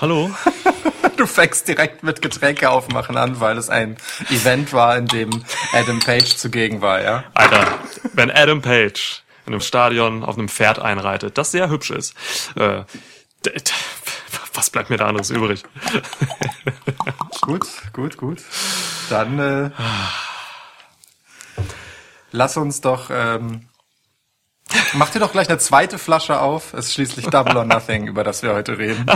Hallo? Du fängst direkt mit Getränke aufmachen an, weil es ein Event war, in dem Adam Page zugegen war, ja? Alter, wenn Adam Page in einem Stadion auf einem Pferd einreitet, das sehr hübsch ist, äh, was bleibt mir da anderes übrig? gut, gut, gut. Dann äh, lass uns doch ähm, Mach dir doch gleich eine zweite Flasche auf. Es ist schließlich Double or Nothing, über das wir heute reden.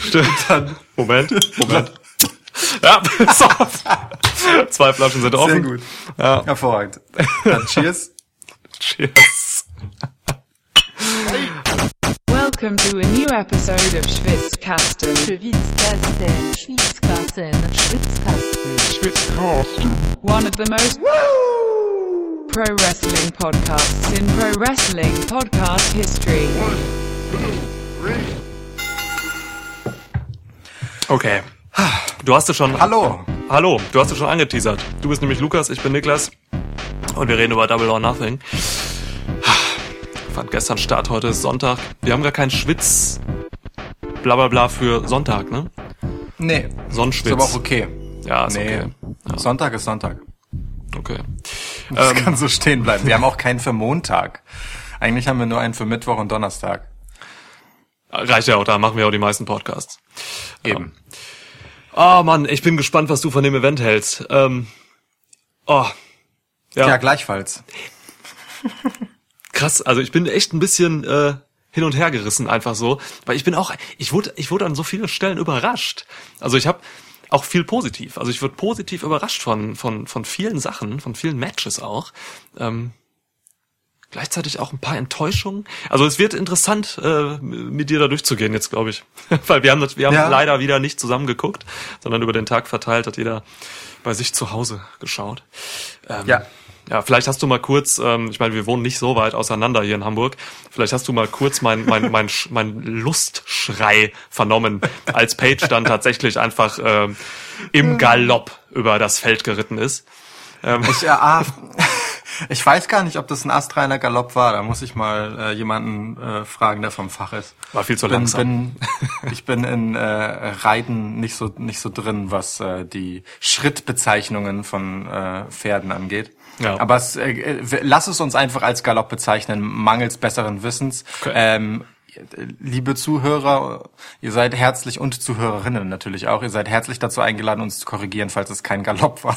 Stimmt. Dann, Moment, Moment. Ja, so. Zwei Flaschen sind offen. Sehr gut. Ja. Hervorragend. Dann cheers. Cheers. Welcome to a new episode of Schwitzkasten. Schwitzkasten. Schwitzkasten. Schwitzkasten. Schwitzkasten. One of the most pro wrestling podcasts in pro wrestling podcast history. Okay. Du hast es schon. Hallo. Hallo, du hast es schon angeteasert. Du bist nämlich Lukas, ich bin Niklas. Und wir reden über Double or Nothing. Fand gestern Start, heute ist Sonntag. Wir haben gar keinen Schwitz. Blablabla bla bla für Sonntag, ne? Nee. Sonnenschwitz. Ist aber auch okay. Ja, ist nee. okay. Ja. Sonntag ist Sonntag. Okay. Das ähm, kann so stehen bleiben. Wir haben auch keinen für Montag. Eigentlich haben wir nur einen für Mittwoch und Donnerstag. Reicht ja auch, da machen wir auch die meisten Podcasts. Eben. Ähm, oh Mann, ich bin gespannt, was du von dem Event hältst. Ähm, oh. Ja, ja gleichfalls. Krass, also ich bin echt ein bisschen äh, hin und her gerissen einfach so, weil ich bin auch, ich wurde, ich wurde an so vielen Stellen überrascht. Also ich habe auch viel positiv. Also ich wurde positiv überrascht von von von vielen Sachen, von vielen Matches auch. Ähm, gleichzeitig auch ein paar Enttäuschungen. Also es wird interessant, äh, mit dir da durchzugehen jetzt, glaube ich. Weil wir haben, wir haben ja. leider wieder nicht zusammen geguckt, sondern über den Tag verteilt hat jeder bei sich zu Hause geschaut. Ähm, ja. Ja, vielleicht hast du mal kurz, ähm, ich meine, wir wohnen nicht so weit auseinander hier in Hamburg, vielleicht hast du mal kurz mein, mein, mein, mein Lustschrei vernommen, als Page dann tatsächlich einfach ähm, im Galopp über das Feld geritten ist. Ähm. Ich, ah, ich weiß gar nicht, ob das ein astreiner Galopp war. Da muss ich mal äh, jemanden äh, fragen, der vom Fach ist. War viel zu bin, langsam. Bin, ich bin in äh, Reiten nicht so nicht so drin, was äh, die Schrittbezeichnungen von äh, Pferden angeht. Ja. Aber es, äh, lass es uns einfach als Galopp bezeichnen, mangels besseren Wissens. Okay. Ähm, liebe Zuhörer, ihr seid herzlich und Zuhörerinnen natürlich auch, ihr seid herzlich dazu eingeladen, uns zu korrigieren, falls es kein Galopp war.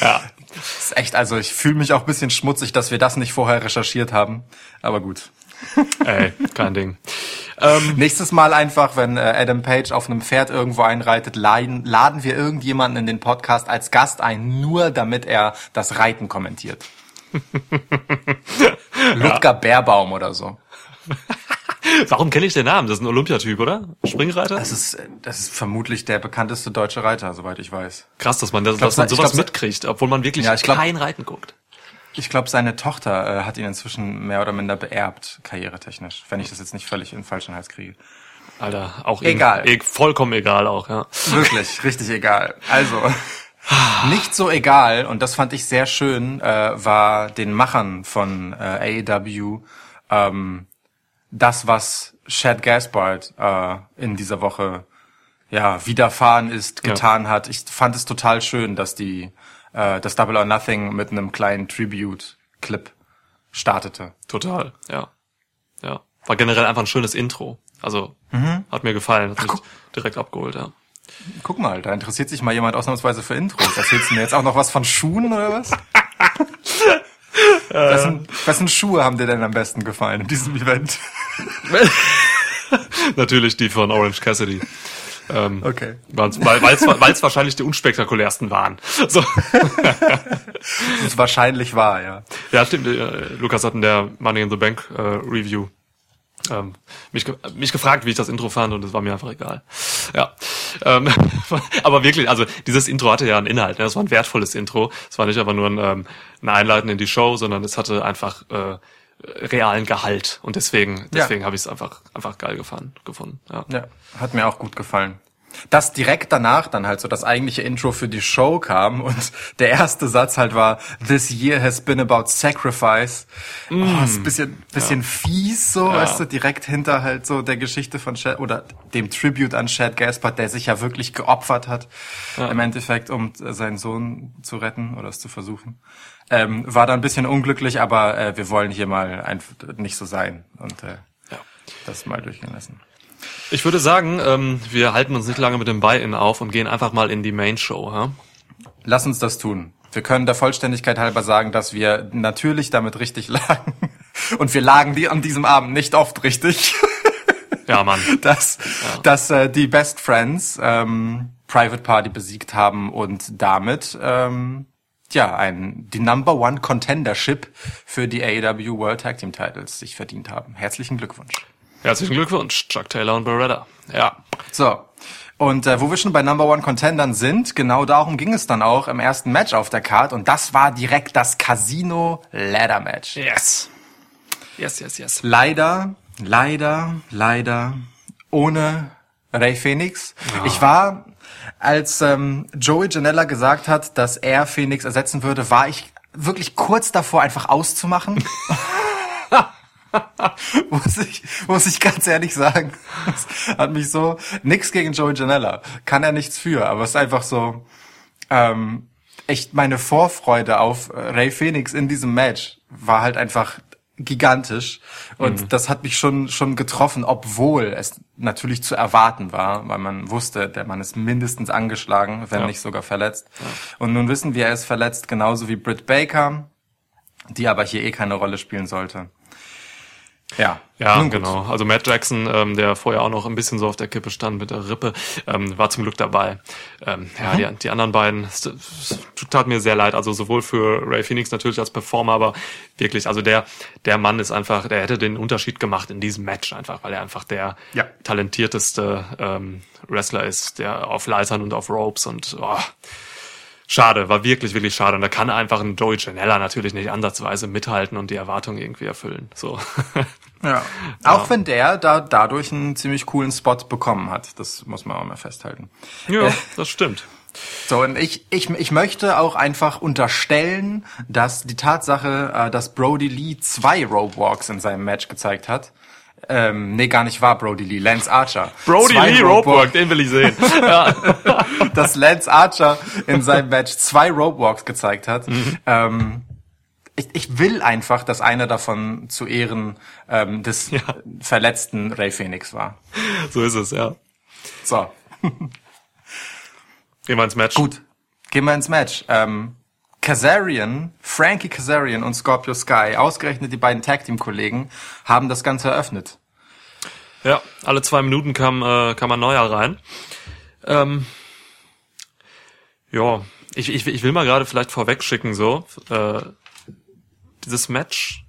ja. Das ist echt, also ich fühle mich auch ein bisschen schmutzig, dass wir das nicht vorher recherchiert haben. Aber gut. Ey, kein Ding. Ähm, Nächstes Mal einfach, wenn äh, Adam Page auf einem Pferd irgendwo einreitet, laden, laden wir irgendjemanden in den Podcast als Gast ein, nur damit er das Reiten kommentiert. Ludger ja. Bärbaum oder so. Warum kenne ich den Namen? Das ist ein Olympiatyp, oder? Springreiter? Das ist, das ist vermutlich der bekannteste deutsche Reiter, soweit ich weiß. Krass, dass man, das, glaub, dass man sowas glaub, mitkriegt, obwohl man wirklich ja, glaub, kein Reiten guckt. Ich glaube, seine Tochter äh, hat ihn inzwischen mehr oder minder beerbt, karrieretechnisch, wenn ich das jetzt nicht völlig in falschen Hals kriege. Alter, auch egal. E vollkommen egal auch, ja. Wirklich, richtig egal. Also, nicht so egal, und das fand ich sehr schön, äh, war den Machern von äh, AEW ähm, das, was Chad Gaspard äh, in dieser Woche ja widerfahren ist, getan ja. hat. Ich fand es total schön, dass die äh, das Double or Nothing mit einem kleinen Tribute-Clip startete. Total, ja. Ja. War generell einfach ein schönes Intro. Also mhm. hat mir gefallen, hat Ach, mich direkt abgeholt, ja. Guck mal, da interessiert sich mal jemand ausnahmsweise für Intros. Erzählst du mir jetzt auch noch was von Schuhen oder was? wessen, wessen Schuhe haben dir denn am besten gefallen in diesem Event? Natürlich die von Orange Cassidy. Ähm, okay. Weil es wahrscheinlich die unspektakulärsten waren. So. das ist wahrscheinlich wahr, ja. Ja, stimmt. Äh, Lukas hat in der Money in the Bank äh, Review ähm, mich, mich gefragt, wie ich das Intro fand und es war mir einfach egal. Ja, ähm, aber wirklich, also dieses Intro hatte ja einen Inhalt. Ne? Das war ein wertvolles Intro. Es war nicht einfach nur ein, ähm, ein Einleiten in die Show, sondern es hatte einfach äh, realen Gehalt und deswegen deswegen ja. habe ich es einfach einfach geil gefahren, gefunden. Ja. ja, hat mir auch gut gefallen. dass direkt danach dann halt so das eigentliche Intro für die Show kam und der erste Satz halt war This year has been about sacrifice. Oh, ist ein bisschen bisschen fies so, weißt du, direkt hinter halt so der Geschichte von Chad oder dem Tribute an Chad Gaspard, der sich ja wirklich geopfert hat im Endeffekt, um seinen Sohn zu retten oder es zu versuchen. Ähm, war da ein bisschen unglücklich, aber äh, wir wollen hier mal einfach nicht so sein und äh, Ja. das mal durchgehen lassen. Ich würde sagen, ähm, wir halten uns nicht lange mit dem Buy-In auf und gehen einfach mal in die Main Show. Ja? Lass uns das tun. Wir können der Vollständigkeit halber sagen, dass wir natürlich damit richtig lagen. Und wir lagen die an diesem Abend nicht oft richtig, ja, Mann. dass, dass äh, die Best Friends ähm, Private Party besiegt haben und damit ähm, ja ein die Number One Contendership für die AEW World Tag Team Titles sich verdient haben. Herzlichen Glückwunsch. Herzlichen Glückwunsch, Chuck Taylor und Beretta. Ja. So. Und äh, wo wir schon bei Number One Contendern sind, genau darum ging es dann auch im ersten Match auf der Card und das war direkt das Casino Ladder Match. Yes. Yes, yes, yes. Leider, leider, leider ohne Ray Phoenix. Ich war, als ähm, Joey Janella gesagt hat, dass er Phoenix ersetzen würde, war ich wirklich kurz davor, einfach auszumachen. muss ich, muss ich ganz ehrlich sagen. Das hat mich so, nix gegen Joey Janella. Kann er nichts für, aber es ist einfach so, ähm, echt meine Vorfreude auf äh, Ray Phoenix in diesem Match war halt einfach gigantisch und das hat mich schon schon getroffen, obwohl es natürlich zu erwarten war, weil man wusste, der Mann ist mindestens angeschlagen, wenn Ja. nicht sogar verletzt. Und nun wissen wir, er ist verletzt, genauso wie Britt Baker, die aber hier eh keine Rolle spielen sollte. Ja, Ja, genau. Also Matt Jackson, ähm, der vorher auch noch ein bisschen so auf der Kippe stand mit der Rippe, ähm, war zum Glück dabei. Ähm, ja, die, die anderen beiden, es, es tat mir sehr leid. Also sowohl für Ray Phoenix natürlich als Performer, aber wirklich, also der, der Mann ist einfach, der hätte den Unterschied gemacht in diesem Match einfach, weil er einfach der Ja. talentierteste ähm, Wrestler ist, der auf Leitern und auf Ropes und oh, Schade, war wirklich, wirklich schade. Und da kann einfach ein Joey Janella natürlich nicht ansatzweise mithalten und die Erwartungen irgendwie erfüllen. So. Ja. Auch wenn der da dadurch einen ziemlich coolen Spot bekommen hat. Das muss man auch mal festhalten. ja, das stimmt. So, und ich, ich, ich möchte auch einfach unterstellen, dass die Tatsache, äh, dass Brody Lee zwei Rope Walks in seinem Match gezeigt hat, ähm, nee, gar nicht wahr, Brody Lee, Lance Archer. Brody Zwei Lee Rope Ropework, den will ich sehen. ja. dass Lance Archer in seinem Match zwei Rope Walks gezeigt hat. Mhm. Ähm, ich, ich will einfach, dass einer davon zu Ehren ähm, des verletzten Ray Phoenix war. So ist es, ja. So, Gehen wir ins Match. gut. Gehen wir ins Match. Ähm, Kazarian, Frankie Kazarian und Scorpio Sky, ausgerechnet die beiden Tag Team Kollegen, haben das Ganze eröffnet. Ja, alle zwei Minuten kam, äh, kam ein neuer rein. Ähm, ja, ich, ich, ich will mal gerade vielleicht vorwegschicken, so, äh, dieses Match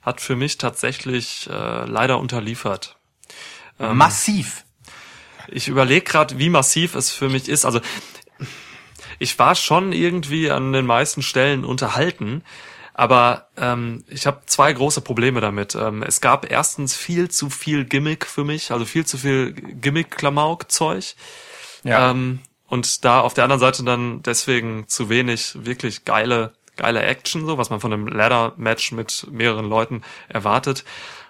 hat für mich tatsächlich äh, leider unterliefert. Ähm. Massiv. Ich überlege gerade, wie massiv es für mich ist. Also ich war schon irgendwie an den meisten Stellen unterhalten, aber ähm, ich habe zwei große Probleme damit. Ähm, es gab erstens viel zu viel Gimmick für mich, also viel zu viel Gimmick-Klamauk-Zeug. Ja. Ähm, und da auf der anderen Seite dann deswegen zu wenig wirklich geile, geile Action, so was man von einem Ladder-Match mit mehreren Leuten erwartet.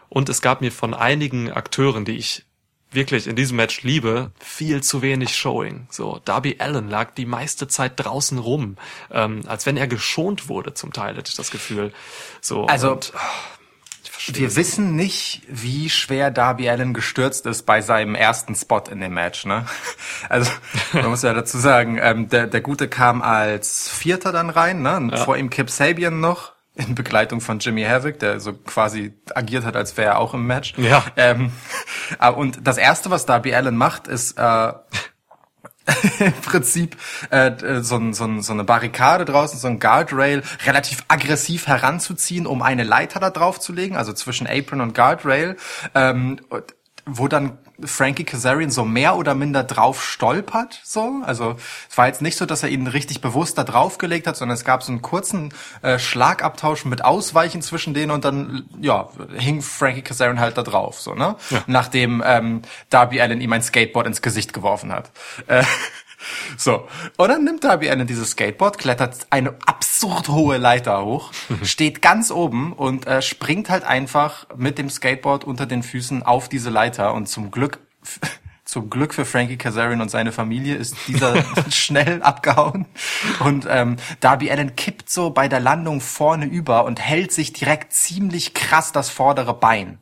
Und es gab mir von einigen Akteuren, die ich wirklich in diesem Match liebe, viel zu wenig Showing. So, Darby Allen lag die meiste Zeit draußen rum, ähm, als wenn er geschont wurde zum Teil, hatte ich das Gefühl. So, Also, und, verstehe Wir wissen nicht, wie schwer Darby Allen gestürzt ist bei seinem ersten Spot in dem Match. Ne? Also man muss ja dazu sagen, ähm, der, der Gute kam als Vierter dann rein. Ne? Und Vor ihm Kip Sabian noch in Begleitung von Jimmy Havoc, der so quasi agiert hat, als wäre er auch im Match. Ja. Ähm, äh, und das Erste, was Darby Allen macht, ist äh, im Prinzip äh, so, ein, so, ein, so eine Barrikade draußen, so ein Guardrail relativ aggressiv heranzuziehen, um eine Leiter da drauf zu legen, also zwischen Apron und Guardrail, ähm, wo dann Frankie Kazarian so mehr oder minder drauf stolpert, so. Also es war jetzt nicht so, dass er ihn richtig bewusst da draufgelegt hat, sondern es gab so einen kurzen äh, Schlagabtausch mit Ausweichen zwischen denen und dann, ja, hing Frankie Kazarian halt da drauf, so, ne? Nachdem ähm, Darby Allen ihm ein Skateboard ins Gesicht geworfen hat. Äh, so. Und dann nimmt Darby Allen dieses Skateboard, klettert eine absurd hohe Leiter hoch, steht ganz oben und äh, springt halt einfach mit dem Skateboard unter den Füßen auf diese Leiter und zum Glück zum Glück für Frankie Kazarian und seine Familie ist dieser schnell abgehauen. Und ähm, Darby Allen kippt so bei der Landung vorne über und hält sich direkt ziemlich krass das vordere Bein.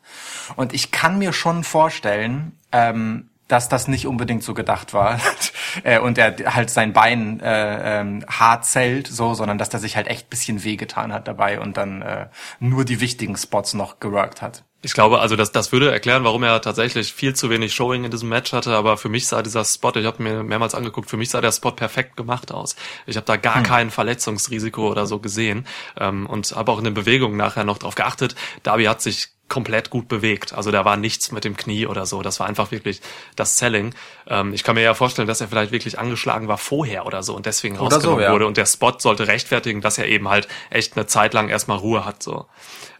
Und ich kann mir schon vorstellen, ähm, dass das nicht unbedingt so gedacht war äh, und er halt sein Bein äh, ähm, hart zählt, so, sondern dass er sich halt echt bisschen wehgetan hat dabei und dann äh, nur die wichtigen Spots noch geworkt hat. Ich glaube, also das, das würde erklären, warum er tatsächlich viel zu wenig Showing in diesem Match hatte, aber für mich sah dieser Spot, ich habe mir mehrmals angeguckt, für mich sah der Spot perfekt gemacht aus. Ich habe da gar Hm. kein Verletzungsrisiko oder so gesehen ähm, und habe auch in den Bewegungen nachher noch drauf geachtet. Darby hat sich komplett gut bewegt. Also da war nichts mit dem Knie oder so. Das war einfach wirklich das Selling. Ähm, ich kann mir ja vorstellen, dass er vielleicht wirklich angeschlagen war vorher oder so und deswegen Oder so, rausgenommen ja. wurde. Und der Spot sollte rechtfertigen, dass er eben halt echt eine Zeit lang erstmal Ruhe hat. So.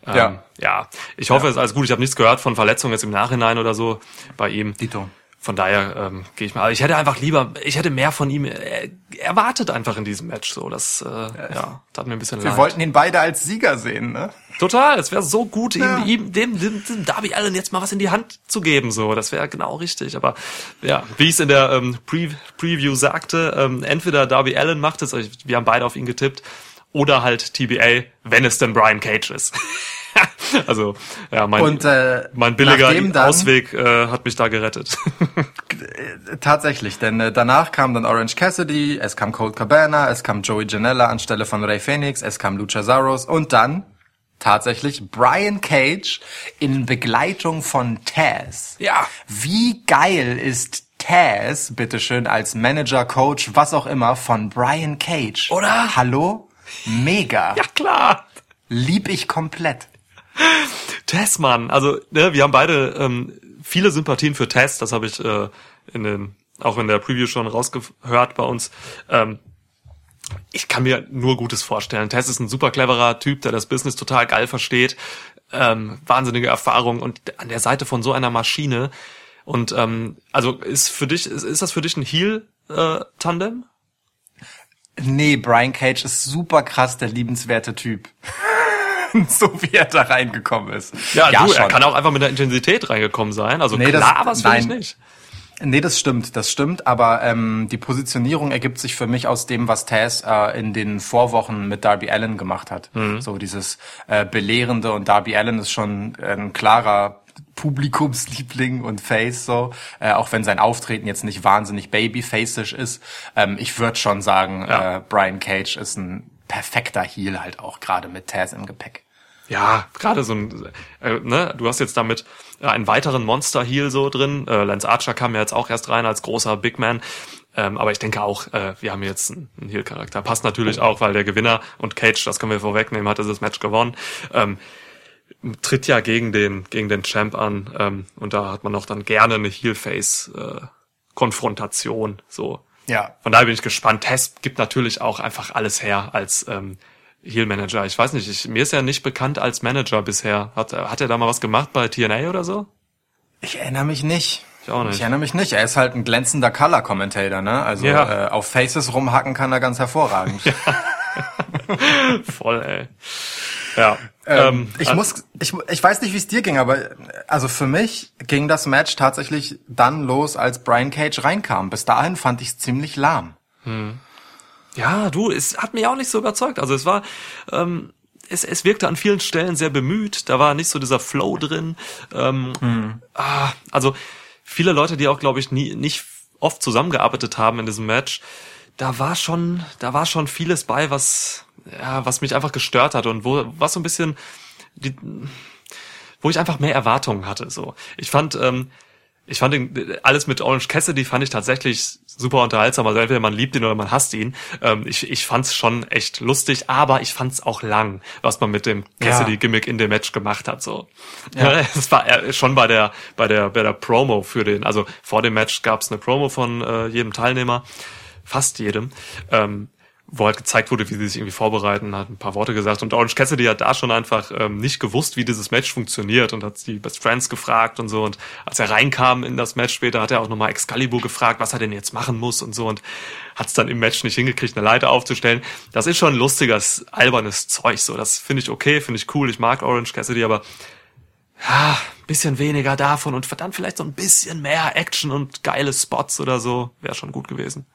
Ähm, Ja. ja, ich hoffe, es ist alles gut. Ich habe nichts gehört von Verletzungen jetzt im Nachhinein oder so bei ihm. Dito. Von daher ähm, gehe ich mal. Aber ich hätte einfach lieber, ich hätte mehr von ihm äh, erwartet einfach in diesem Match. So, das äh, ja, tat mir ein bisschen Wir leid. wollten ihn beide als Sieger sehen, ne? Total, es wäre so gut, Ja. ihm, ihm dem, dem, dem Darby Allen jetzt mal was in die Hand zu geben. So, das wäre genau richtig. Aber ja, wie ich es in der ähm, Pre Preview sagte, ähm, entweder Darby Allen macht es, also wir haben beide auf ihn getippt, oder halt TBA, wenn es denn Brian Cage ist. also ja, mein, Und, äh, mein billiger dann- Ausweg äh, hat mich da gerettet. Tatsächlich, denn äh, danach kam dann Orange Cassidy, es kam Colt Cabana, es kam Joey Janela anstelle von Ray Phoenix, es kam Luchasaurus und dann tatsächlich Brian Cage in Begleitung von Taz. Ja. Wie geil ist Taz, bitteschön, als Manager, Coach, was auch immer, von Brian Cage? Oder? Hallo? Mega. ja klar. Lieb ich komplett. Tess, Mann. Also, ne, wir haben beide ähm, viele Sympathien für Tess. Das habe ich äh, in den, auch in der Preview schon rausgehört bei uns. Ähm, ich kann mir nur Gutes vorstellen. Tess ist ein super cleverer Typ, der das Business total geil versteht. Ähm, wahnsinnige Erfahrung und an der Seite von so einer Maschine. Und ähm, also ist für dich, ist, ist das für dich ein Heel-Tandem? Nee, Brian Cage ist super krass der liebenswerte Typ. so wie er da reingekommen ist. ja, du, er kann auch einfach mit der Intensität reingekommen sein. Also Nee, das- klar, was finde ich nicht. Nee, das stimmt, das stimmt, aber ähm, die Positionierung ergibt sich für mich aus dem, was Taz äh, in den Vorwochen mit Darby Allen gemacht hat. So dieses äh, Belehrende und Darby Allen ist schon ein klarer Publikumsliebling und Face, so, äh, auch wenn sein Auftreten jetzt nicht wahnsinnig babyfacisch ist. Ähm, ich würde schon sagen, Ja. äh, Brian Cage ist ein perfekter Heel halt auch gerade mit Taz im Gepäck. Ja, gerade so ein, äh, ne, du hast jetzt damit äh, einen weiteren Monster Heel so drin. Äh, Lance Archer kam ja jetzt auch erst rein als großer Big Man. Ähm, aber ich denke auch, äh, wir haben jetzt einen, einen Heel-Charakter. Passt natürlich auch, weil der Gewinner und Cage, das können wir vorwegnehmen, hat dieses Match gewonnen. Ähm, tritt ja gegen den, gegen den Champ an. Ähm, und da hat man auch dann gerne eine Heel-Face-Konfrontation. so. Ja. Von daher bin ich gespannt. Tess gibt natürlich auch einfach alles her als ähm, Heel-Manager. Ich weiß nicht, ich, mir ist er nicht bekannt als Manager bisher. Hat, hat er da mal was gemacht bei TNA oder so? Ich erinnere mich nicht. Ich auch nicht. Ich erinnere mich nicht. Er ist halt ein glänzender Color-Commentator, ne? Also Ja. äh, auf Faces rumhacken kann er ganz hervorragend. Voll, ey. Ja. Ähm, ich äh, muss, ich, ich weiß nicht, wie es dir ging, aber also für mich ging das Match tatsächlich dann los, als Brian Cage reinkam. Bis dahin fand ich es ziemlich lahm. Ja, du, es hat mich auch nicht so überzeugt. Also es war, ähm, es, es wirkte an vielen Stellen sehr bemüht. Da war nicht so dieser Flow drin. Ähm, ah, also viele Leute, die auch, glaube ich, nie, nicht oft zusammengearbeitet haben in diesem Match, da war schon, da war schon vieles bei, was, ja, was mich einfach gestört hat und wo, was so ein bisschen, die, wo ich einfach mehr Erwartungen hatte. So, ich fand, ähm, ich fand den, alles mit Orange Cassidy fand ich tatsächlich super unterhaltsam. Also entweder man liebt ihn oder man hasst ihn. Ähm, ich ich fand es schon echt lustig, aber ich fand es auch lang, was man mit dem Cassidy-Gimmick in dem Match gemacht hat. So, ja. es war äh, schon bei der bei der bei der Promo für den. Also vor dem Match gab es eine Promo von äh, jedem Teilnehmer, fast jedem. Ähm, wo halt gezeigt wurde, wie sie sich irgendwie vorbereiten, hat ein paar Worte gesagt. Und Orange Cassidy hat da schon einfach ähm, nicht gewusst, wie dieses Match funktioniert und hat die Best Friends gefragt und so. Und als er reinkam in das Match später, hat er auch nochmal Excalibur gefragt, was er denn jetzt machen muss und so. Und hat es dann im Match nicht hingekriegt, eine Leiter aufzustellen. Das ist schon lustiges, albernes Zeug. So, das finde ich okay, finde ich cool. Ich mag Orange Cassidy, aber ja, bisschen weniger davon und verdammt vielleicht so ein bisschen mehr Action und geile Spots oder so wäre schon gut gewesen.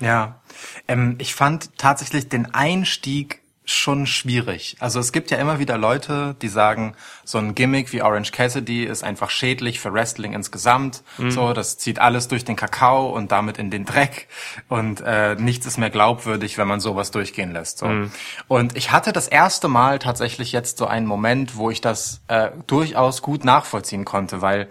Ja, ähm, ich fand tatsächlich den Einstieg schon schwierig. Also es gibt ja immer wieder Leute, die sagen, so ein Gimmick wie Orange Cassidy ist einfach schädlich für Wrestling insgesamt. Mhm. So, das zieht alles durch den Kakao und damit in den Dreck und äh, nichts ist mehr glaubwürdig, wenn man sowas durchgehen lässt. So. Mhm. Und ich hatte das erste Mal tatsächlich jetzt so einen Moment, wo ich das äh, durchaus gut nachvollziehen konnte, weil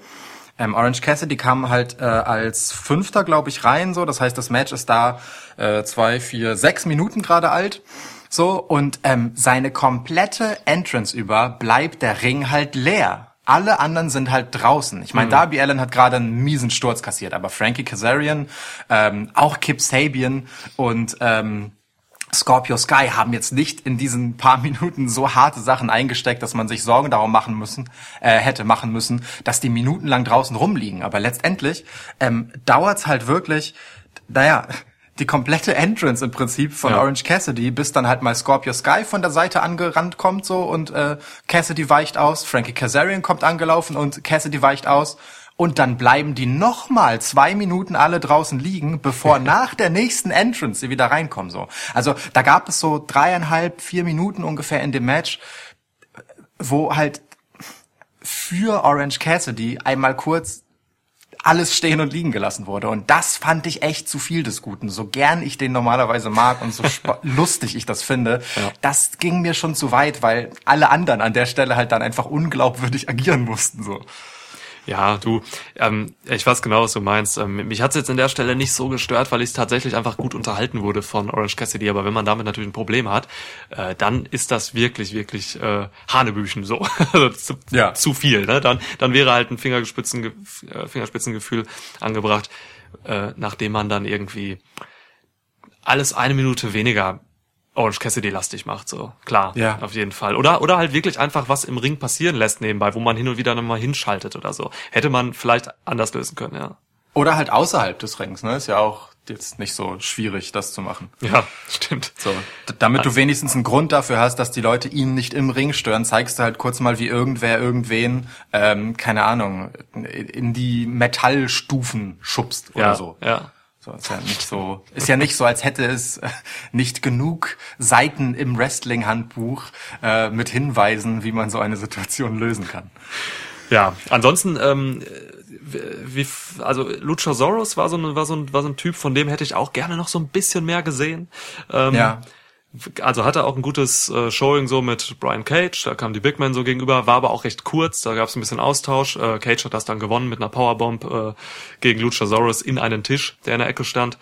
ähm, Orange Cassidy kam halt äh, als Fünfter, glaube ich, rein. So, das heißt, das Match ist da äh, zwei, vier, sechs Minuten gerade alt. So und ähm, seine komplette Entrance über bleibt der Ring halt leer. Alle anderen sind halt draußen. Ich meine, mhm. Darby Allen hat gerade einen miesen Sturz kassiert, aber Frankie Kazarian, ähm, auch Kip Sabian und ähm, Scorpio Sky haben jetzt nicht in diesen paar Minuten so harte Sachen eingesteckt, dass man sich Sorgen darum machen müssen, äh, hätte machen müssen, dass die minutenlang draußen rumliegen. Aber letztendlich ähm, dauert's halt wirklich, naja, die komplette Entrance im Prinzip von ja. Orange Cassidy, bis dann halt mal Scorpio Sky von der Seite angerannt kommt so und äh, Cassidy weicht aus, Frankie Kazarian kommt angelaufen und Cassidy weicht aus und dann bleiben die nochmal zwei Minuten alle draußen liegen, bevor nach der nächsten Entrance sie wieder reinkommen. So, also da gab es so dreieinhalb, vier Minuten ungefähr in dem Match, wo halt für Orange Cassidy einmal kurz alles stehen und liegen gelassen wurde. Und das fand ich echt zu viel des Guten. So gern ich den normalerweise mag und so lustig ich das finde, ja. das ging mir schon zu weit, weil alle anderen an der Stelle halt dann einfach unglaubwürdig agieren mussten. So. Ja, du, ähm, ich weiß genau, was du meinst. Ähm, mich hat's jetzt in der Stelle nicht so gestört, weil ich tatsächlich einfach gut unterhalten wurde von Orange Cassidy. Aber wenn man damit natürlich ein Problem hat, äh, dann ist das wirklich, wirklich äh, Hanebüchen so. Also zu, ja. zu viel. Ne? Dann, dann wäre halt ein Fingerspitzen, äh, Fingerspitzengefühl angebracht, äh, nachdem man dann irgendwie alles eine Minute weniger Orange Cassidy lastig macht, so. Klar, ja. auf jeden Fall. Oder, oder halt wirklich einfach was im Ring passieren lässt nebenbei, wo man hin und wieder nochmal hinschaltet oder so. Hätte man vielleicht anders lösen können, ja. Oder halt außerhalb des Rings, ne? Ist ja auch jetzt nicht so schwierig, das zu machen. Ja, stimmt. So, damit du wenigstens einen Grund dafür hast, dass die Leute ihn nicht im Ring stören, zeigst du halt kurz mal, wie irgendwer irgendwen, ähm, keine Ahnung, in die Metallstufen schubst oder ja, so. Ja. So, ist ja nicht so, ist ja nicht so, als hätte es äh, nicht genug Seiten im Wrestling-Handbuch äh, mit Hinweisen, wie man so eine Situation lösen kann. Ja, ansonsten, ähm, wie, also Luchasaurus war so, ein, war, so ein, war so ein Typ, von dem hätte ich auch gerne noch so ein bisschen mehr gesehen. Ähm, ja also hatte auch ein gutes äh, Showing so mit Brian Cage, da kam die Big Man so gegenüber, war aber auch recht kurz, da gab es ein bisschen Austausch. Äh, Cage hat das dann gewonnen mit einer Powerbomb äh, gegen Luchasaurus in einen Tisch, der in der Ecke stand,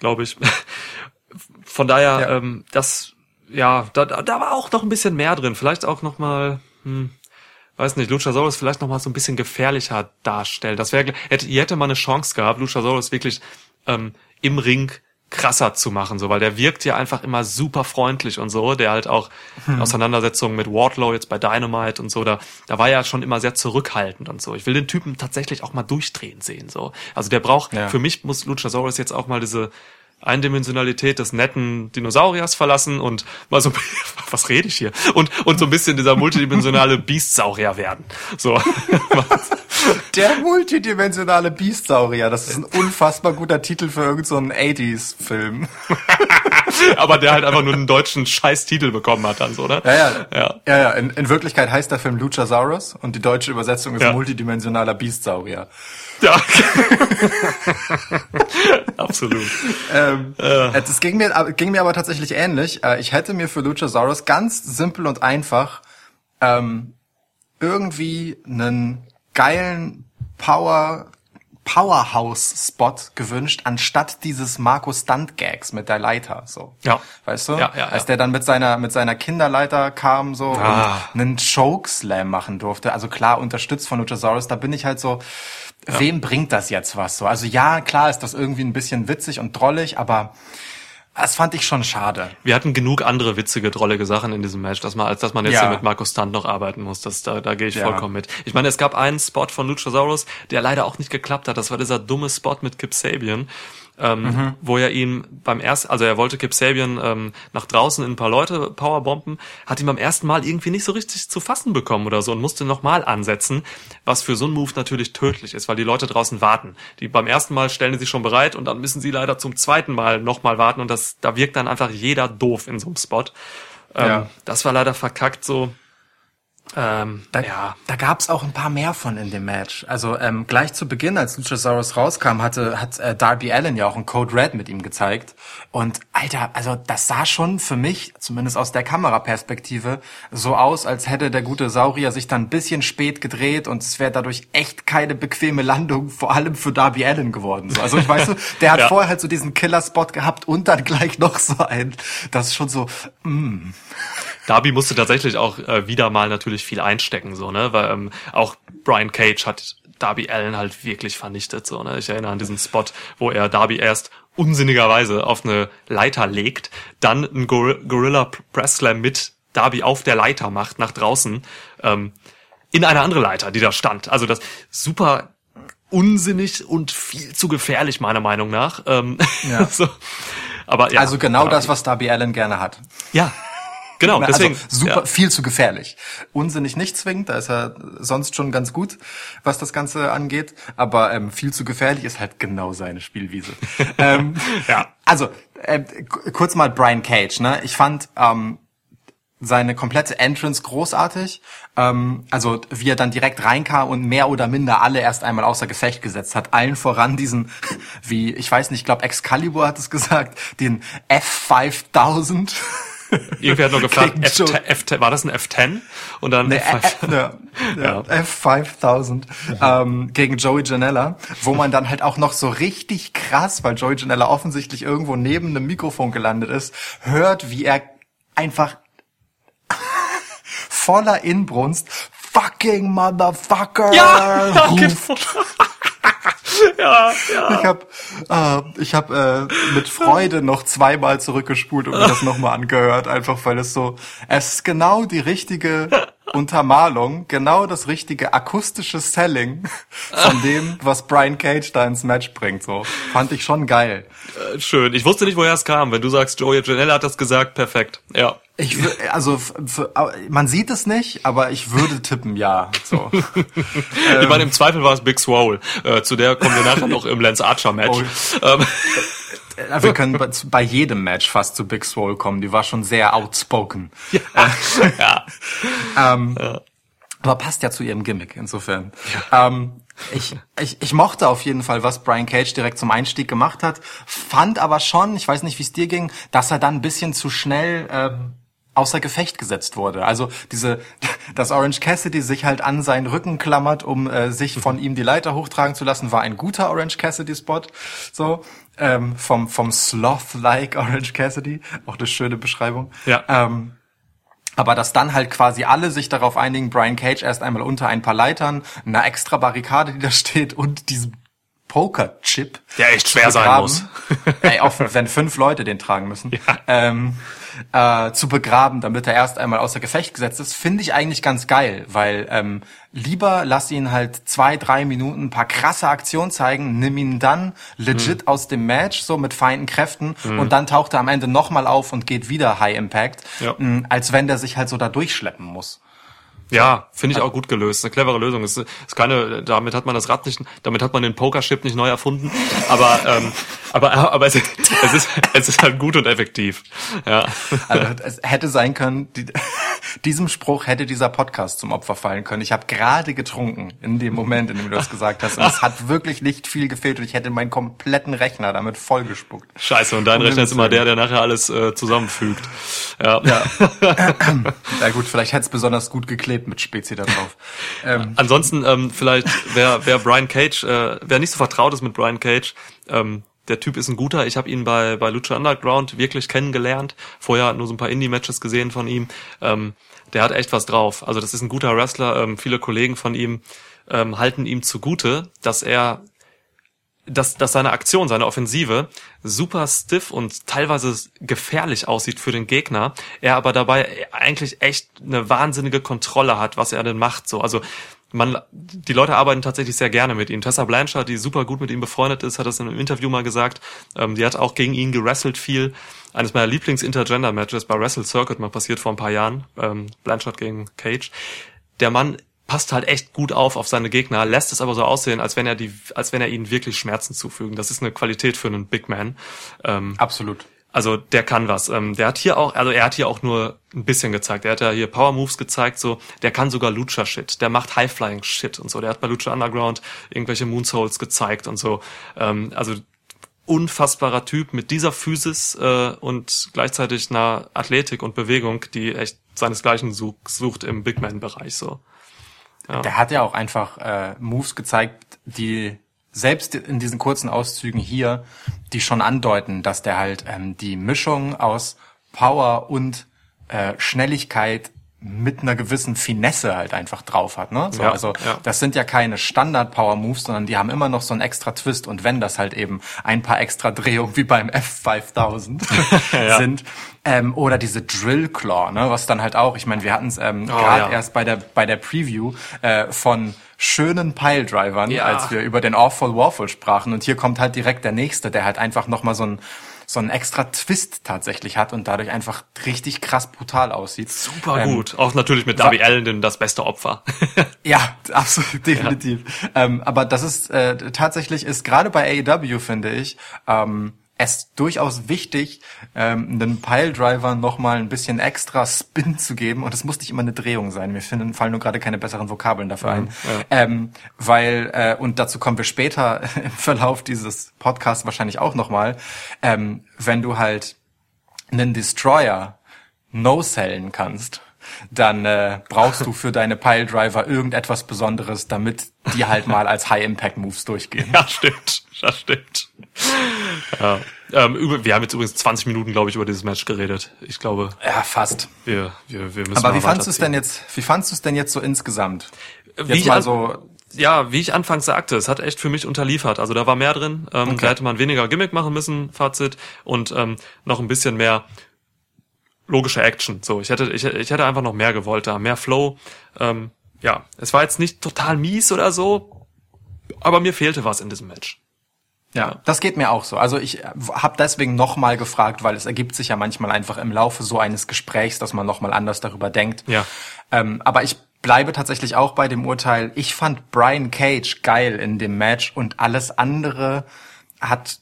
glaube ich. Von daher, ja. ähm, das, ja, da, da war auch noch ein bisschen mehr drin. Vielleicht auch noch mal, hm, weiß nicht, Luchasaurus vielleicht noch mal so ein bisschen gefährlicher darstellen. Das wäre, hätte, ihr hätte mal eine Chance gehabt, Luchasaurus wirklich ähm, im Ring krasser zu machen, so, weil der wirkt ja einfach immer super freundlich und so, der halt auch hm. Auseinandersetzungen mit Wardlow jetzt bei Dynamite und so, da, da war ja schon immer sehr zurückhaltend und so. Ich will den Typen tatsächlich auch mal durchdrehen sehen, so. Also der braucht, ja. für mich muss Luchasaurus jetzt auch mal diese, Eindimensionalität des netten Dinosauriers verlassen und mal so, was rede ich hier? Und, und so ein bisschen dieser multidimensionale Biestsaurier werden. So. Der multidimensionale Biestsaurier, das ist ein unfassbar guter Titel für irgendeinen so 80s-Film. Aber der halt einfach nur einen deutschen Scheiß-Titel bekommen hat dann so, oder? Ja, ja. Ja, ja, ja. In, in Wirklichkeit heißt der Film Luchasaurus und die deutsche Übersetzung ist ja. multidimensionaler Biestsaurier. Ja. Absolut. Ähm, ja. Es ging mir, ging mir aber tatsächlich ähnlich. Äh, ich hätte mir für Luchasaurus ganz simpel und einfach ähm, irgendwie einen geilen Power Powerhouse-Spot gewünscht, anstatt dieses Marco Stunt-Gags mit der Leiter, so. Ja. Weißt du? Ja, ja, Als ja. der dann mit seiner, mit seiner Kinderleiter kam, so, Ah. und einen Chokeslam machen durfte. Also klar, unterstützt von Luchasaurus, da bin ich halt so, wem bringt das jetzt was, so? Also ja, klar ist das irgendwie ein bisschen witzig und drollig, aber das fand ich schon schade. Wir hatten genug andere witzige, drollige Sachen in diesem Match, dass man, als dass man jetzt Ja. hier mit Markus Stunt noch arbeiten muss. Das, da, da gehe ich Ja. vollkommen mit. Ich meine, es gab einen Spot von Luchasaurus, der leider auch nicht geklappt hat. Das war dieser dumme Spot mit Kip Sabian. Ähm, Mhm. wo er ihn beim ersten, also er wollte Kip Sabian ähm, nach draußen in ein paar Leute powerbomben, hat ihn beim ersten Mal irgendwie nicht so richtig zu fassen bekommen oder so und musste nochmal ansetzen, was für so einen Move natürlich tödlich ist, weil die Leute draußen warten. Die beim ersten Mal stellen die sich schon bereit und dann müssen sie leider zum zweiten Mal nochmal warten und das, da wirkt dann einfach jeder doof in so einem Spot. Ähm, Ja. Das war leider verkackt so. Ähm, Da, ja, da gab's auch ein paar mehr von in dem Match. Also ähm, gleich zu Beginn, als Luchasaurus rauskam, hatte hat äh, Darby Allen ja auch einen Code Red mit ihm gezeigt. Und Alter, also das sah schon für mich, zumindest aus der Kameraperspektive, so aus, als hätte der gute Saurier sich dann ein bisschen spät gedreht und es wäre dadurch echt keine bequeme Landung, vor allem für Darby Allen geworden. So, also ich weiß, so, der hat Ja. vorher halt so diesen Killer-Spot gehabt und dann gleich noch so ein. Das ist schon so, Darby musste tatsächlich auch äh, wieder mal natürlich viel einstecken, so, ne? Weil ähm, auch Brian Cage hat Darby Allen halt wirklich vernichtet, so, ne? Ich erinnere an diesen Spot, wo er Darby erst unsinnigerweise auf eine Leiter legt, dann einen Gor Gorilla Press Slam mit Darby auf der Leiter macht, nach draußen, ähm, in eine andere Leiter, die da stand. Also das super unsinnig und viel zu gefährlich, meiner Meinung nach. Ähm, Ja. so. Aber ja, also genau ja, das, was Darby Allen gerne hat. Ja, genau, Na, deswegen. also super, ja. viel zu gefährlich. Unsinnig nicht zwingend, da ist er sonst schon ganz gut, was das Ganze angeht. Aber ähm, viel zu gefährlich ist halt genau seine Spielwiese. ähm, Ja. Also, äh, kurz mal Brian Cage, ne? Ich fand ähm, seine komplette Entrance großartig. Ähm, also wie er dann direkt reinkam und mehr oder minder alle erst einmal außer Gefecht gesetzt hat. Allen voran diesen, wie, ich weiß nicht, ich glaube Excalibur hat es gesagt, den F5000. Irgendwer hat noch gefragt, F war das ein F10? Und dann Nee, F5. äh, ja, ja, F5000 ähm, gegen Joey Janella, wo man dann halt auch noch so richtig krass, weil Joey Janella offensichtlich irgendwo neben einem Mikrofon gelandet ist, hört, wie er einfach voller Inbrunst fucking Motherfucker Ja, ja, ruft. ja, ja. Ich habe äh, ich hab, äh, mit Freude noch zweimal zurückgespult und mir das nochmal angehört, einfach weil es so, es ist genau die richtige Untermalung, genau das richtige akustische Selling von dem, was Brian Cage da ins Match bringt. So fand ich schon geil. Äh, Schön. Ich wusste nicht, woher es kam. Wenn du sagst, Joey Janella hat das gesagt, perfekt. Ja. Ich also man sieht es nicht, aber ich würde tippen, ja. So. ich meine, im Zweifel war es Big Swole. Äh, zu der kommen wir nachher noch im Lance Archer Match. Oh. Ähm, Äh, Wir können bei, jedem Match fast zu Big Swole kommen. Die war schon sehr outspoken. ja. Ähm, Aber passt ja zu ihrem Gimmick, insofern. Ähm, ich, ich, ich mochte auf jeden Fall, was Brian Cage direkt zum Einstieg gemacht hat, fand aber schon, ich weiß nicht, wie es dir ging, dass er dann ein bisschen zu schnell ähm, außer Gefecht gesetzt wurde. Also diese, dass Orange Cassidy sich halt an seinen Rücken klammert, um äh, sich von ihm die Leiter hochtragen zu lassen, war ein guter Orange Cassidy Spot. So ähm, vom vom Sloth-like Orange Cassidy, auch eine schöne Beschreibung. Ja. Ähm, aber dass dann halt quasi alle sich darauf einigen, Brian Cage erst einmal unter ein paar Leitern, einer extra Barrikade, die da steht und diesem Poker-Chip. Der echt schwer sein muss. Ey, auch wenn fünf Leute den tragen müssen. Ähm, äh, zu begraben, damit er erst einmal außer Gefecht gesetzt ist, finde ich eigentlich ganz geil, weil ähm, lieber lass ihn halt zwei, drei Minuten ein paar krasse Aktionen zeigen, nimm ihn dann legit aus dem Match, so mit feinden Kräften und dann taucht er am Ende nochmal auf und geht wieder High Impact, Ja. mh, als wenn der sich halt so da durchschleppen muss. Ja, finde ich auch gut gelöst. Eine clevere Lösung. Es ist keine, damit hat man das Rad nicht, damit hat man den Pokerchip nicht neu erfunden. Aber, ähm, aber, aber es, es ist, es ist halt gut und effektiv. Ja. Also es hätte sein können, die, diesem Spruch hätte dieser Podcast zum Opfer fallen können. Ich habe gerade getrunken in dem Moment, in dem du das gesagt hast. Und es hat wirklich nicht viel gefehlt und ich hätte meinen kompletten Rechner damit vollgespuckt. Scheiße, und dein Rechner ist immer der, der nachher alles äh, zusammenfügt. Ja. Ja. ja gut, vielleicht hätte es besonders gut geklebt, Planet mit Spezi da drauf. ähm, Ansonsten ähm, vielleicht, wer, wer Brian Cage, äh, wer nicht so vertraut ist mit Brian Cage, ähm, der Typ ist ein guter. Ich habe ihn bei, bei Lucha Underground wirklich kennengelernt. Vorher nur so ein paar Indie-Matches gesehen von ihm. Ähm, der hat echt was drauf. Also das ist ein guter Wrestler. Ähm, viele Kollegen von ihm ähm, halten ihm zugute, dass er dass, dass seine Aktion, seine Offensive super stiff und teilweise gefährlich aussieht für den Gegner, er aber dabei eigentlich echt eine wahnsinnige Kontrolle hat, was er denn macht. So, also man, die Leute arbeiten tatsächlich sehr gerne mit ihm. Tessa Blanchard, die super gut mit ihm befreundet ist, hat das in einem Interview mal gesagt. Ähm, die hat auch gegen ihn gewrestelt viel. Eines meiner Lieblings-Intergender-Matches bei Wrestle Circuit mal passiert vor ein paar Jahren. Ähm, Blanchard gegen Cage. Der Mann passt halt echt gut auf auf seine Gegner, lässt es aber so aussehen, als wenn er die, als wenn er ihnen wirklich Schmerzen zufügen. Das ist eine Qualität für einen Big Man. Ähm, absolut. also der kann was. Ähm, der hat hier auch, also er hat hier auch nur ein bisschen gezeigt. Er hat ja hier Power Moves gezeigt, so. Der kann sogar Lucha Shit. Der macht High Flying Shit und so. Der hat bei Lucha Underground irgendwelche Moonsaults gezeigt und so. Ähm, also unfassbarer Typ mit dieser Physis äh, und gleichzeitig einer Athletik und Bewegung, die echt seinesgleichen such, sucht im Big Man Bereich so. Der hat ja auch einfach äh, Moves gezeigt, die selbst in diesen kurzen Auszügen hier, die schon andeuten, dass der halt ähm, die Mischung aus Power und äh, Schnelligkeit mit einer gewissen Finesse halt einfach drauf hat. Ne? So, Ja, also ja. das sind ja keine Standard-Power-Moves, sondern die haben immer noch so einen extra Twist. Und wenn das halt eben ein paar extra Drehungen wie beim F5000 sind, ähm, oder diese Drill Claw, ne, was dann halt auch, ich meine, wir hatten es ähm, gerade Oh, ja. erst bei der bei der Preview äh, von schönen Piledrivern, Ja. als wir über den Awful Waffle sprachen. Und hier kommt halt direkt der nächste, der halt einfach nochmal so ein so einen extra Twist tatsächlich hat und dadurch einfach richtig krass brutal aussieht. Super Ähm, gut. Auch natürlich mit Darby Allen, das beste Opfer. ja, absolut, definitiv. Ähm, aber das ist äh, tatsächlich ist gerade bei AEW finde ich ähm, es durchaus wichtig, ähm, einen Piledriver noch mal ein bisschen extra Spin zu geben und es muss nicht immer eine Drehung sein. Mir finden, fallen nur gerade keine besseren Vokabeln dafür ein, ähm, weil äh, und dazu kommen wir später im Verlauf dieses Podcasts wahrscheinlich auch noch mal, ähm, wenn du halt einen Destroyer no-sellen kannst, dann äh, brauchst du für deine Piledriver irgendetwas Besonderes, damit die halt mal als High-Impact-Moves durchgehen. ja, stimmt. Das stimmt. Ja. Ähm, über, wir haben jetzt übrigens 20 Minuten, glaube ich, über dieses Match geredet. Ich glaube, Ja, fast. wir, wir, wir müssen Aber wie fandst du es denn jetzt, wie fandst du es denn jetzt so insgesamt? Wie Jetzt ich mal so, Ja, wie ich anfangs sagte, es hat echt für mich unterliefert. Also da war mehr drin. Ähm, Da hätte man weniger Gimmick machen müssen, Fazit, und ähm, noch ein bisschen mehr logische Action. So, ich hätte, ich, ich hätte einfach noch mehr gewollt da, mehr Flow. Ähm, ja, es war jetzt nicht total mies oder so, aber mir fehlte was in diesem Match. Ja, das geht mir auch so. Also ich habe deswegen nochmal gefragt, weil es ergibt sich ja manchmal einfach im Laufe so eines Gesprächs, dass man nochmal anders darüber denkt. Ja. Ähm, aber ich bleibe tatsächlich auch bei dem Urteil. Ich fand Brian Cage geil in dem Match und alles andere hat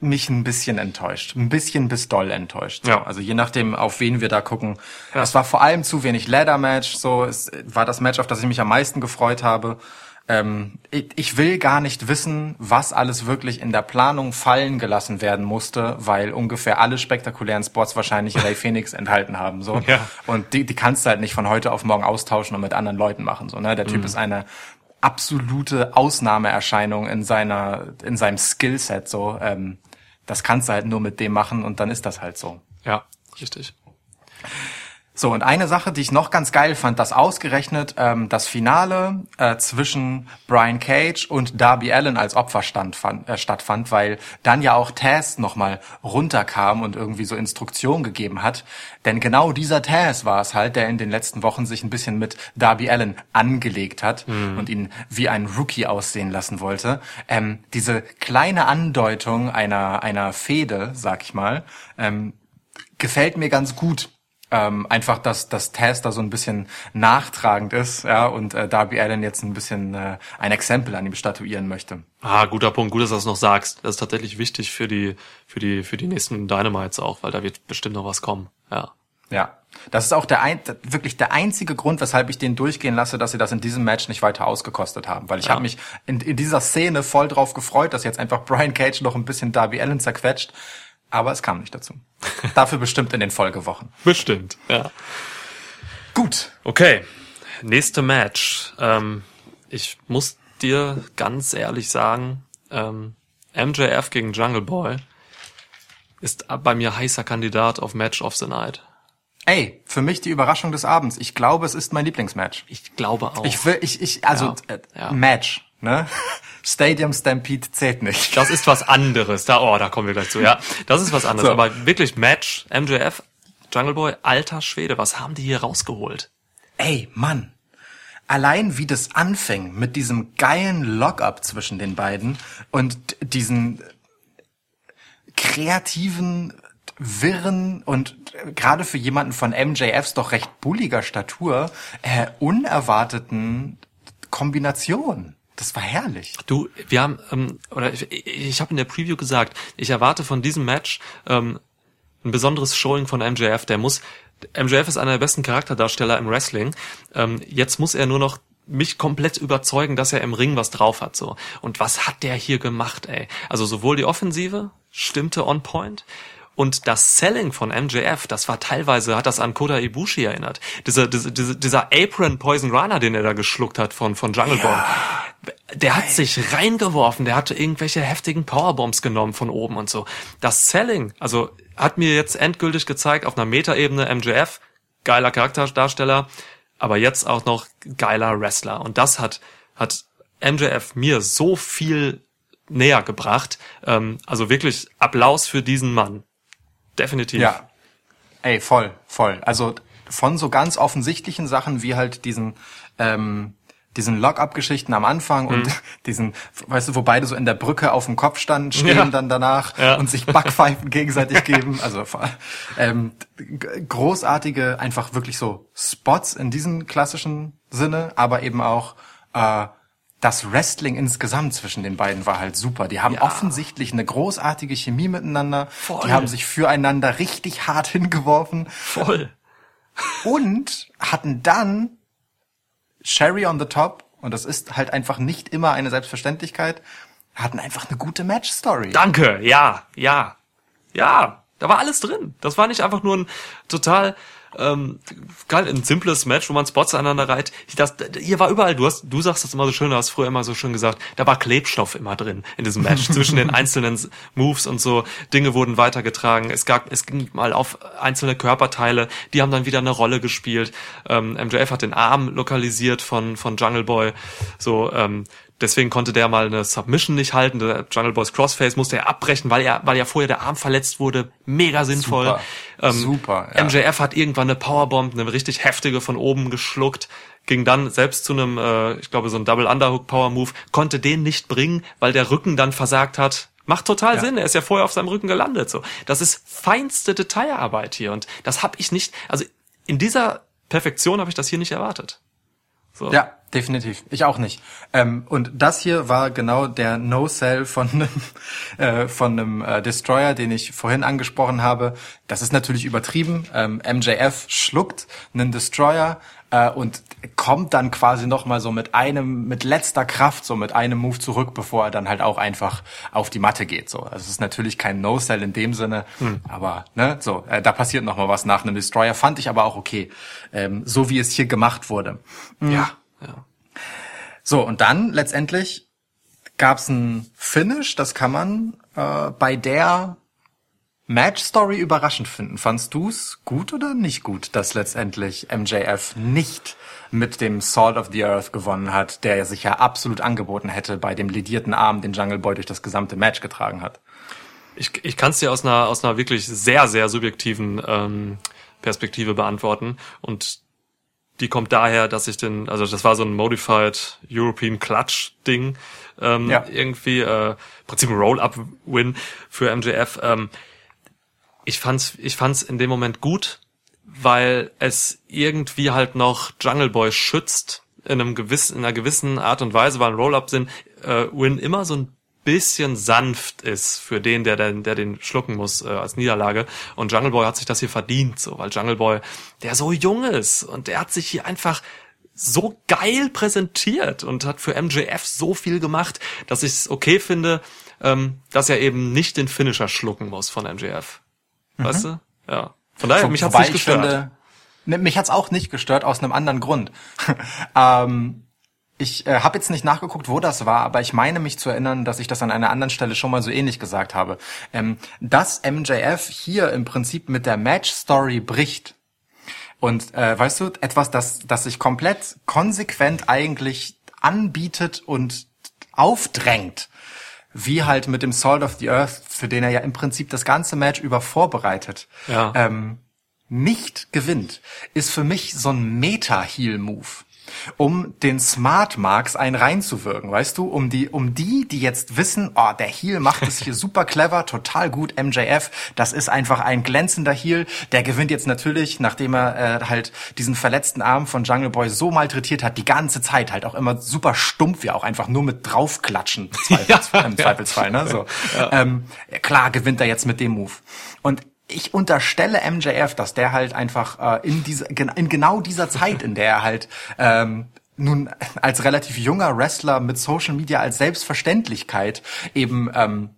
mich ein bisschen enttäuscht. Ein bisschen bis doll enttäuscht. Ja. Also je nachdem, auf wen wir da gucken. Es war vor allem zu wenig Ladder-Match. So, es war das Match, auf das ich mich am meisten gefreut habe. Ähm, ich, ich will gar nicht wissen, was alles wirklich in der Planung fallen gelassen werden musste, weil ungefähr alle spektakulären Spots wahrscheinlich Ray Phoenix enthalten haben. So. Ja. Und die, die kannst du halt nicht von heute auf morgen austauschen und mit anderen Leuten machen. So, ne? Der Mhm. Typ ist eine absolute Ausnahmeerscheinung in seiner, in seinem Skillset. So, ähm, das kannst du halt nur mit dem machen und dann ist das halt so. Ja, richtig. So, und eine Sache, die ich noch ganz geil fand, dass ausgerechnet ähm, das Finale äh, zwischen Brian Cage und Darby Allen als Opfer stand, fand, äh, stattfand, weil dann ja auch Taz nochmal runterkam und irgendwie so Instruktionen gegeben hat. Denn genau dieser Taz war es halt, der in den letzten Wochen sich ein bisschen mit Darby Allen angelegt hat und ihn wie ein Rookie aussehen lassen wollte. Ähm, diese kleine Andeutung einer, einer Fehde, sag ich mal, ähm, gefällt mir ganz gut. Ähm, einfach, dass das Taz da so ein bisschen nachtragend ist, ja, und äh, Darby Allen jetzt ein bisschen äh, ein Exempel an ihm statuieren möchte. Ah, guter Punkt. Gut, dass du das noch sagst. Das ist tatsächlich wichtig für die, für die, für die nächsten Dynamites auch, weil da wird bestimmt noch was kommen. Ja. Ja. Das ist auch der ein, wirklich der einzige Grund, weshalb ich den durchgehen lasse, dass sie das in diesem Match nicht weiter ausgekostet haben. Weil ich Ja. habe mich in, in dieser Szene voll drauf gefreut, dass jetzt einfach Brian Cage noch ein bisschen Darby Allen zerquetscht. Aber es kam nicht dazu. Dafür bestimmt in den Folgewochen. Bestimmt. Ja. Gut. Okay. nächste Match. Ähm, ich muss dir ganz ehrlich sagen, ähm, MJF gegen Jungle Boy ist bei mir heißer Kandidat auf Match of the Night. Ey, für mich die Überraschung des Abends. Ich glaube, es ist mein Lieblingsmatch. Ich glaube auch. Ich will, ich, ich, also Ja, äh, ja. Match, ne? Stadium Stampede zählt nicht. Das ist was anderes. Da, oh, da kommen wir gleich zu. Ja, das ist was anderes. So. Aber wirklich Match, MJF, Jungle Boy, alter Schwede, was haben die hier rausgeholt? Ey, Mann. Allein wie das anfing mit diesem geilen Lock-up zwischen den beiden und diesen kreativen, wirren und gerade für jemanden von MJFs doch recht bulliger Statur äh, unerwarteten Kombination. Das war herrlich. Du, wir haben, ähm, oder ich, ich habe in der Preview gesagt, ich erwarte von diesem Match ähm, ein besonderes Showing von MJF. Der muss, MJF ist einer der besten Charakterdarsteller im Wrestling. Ähm, jetzt muss er nur noch mich komplett überzeugen, dass er im Ring was drauf hat. So und was hat der hier gemacht, ey? Also sowohl die Offensive stimmte on point. Und das Selling von MJF, das war teilweise, hat das an Kota Ibushi erinnert. Dieser, dieser, dieser, Apron Poison Rana, den er da geschluckt hat von, von Jungle Boy. Der hat sich reingeworfen, der hatte irgendwelche heftigen Powerbombs genommen von oben und so. Das Selling, also hat mir jetzt endgültig gezeigt, auf einer Metaebene MJF, geiler Charakterdarsteller, aber jetzt auch noch geiler Wrestler. Und das hat, hat MJF mir so viel näher gebracht. Ähm, also wirklich Applaus für diesen Mann. Definitiv. Ja. Ey, voll, voll. Also von so ganz offensichtlichen Sachen wie halt diesen, ähm, diesen Lock-up-Geschichten am Anfang und Mhm. diesen, weißt du, wo beide so in der Brücke auf dem Kopf standen, stehen Ja. dann danach Ja. und sich Backpfeifen gegenseitig geben. Also ähm, großartige, einfach wirklich so Spots in diesem klassischen Sinne, aber eben auch äh, das Wrestling insgesamt zwischen den beiden war halt super. Die haben Ja. offensichtlich eine großartige Chemie miteinander. Voll. Die haben sich füreinander richtig hart hingeworfen Voll. und hatten dann Sherry on the top, und das ist halt einfach nicht immer eine Selbstverständlichkeit, hatten einfach eine gute Match-Story. Danke, ja, ja, ja, da war alles drin. Das war nicht einfach nur ein total ähm, geil, ein simples Match, wo man Spots aneinander reiht. Das, hier war überall, du hast, du sagst das immer so schön, du hast früher immer so schön gesagt, da war Klebstoff immer drin in diesem Match zwischen den einzelnen Moves und so. Dinge wurden weitergetragen. Es gab, es ging mal auf einzelne Körperteile, die haben dann wieder eine Rolle gespielt. Ähm, MJF hat den Arm lokalisiert von von Jungle Boy, so. Ähm, Deswegen konnte der mal eine Submission nicht halten. Der Jungle Boys Crossface musste er abbrechen, weil er, weil ja vorher der Arm verletzt wurde. Mega sinnvoll. Super. Ähm, Super, ja. MJF hat irgendwann eine Powerbomb, eine richtig heftige von oben geschluckt, ging dann selbst zu einem, äh, ich glaube, so ein Double Underhook Power Move, konnte den nicht bringen, weil der Rücken dann versagt hat. Macht total Ja. Sinn. Er ist ja vorher auf seinem Rücken gelandet. So, das ist feinste Detailarbeit hier und das habe ich nicht. Also in dieser Perfektion habe ich das hier nicht erwartet. So. Ja, definitiv. Ich auch nicht. Ähm, und das hier war genau der No-Sell von einem, äh, von einem äh, Destroyer, den ich vorhin angesprochen habe. Das ist natürlich übertrieben. Ähm, MJF schluckt einen Destroyer äh, und kommt dann quasi noch mal so mit einem, mit letzter Kraft, so mit einem Move zurück, bevor er dann halt auch einfach auf die Matte geht. So, also es ist natürlich kein No-Sell in dem Sinne, aber ne, so, äh, da passiert noch mal was nach einem Destroyer. Fand ich aber auch okay, ähm, so wie es hier gemacht wurde. ja, ja. So, und dann letztendlich gab's ein Finish, das kann man äh, bei der Match-Story überraschend finden. Fandst du's gut oder nicht gut, dass letztendlich MJF nicht mit dem Sword of the Earth gewonnen hat, der sich ja absolut angeboten hätte bei dem lidierten Arm, den Jungle Boy durch das gesamte Match getragen hat? Ich, ich kann es dir aus einer, aus einer wirklich sehr, sehr subjektiven ähm, Perspektive beantworten. Und die kommt daher, dass ich den, also das war so ein Modified European Clutch Ding, ähm, Ja. irgendwie, äh, im Prinzip ein Roll-Up-Win für MJF. Ähm, ich fand's, ich fand's in dem Moment gut, weil es irgendwie halt noch Jungle Boy schützt in einem gewissen, in einer gewissen Art und Weise, weil ein Roll-Up-Sinn äh, Win immer so ein bisschen sanft ist für den, der den, der den schlucken muss äh, als Niederlage. Und Jungle Boy hat sich das hier verdient, so, weil Jungle Boy, der so jung ist und der hat sich hier einfach so geil präsentiert und hat für MJF so viel gemacht, dass ich es okay finde, ähm, dass er eben nicht den Finisher schlucken muss von MJF. Weißt du? Ja. Von daher, Wo- mich hat's nicht ich gestört. finde, Ne, Mich hat's auch nicht gestört, aus einem anderen Grund. ähm, ich äh, habe jetzt nicht nachgeguckt, wo das war, aber ich meine mich zu erinnern, dass ich das an einer anderen Stelle schon mal so ähnlich gesagt habe. Ähm, dass MJF hier im Prinzip mit der Match-Story bricht. Und äh, weißt du, etwas, das, das sich komplett konsequent eigentlich anbietet und aufdrängt, wie halt mit dem Salt of the Earth, für den er ja im Prinzip das ganze Match über vorbereitet, Ja. ähm, nicht gewinnt, ist für mich so ein Meta-Heal-Move. Um den Smart Marks einen reinzuwirken, weißt du, um die, um die, die jetzt wissen, oh, der Heal macht es hier super clever, total gut, MJF, das ist einfach ein glänzender Heal, der gewinnt jetzt natürlich, nachdem er äh, halt diesen verletzten Arm von Jungle Boy so malträtiert hat, die ganze Zeit halt auch immer super stumpf, ja auch einfach nur mit draufklatschen, im Zweifelsfall, im Zweifelsfall ne, so. Ähm, klar gewinnt er jetzt mit dem Move. Und ich unterstelle MJF, dass der halt einfach äh, in, diese, in genau dieser Zeit, in der er halt ähm, nun als relativ junger Wrestler mit Social Media als Selbstverständlichkeit eben ähm,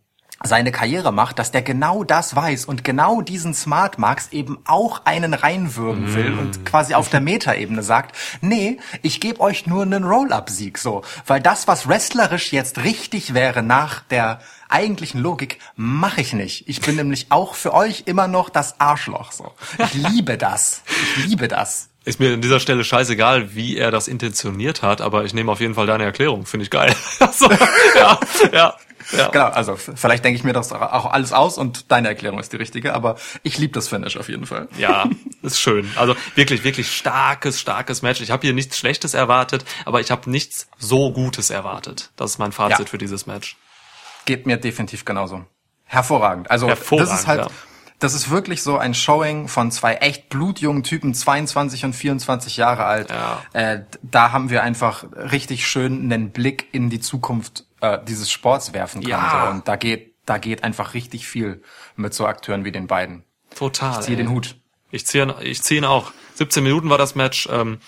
seine Karriere macht, dass der genau das weiß und genau diesen Smart Marks eben auch einen reinwürgen will und quasi auf der Metaebene sagt, nee, ich gebe euch nur einen Roll-Up-Sieg so, weil das, was wrestlerisch jetzt richtig wäre nach der eigentlichen Logik, mache ich nicht. Ich bin nämlich auch für euch immer noch das Arschloch so. Ich liebe das. Ich liebe das. Ist mir an dieser Stelle scheißegal, wie er das intentioniert hat, aber ich nehme auf jeden Fall deine Erklärung. Finde ich geil. so, ja, ja, ja. Genau, also vielleicht denke ich mir das auch alles aus und deine Erklärung ist die richtige, aber ich liebe das Finish auf jeden Fall. Ja, ist schön. Also wirklich, wirklich starkes, starkes Match. Ich habe hier nichts Schlechtes erwartet, aber ich habe nichts so Gutes erwartet. Das ist mein Fazit Ja. für dieses Match. Geht mir definitiv genauso. Hervorragend. Also Hervorragend, das ist halt, ja. Das ist wirklich so ein Showing von zwei echt blutjungen Typen, 22 und 24 Jahre alt. Ja. Äh, da haben wir einfach richtig schön einen Blick in die Zukunft äh, dieses Sports werfen können. Ja. So. Und da geht, da geht einfach richtig viel mit so Akteuren wie den beiden. Total. Ich ziehe den Hut. Ich ziehe ich zieh ihn auch. 17 Minuten war das Match. Ähm,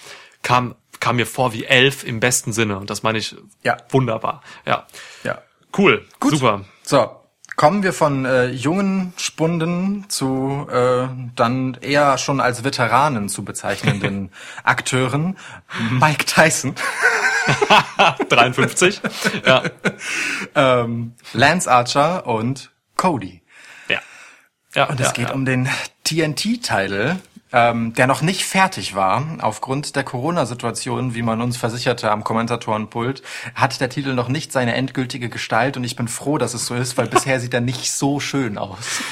kam, kam mir vor wie elf im besten Sinne. Und das meine ich Ja. wunderbar. Ja. Ja. Cool. Super. So, kommen wir von äh, jungen Spunden zu äh, dann eher schon als Veteranen zu bezeichnenden Akteuren. Mike Tyson, 53. ja. ähm, Lance Archer und Cody. Ja. Ja. Und ja, es geht ja. um den TNT-Title, ähm, der noch nicht fertig war. Aufgrund der Corona-Situation, wie man uns versicherte am Kommentatorenpult, hat der Titel noch nicht seine endgültige Gestalt und ich bin froh, dass es so ist, weil bisher sieht er nicht so schön aus.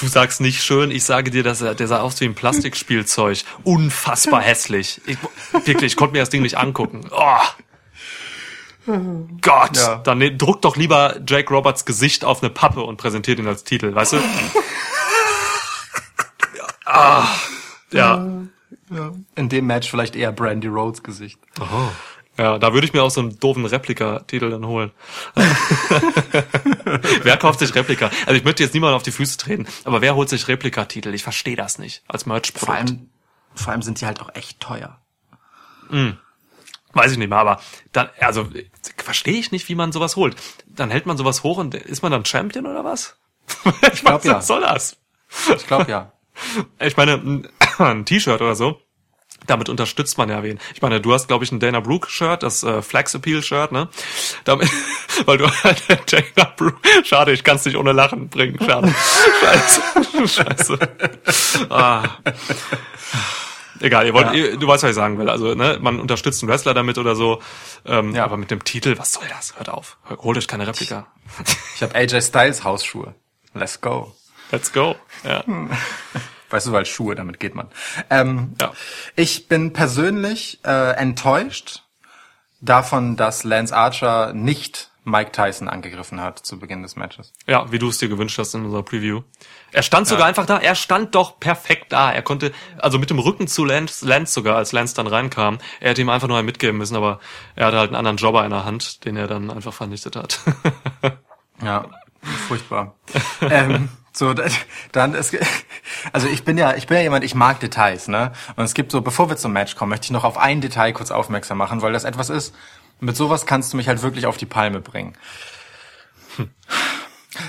Du sagst nicht schön, ich sage dir, dass er, der sah aus wie ein Plastikspielzeug. Unfassbar hässlich. Ich, wirklich, ich konnte mir das Ding nicht angucken. Oh. Gott, Ja. dann ne, druck doch lieber Jake Roberts Gesicht auf eine Pappe und präsentiert ihn als Titel, weißt du? ah, ja, In dem Match vielleicht eher Brandy Rhodes Gesicht. ja, da würde ich mir auch so einen doofen Replika-Titel dann holen. wer kauft sich Replika? Also ich möchte jetzt niemand auf die Füße treten, aber wer holt sich Replika-Titel? Ich verstehe das nicht als Vor Merch-Produkt. allem, vor allem sind die halt auch echt teuer. Weiß ich nicht mehr, aber dann, also verstehe ich nicht, wie man sowas holt. Dann hält man sowas hoch und ist man dann Champion oder was? ich glaub, weiß, ja. Was soll das? Ich glaube ja. Ich meine, ein, T-Shirt oder so. Damit unterstützt man ja wen. Ich meine, du hast, glaube ich, ein Dana Brooke-Shirt, das äh, Flex Appeal-Shirt, ne? Damit, weil du halt Dana Brooke. Schade, ich kann es nicht ohne Lachen bringen. Schade. Scheiße. Scheiße. Ah. Egal, ihr wollt, Ja. ihr, du weißt, was ich sagen will. Also, ne, man unterstützt einen Wrestler damit oder so. Ähm, Ja. Aber mit dem Titel, was soll das? Hört auf. Holt euch keine Replika. Ich habe AJ Styles Hausschuhe. Let's go. Let's go. Ja. Weißt du, weil Schuhe, damit geht man. Ähm, Ja. Ich bin persönlich äh, enttäuscht davon, dass Lance Archer nicht Mike Tyson angegriffen hat zu Beginn des Matches. Ja, wie du es dir gewünscht hast in unserer Preview. Er stand sogar einfach da, er stand doch perfekt da. Er konnte, also mit dem Rücken zu Lance, Lance sogar, als Lance dann reinkam, er hätte ihm einfach nur einen mitgeben müssen, aber er hatte halt einen anderen Jobber in der Hand, den er dann einfach vernichtet hat. Ja, furchtbar. ähm, so, da- dann ist, also ich bin ja, ich bin ja jemand, ich mag Details, ne? Und es gibt so, bevor wir zum Match kommen, möchte ich noch auf ein Detail kurz aufmerksam machen, weil das etwas ist, mit sowas kannst du mich halt wirklich auf die Palme bringen.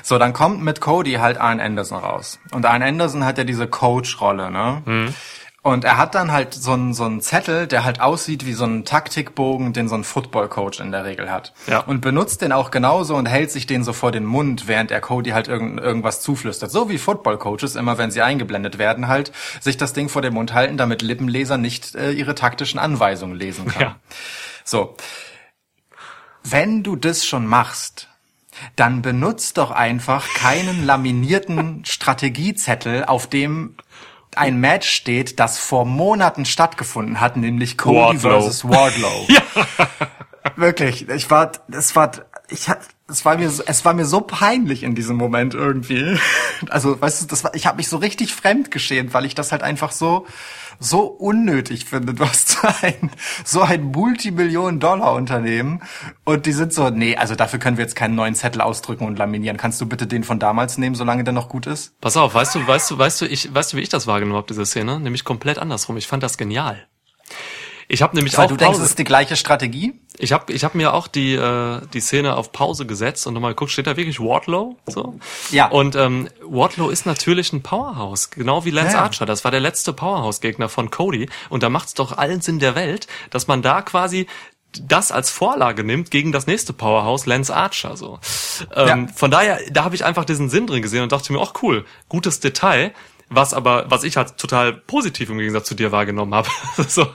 So, dann kommt mit Cody halt Arn Anderson raus. Und Arn Anderson hat ja diese Coach-Rolle, ne? Und er hat dann halt so einen, so einen Zettel, der halt aussieht wie so ein Taktikbogen, den so ein Football-Coach in der Regel hat. Ja. Und benutzt den auch genauso und hält sich den so vor den Mund, während er Cody halt irgend, irgendwas zuflüstert. So wie Football-Coaches immer, wenn sie eingeblendet werden, halt sich das Ding vor den Mund halten, damit Lippenleser nicht äh, ihre taktischen Anweisungen lesen können. Ja. So. Wenn du das schon machst, dann benutzt doch einfach keinen laminierten Strategiezettel, auf dem ein Match steht, das vor Monaten stattgefunden hat, nämlich Cody Wardlow. versus Wardlow. Wirklich, ich war, es war, ich hab, es war mir, so- es war mir so peinlich in diesem Moment irgendwie. Also, weißt du, das war, ich habe mich so richtig fremdgeschämt, weil ich das halt einfach so, so unnötig finde. Du hast so ein, so ein Multimillionen-Dollar-Unternehmen und die sind so, nee, also dafür können wir jetzt keinen neuen Zettel ausdrücken und laminieren. Kannst du bitte den von damals nehmen, solange der noch gut ist? Pass auf, weißt du, weißt du, weißt du, ich, weißt du, wie ich das wahrgenommen habe, diese Szene? Nämlich komplett andersrum. Ich fand das genial. Ich habe nämlich Weil auch du denkst, Pause- es ist die gleiche Strategie? Ich habe ich hab mir auch die, äh, die Szene auf Pause gesetzt und nochmal geguckt, steht da wirklich Wardlow? So? Ja. Und ähm, Wardlow ist natürlich ein Powerhouse, genau wie Lance Ja. Archer. Das war der letzte Powerhouse-Gegner von Cody. Und da macht es doch allen Sinn der Welt, dass man da quasi das als Vorlage nimmt gegen das nächste Powerhouse, Lance Archer. So. Ähm, Ja. Von daher, da habe ich einfach diesen Sinn drin gesehen und dachte mir, ach cool, gutes Detail, was aber, was ich halt total positiv im Gegensatz zu dir wahrgenommen habe. so.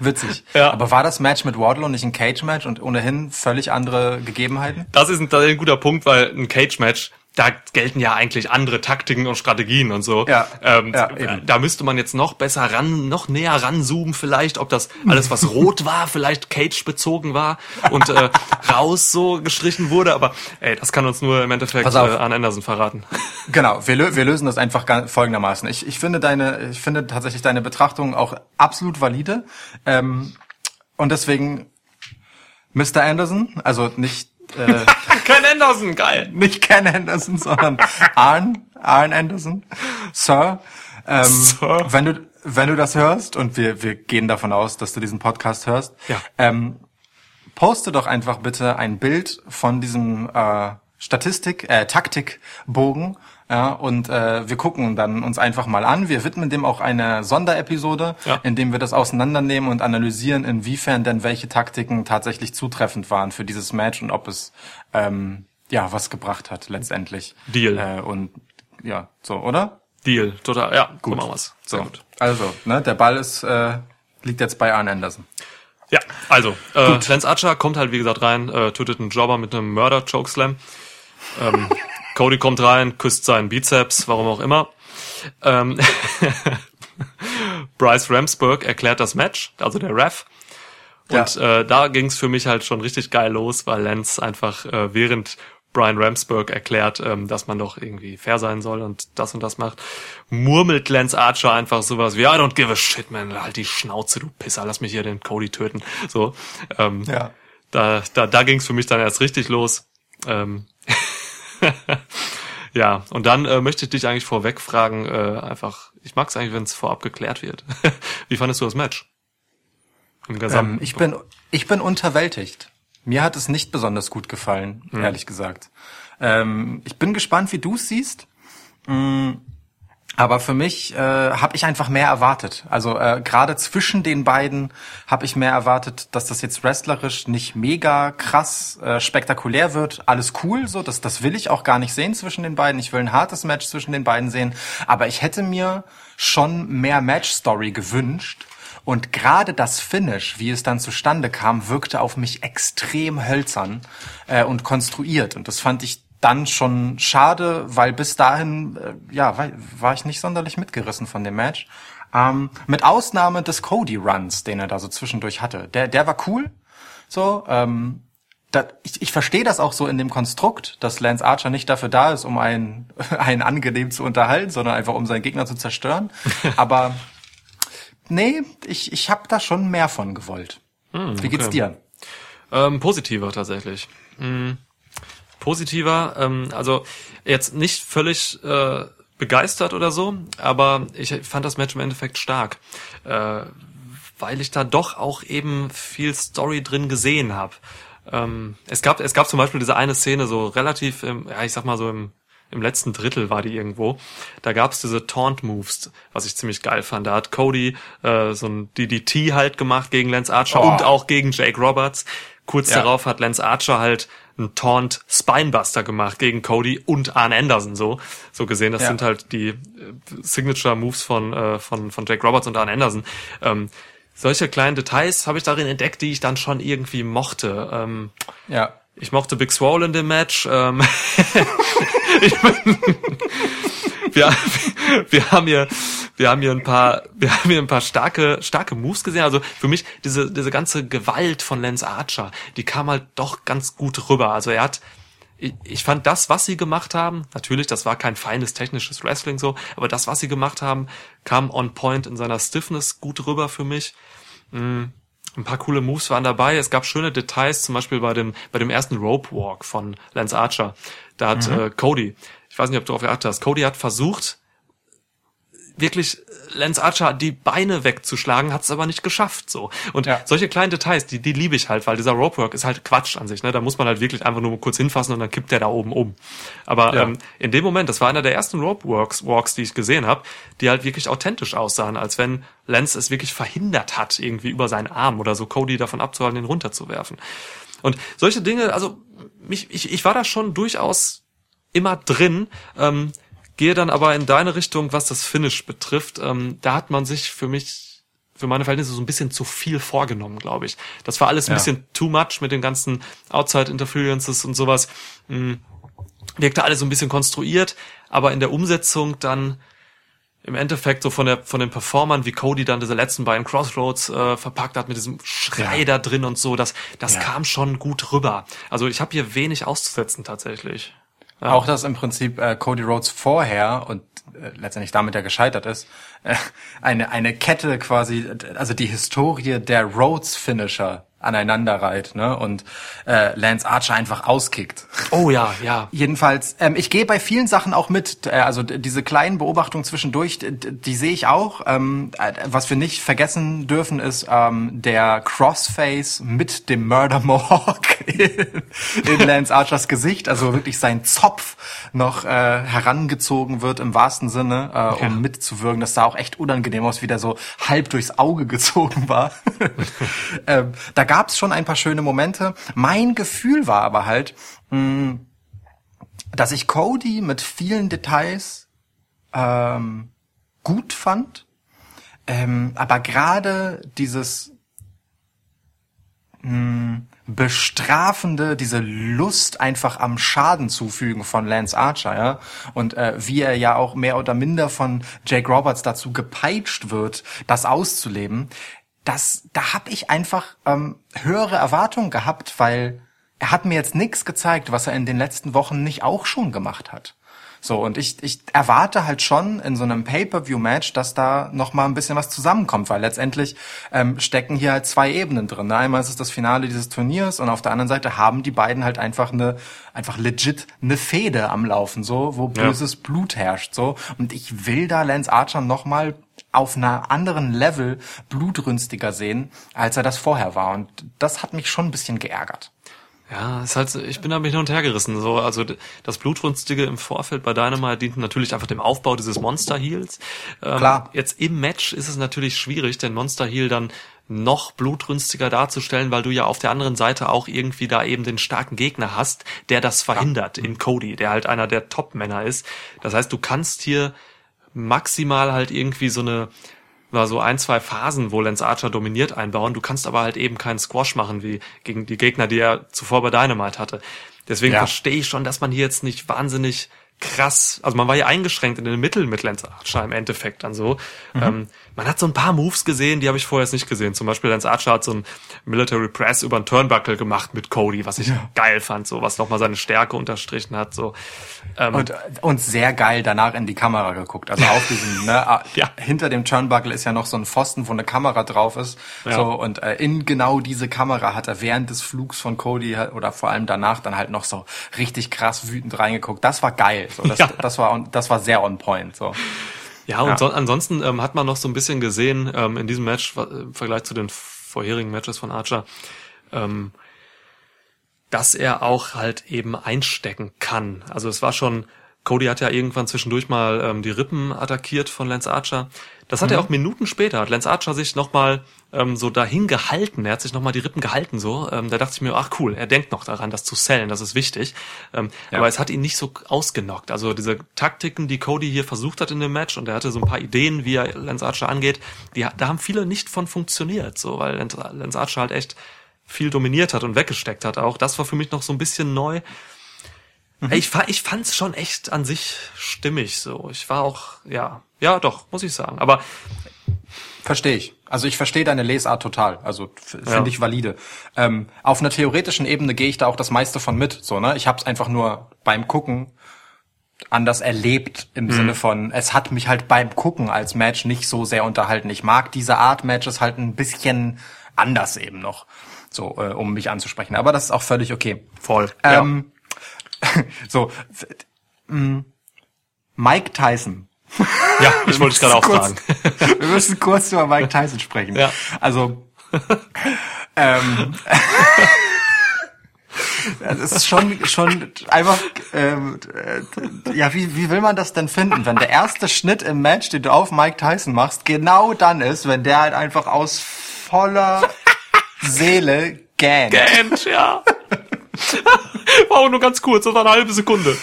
Witzig. Ja. Aber war das Match mit Wardlow nicht ein Cage-Match und ohnehin völlig andere Gegebenheiten? Das ist ein, das ist ein guter Punkt, weil ein Cage-Match, da gelten ja eigentlich andere Taktiken und Strategien und so. Ja, ähm, ja, eben. da müsste man jetzt noch besser ran, noch näher ranzoomen vielleicht, ob das alles, was rot war, vielleicht Cage bezogen war und äh, raus so gestrichen wurde. Aber ey, das kann uns nur im Endeffekt äh, Arn Anderson verraten. Genau, wir, lö wir lösen das einfach folgendermaßen. Ich, ich finde deine, ich finde tatsächlich deine Betrachtung auch absolut valide. Ähm, und deswegen Mr. Anderson, also nicht äh, Anderson, geil. nicht Ken Anderson, sondern Arn, Arn Anderson, Sir. Ähm, Sir. Wenn du wenn du das hörst und wir wir gehen davon aus, dass du diesen Podcast hörst, Ja. ähm, poste doch einfach bitte ein Bild von diesem äh, Statistik, äh, Taktikbogen. Ja, und äh, wir gucken dann uns einfach mal an. Wir widmen dem auch eine Sonderepisode, Ja. in dem wir das auseinandernehmen und analysieren, inwiefern denn welche Taktiken tatsächlich zutreffend waren für dieses Match und ob es ähm, ja was gebracht hat letztendlich. Deal. Äh, und ja, so, oder? Deal, total. Ja, gut. machen wir's. Sehr So. gut. Also, ne, der Ball ist äh, liegt jetzt bei Arne Anderson. Ja, also, äh, Lance Archer kommt halt, wie gesagt, rein, äh, tötet einen Jobber mit einem Murder-Chokeslam. Ähm, Cody kommt rein, küsst seinen Bizeps, warum auch immer. Ähm, Bryce Ramsburg erklärt das Match, also der Ref. Und äh, da ging's für mich halt schon richtig geil los, weil Lance einfach äh, während Brian Ramsburg erklärt, ähm, dass man doch irgendwie fair sein soll und das und das macht, murmelt Lance Archer einfach sowas wie, I don't give a shit, man, halt die Schnauze, du Pisser, lass mich hier den Cody töten. So, ähm, Ja. da, da, da ging's für mich dann erst richtig los. Ähm, ja, und dann äh, möchte ich dich eigentlich vorweg fragen, äh, einfach, ich mag's eigentlich, wenn es vorab geklärt wird. Wie fandest du das Match? Im Gesamten. Ähm, ich bin ich bin unterwältigt. Mir hat es nicht besonders gut gefallen, ehrlich gesagt. Ähm, ich bin gespannt, wie du es siehst. Mm, Aber für mich äh, habe ich einfach mehr erwartet. Also äh, gerade zwischen den beiden habe ich mehr erwartet, dass das jetzt wrestlerisch nicht mega krass äh, spektakulär wird. Alles cool, so das das will ich auch gar nicht sehen zwischen den beiden. Ich will ein hartes Match zwischen den beiden sehen. Aber ich hätte mir schon mehr Match-Story gewünscht. Und gerade das Finish, wie es dann zustande kam, wirkte auf mich extrem hölzern äh, und konstruiert. Und das fand ich dann schon schade, weil bis dahin äh, ja war, war ich nicht sonderlich mitgerissen von dem Match. Ähm, mit Ausnahme des Cody Runs, den er da so zwischendurch hatte. Der der war cool. So ähm, da, ich, ich verstehe das auch so in dem Konstrukt, dass Lance Archer nicht dafür da ist, um einen, einen angenehm zu unterhalten, sondern einfach um seinen Gegner zu zerstören. Aber nee, ich, ich habe da schon mehr von gewollt. Wie geht's okay. dir? Ähm, positiver tatsächlich. Mm, positiver, ähm, also jetzt nicht völlig äh, begeistert oder so, aber ich fand das Match im Endeffekt stark, äh, weil ich da doch auch eben viel Story drin gesehen habe. Ähm, es gab es gab zum Beispiel diese eine Szene so relativ, im, ja ich sag mal so im im letzten Drittel war die irgendwo. Da gab's diese Taunt Moves, was ich ziemlich geil fand. Da hat Cody äh, so ein DDT halt gemacht gegen Lance Archer Oh. und auch gegen Jake Roberts. Kurz Ja. darauf hat Lance Archer halt einen Taunt Spinebuster gemacht gegen Cody und Arn Anderson so. So gesehen, das Ja. sind halt die äh, Signature Moves von, äh, von, von Jake Roberts und Arn Anderson. Ähm, solche kleinen Details habe ich darin entdeckt, die ich dann schon irgendwie mochte. Ähm, Ja. Ich mochte Big Swole in dem Match. Ähm, wir, wir haben hier, wir haben hier ein paar, wir haben hier ein paar starke, starke Moves gesehen. Also für mich diese, diese ganze Gewalt von Lance Archer, die kam halt doch ganz gut rüber. Also er hat, ich, ich fand das, was sie gemacht haben, natürlich, das war kein feines technisches Wrestling so, aber das, was sie gemacht haben, kam on point in seiner Stiffness gut rüber für mich. Ein paar coole Moves waren dabei. Es gab schöne Details, zum Beispiel bei dem, bei dem ersten Rope Walk von Lance Archer. Da hat äh, Cody, ich weiß nicht, ob du darauf geachtet hast, Cody hat versucht, wirklich Lance Archer die Beine wegzuschlagen, hat es aber nicht geschafft so. Und Ja. solche kleinen Details, die, die liebe ich halt, weil dieser Rope Work ist halt Quatsch an sich. Ne? Da muss man halt wirklich einfach nur kurz hinfassen und dann kippt der da oben um. Aber Ja. ähm, in dem Moment, das war einer der ersten Rope Walks, Walks die ich gesehen habe, die halt wirklich authentisch aussahen, als wenn Lance es wirklich verhindert hat, irgendwie über seinen Arm oder so Cody davon abzuhalten, den runterzuwerfen. Und solche Dinge, also mich, ich, ich war da schon durchaus immer drin, ähm, gehe dann aber in deine Richtung, was das Finish betrifft. Ähm, da hat man sich für mich, für meine Verhältnisse so ein bisschen zu viel vorgenommen, glaube ich. Das war alles ein Ja. bisschen too much mit den ganzen Outside Interferences und sowas. Mm, wirkte alles so ein bisschen konstruiert, aber in der Umsetzung dann im Endeffekt so von der von den Performern wie Cody dann diese letzten beiden Crossroads äh, verpackt hat mit diesem Schrei Ja. da drin und so, das das Ja. kam schon gut rüber. Also ich habe hier wenig auszusetzen tatsächlich. Ja. Auch dass im Prinzip äh, Cody Rhodes vorher und äh, letztendlich damit ja gescheitert ist, äh, eine, eine Kette quasi, also die Historie der Rhodes-Finisher aneinanderreiht ne? und äh, Lance Archer einfach auskickt. Oh ja, ja. Jedenfalls, ähm, ich gehe bei vielen Sachen auch mit. Äh, also diese kleinen Beobachtungen zwischendurch, d- d- die sehe ich auch. Ähm, äh, was wir nicht vergessen dürfen, ist ähm, der Crossface mit dem Murder Mohawk in, in Lance Archers Gesicht. Also wirklich sein Zopf noch äh, herangezogen wird im wahrsten Sinne, äh, um mitzuwirken. Das sah auch echt unangenehm aus, wie der so halb durchs Auge gezogen war. ähm, da gab es schon ein paar schöne Momente. Mein Gefühl war aber halt, dass ich Cody mit vielen Details ähm, gut fand, ähm, aber gerade dieses mh, bestrafende, diese Lust einfach am Schaden zufügen von Lance Archer, ja, und äh, wie er ja auch mehr oder minder von Jake Roberts dazu gepeitscht wird, das auszuleben, das, da habe ich einfach ähm, höhere Erwartungen gehabt, weil er hat mir jetzt nichts gezeigt, was er in den letzten Wochen nicht auch schon gemacht hat. So, und ich, ich erwarte halt schon in so einem Pay-Per-View-Match, dass da noch mal ein bisschen was zusammenkommt, weil letztendlich ähm, stecken hier halt zwei Ebenen drin. Ne? Einmal ist es das Finale dieses Turniers und auf der anderen Seite haben die beiden halt einfach eine, einfach legit eine Fehde am Laufen, so, wo Ja. böses Blut herrscht, so. Und ich will da Lance Archer noch mal auf einer anderen Level blutrünstiger sehen, als er das vorher war. Und das hat mich schon ein bisschen geärgert. Ja, ist halt, ich bin da hin und her gerissen. So, also das Blutrünstige im Vorfeld bei Dynamite dient natürlich einfach dem Aufbau dieses Monster Heals. Ähm, Klar. Jetzt im Match ist es natürlich schwierig, den Monster Heal dann noch blutrünstiger darzustellen, weil du ja auf der anderen Seite auch irgendwie da eben den starken Gegner hast, der das verhindert in Cody, der halt einer der Top-Männer ist. Das heißt, du kannst hier maximal halt irgendwie so eine war so ein, zwei Phasen, wo Lance Archer dominiert einbauen. Du kannst aber halt eben keinen Squash machen, wie gegen die Gegner, die er zuvor bei Dynamite hatte. Deswegen Ja. verstehe ich schon, dass man hier jetzt nicht wahnsinnig krass, also man war ja eingeschränkt in den Mitteln mit Lance Archer im Endeffekt dann so. Ähm, man hat so ein paar Moves gesehen, die habe ich vorher jetzt nicht gesehen. Zum Beispiel Lance Archer hat so ein Military Press über einen Turnbuckle gemacht mit Cody, was ich geil fand, so was nochmal seine Stärke unterstrichen hat. So. Ähm, Und, und sehr geil danach in die Kamera geguckt. Also auf diesem, ne, ah, Ja. hinter dem Turnbuckle ist ja noch so ein Pfosten, wo eine Kamera drauf ist. Ja. So, und äh, in genau diese Kamera hat er während des Flugs von Cody halt- oder vor allem danach dann halt noch so richtig krass wütend reingeguckt. Das war geil. So, das, Ja. das war das war sehr on point. So. Ja, und Ja. So, ansonsten ähm, hat man noch so ein bisschen gesehen ähm, in diesem Match im Vergleich zu den vorherigen Matches von Archer, ähm, dass er auch halt eben einstecken kann. Also es war schon Cody hat ja irgendwann zwischendurch mal ähm, die Rippen attackiert von Lance Archer. Das hat er auch Minuten später, hat Lance Archer sich nochmal ähm, so dahin gehalten, er hat sich nochmal die Rippen gehalten so. Ähm, da dachte ich mir, ach cool, er denkt noch daran, das zu sellen, das ist wichtig. Ähm, Ja. Aber es hat ihn nicht so ausgenockt. Also diese Taktiken, die Cody hier versucht hat in dem Match und er hatte so ein paar Ideen, wie er Lance Archer angeht, die, da haben viele nicht von funktioniert, so, weil Lance, Archer halt echt viel dominiert hat und weggesteckt hat auch. Das war für mich noch so ein bisschen neu. Ich, fa- ich fand's schon echt an sich stimmig so. Ich war auch, ja, ja doch, muss ich sagen. Aber Verstehe ich. Also ich verstehe deine Lesart total. Also finde Ja. ich valide. Ähm, auf einer theoretischen Ebene gehe ich da auch das meiste von mit. So, ne? Ich habe es einfach nur beim Gucken anders erlebt im Sinne von, es hat mich halt beim Gucken als Match nicht so sehr unterhalten. Ich mag diese Art Matches halt ein bisschen anders eben noch, so äh, um mich anzusprechen. Aber das ist auch völlig okay. voll. Ähm, so, f- m, Mike Tyson. ja. ich wollte es gerade auch kurz, fragen. Wir müssen kurz über Mike Tyson sprechen. Ja. Also, ähm, es ist schon, schon einfach, ähm, äh, ja, wie, wie will man das denn finden, wenn der erste Schnitt im Match, den du auf Mike Tyson machst, genau dann ist, wenn der halt einfach aus voller Seele gähnt. Gähnt, ja. War auch nur ganz kurz, das war eine halbe Sekunde.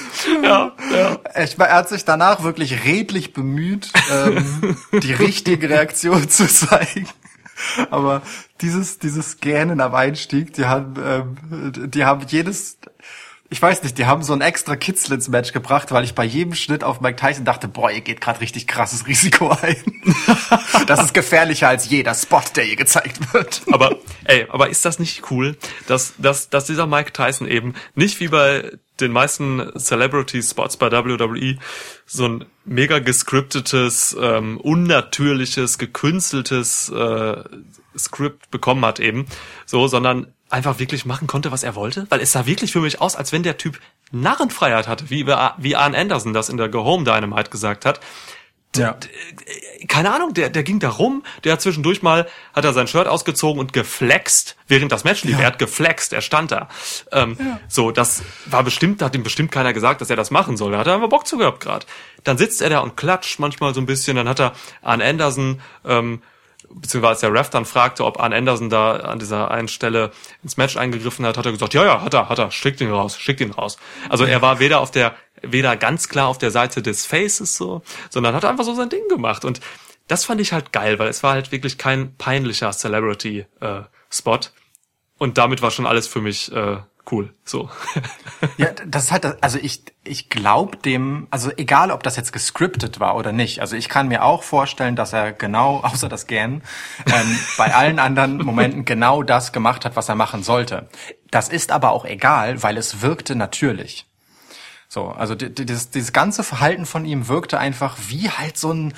Ja, ja. Ich, er hat sich danach wirklich redlich bemüht, ähm, die richtige Reaktion zu zeigen. Aber dieses, dieses Gähnen am Einstieg, die haben, ähm, die haben jedes, ich weiß nicht, die haben so ein extra Kitzel ins Match gebracht, weil ich bei jedem Schnitt auf Mike Tyson dachte, boah, ihr geht gerade richtig krasses Risiko ein. das ist gefährlicher als jeder Spot, der hier gezeigt wird. Aber, ey, aber ist das nicht cool, dass, dass, dass dieser Mike Tyson eben nicht wie bei den meisten Celebrity-Spots bei WWE so ein mega gescriptetes, ähm, unnatürliches, gekünsteltes äh, Skript bekommen hat eben, so, sondern einfach wirklich machen konnte, was er wollte, weil es sah wirklich für mich aus, als wenn der Typ Narrenfreiheit hatte, wie, wie Arn Anderson das in der Go Home Dynamite gesagt hat Ja. keine Ahnung, der, der ging da rum, der hat zwischendurch mal, hat er sein Shirt ausgezogen und geflext, während das Match lief. Er hat geflext, er stand da. Ähm, So, das war bestimmt, hat ihm bestimmt keiner gesagt, dass er das machen soll. Da hat er einfach Bock zu gehabt gerade. Dann sitzt er da und klatscht manchmal so ein bisschen. Dann hat er an Anderson, ähm, beziehungsweise der Ref dann fragte, ob Arn Anderson da an dieser einen Stelle ins Match eingegriffen hat, hat er gesagt, ja, ja, hat er, hat er, schickt ihn raus, schickt ihn raus. Also er war weder auf der, weder ganz klar auf der Seite des Faces so, sondern hat einfach so sein Ding gemacht. Und das fand ich halt geil, weil es war halt wirklich kein peinlicher Celebrity-Spot. Und damit war schon alles für mich äh, cool. So. Ja, das halt, das- also ich, ich glaube dem, also egal, ob das jetzt gescriptet war oder nicht. Also ich kann mir auch vorstellen, dass er genau, außer das Gern, ähm, bei allen anderen Momenten genau das gemacht hat, was er machen sollte. Das ist aber auch egal, weil es wirkte natürlich. So, also di- di- dieses, dieses ganze Verhalten von ihm wirkte einfach wie halt so ein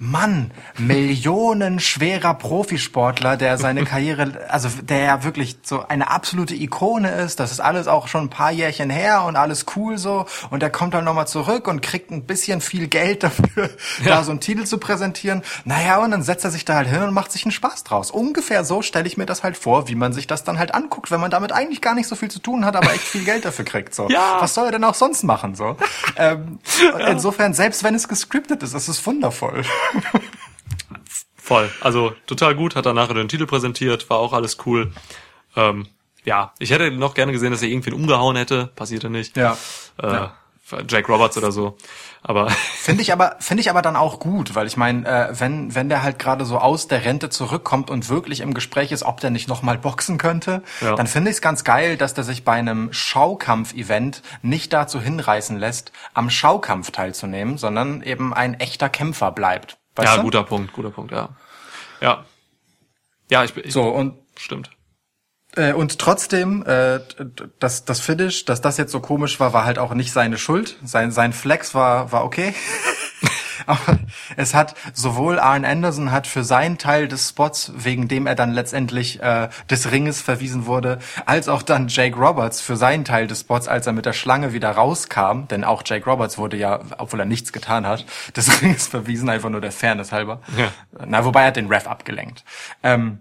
Mann, millionenschwerer Profisportler, der seine Karriere, also der ja wirklich so eine absolute Ikone ist. Das ist alles auch schon ein paar Jährchen her und alles cool so. Und der kommt dann nochmal zurück und kriegt ein bisschen viel Geld dafür, da so einen Titel zu präsentieren. Naja, und dann setzt er sich da halt hin und macht sich einen Spaß draus. Ungefähr so stelle ich mir das halt vor, wie man sich das dann halt anguckt, wenn man damit eigentlich gar nicht so viel zu tun hat, aber echt viel Geld dafür kriegt. So. Ja. Was soll er denn auch sonst machen? So. ähm, Insofern, selbst wenn es gescriptet ist, ist es wundervoll. Voll. Also total gut, hat dann nachher den Titel präsentiert, war auch alles cool. Ähm, ja, ich hätte noch gerne gesehen, dass er irgendwen umgehauen hätte, passierte nicht. Ja. Äh, Ja. Jake Roberts oder so. Aber Finde ich aber, finde ich aber dann auch gut, weil ich meine, äh, wenn, wenn der halt gerade so aus der Rente zurückkommt und wirklich im Gespräch ist, ob der nicht nochmal boxen könnte, Ja. dann finde ich es ganz geil, dass der sich bei einem Schaukampf-Event nicht dazu hinreißen lässt, am Schaukampf teilzunehmen, sondern eben ein echter Kämpfer bleibt. Ja, du? guter Punkt, guter Punkt, ja. Ja. Ja, ich bin ich, So, und stimmt. Äh, und trotzdem, äh, das, das Finish, dass das jetzt so komisch war, war halt auch nicht seine Schuld. Sein, sein Flex war, war okay. Aber es hat sowohl Arn Anderson hat für seinen Teil des Spots, wegen dem er dann letztendlich äh, des Ringes verwiesen wurde, als auch dann Jake Roberts für seinen Teil des Spots, als er mit der Schlange wieder rauskam, denn auch Jake Roberts wurde ja, obwohl er nichts getan hat, des Ringes verwiesen, einfach nur der Fairness halber. Ja. Na, wobei er hat den Ref abgelenkt. Ähm,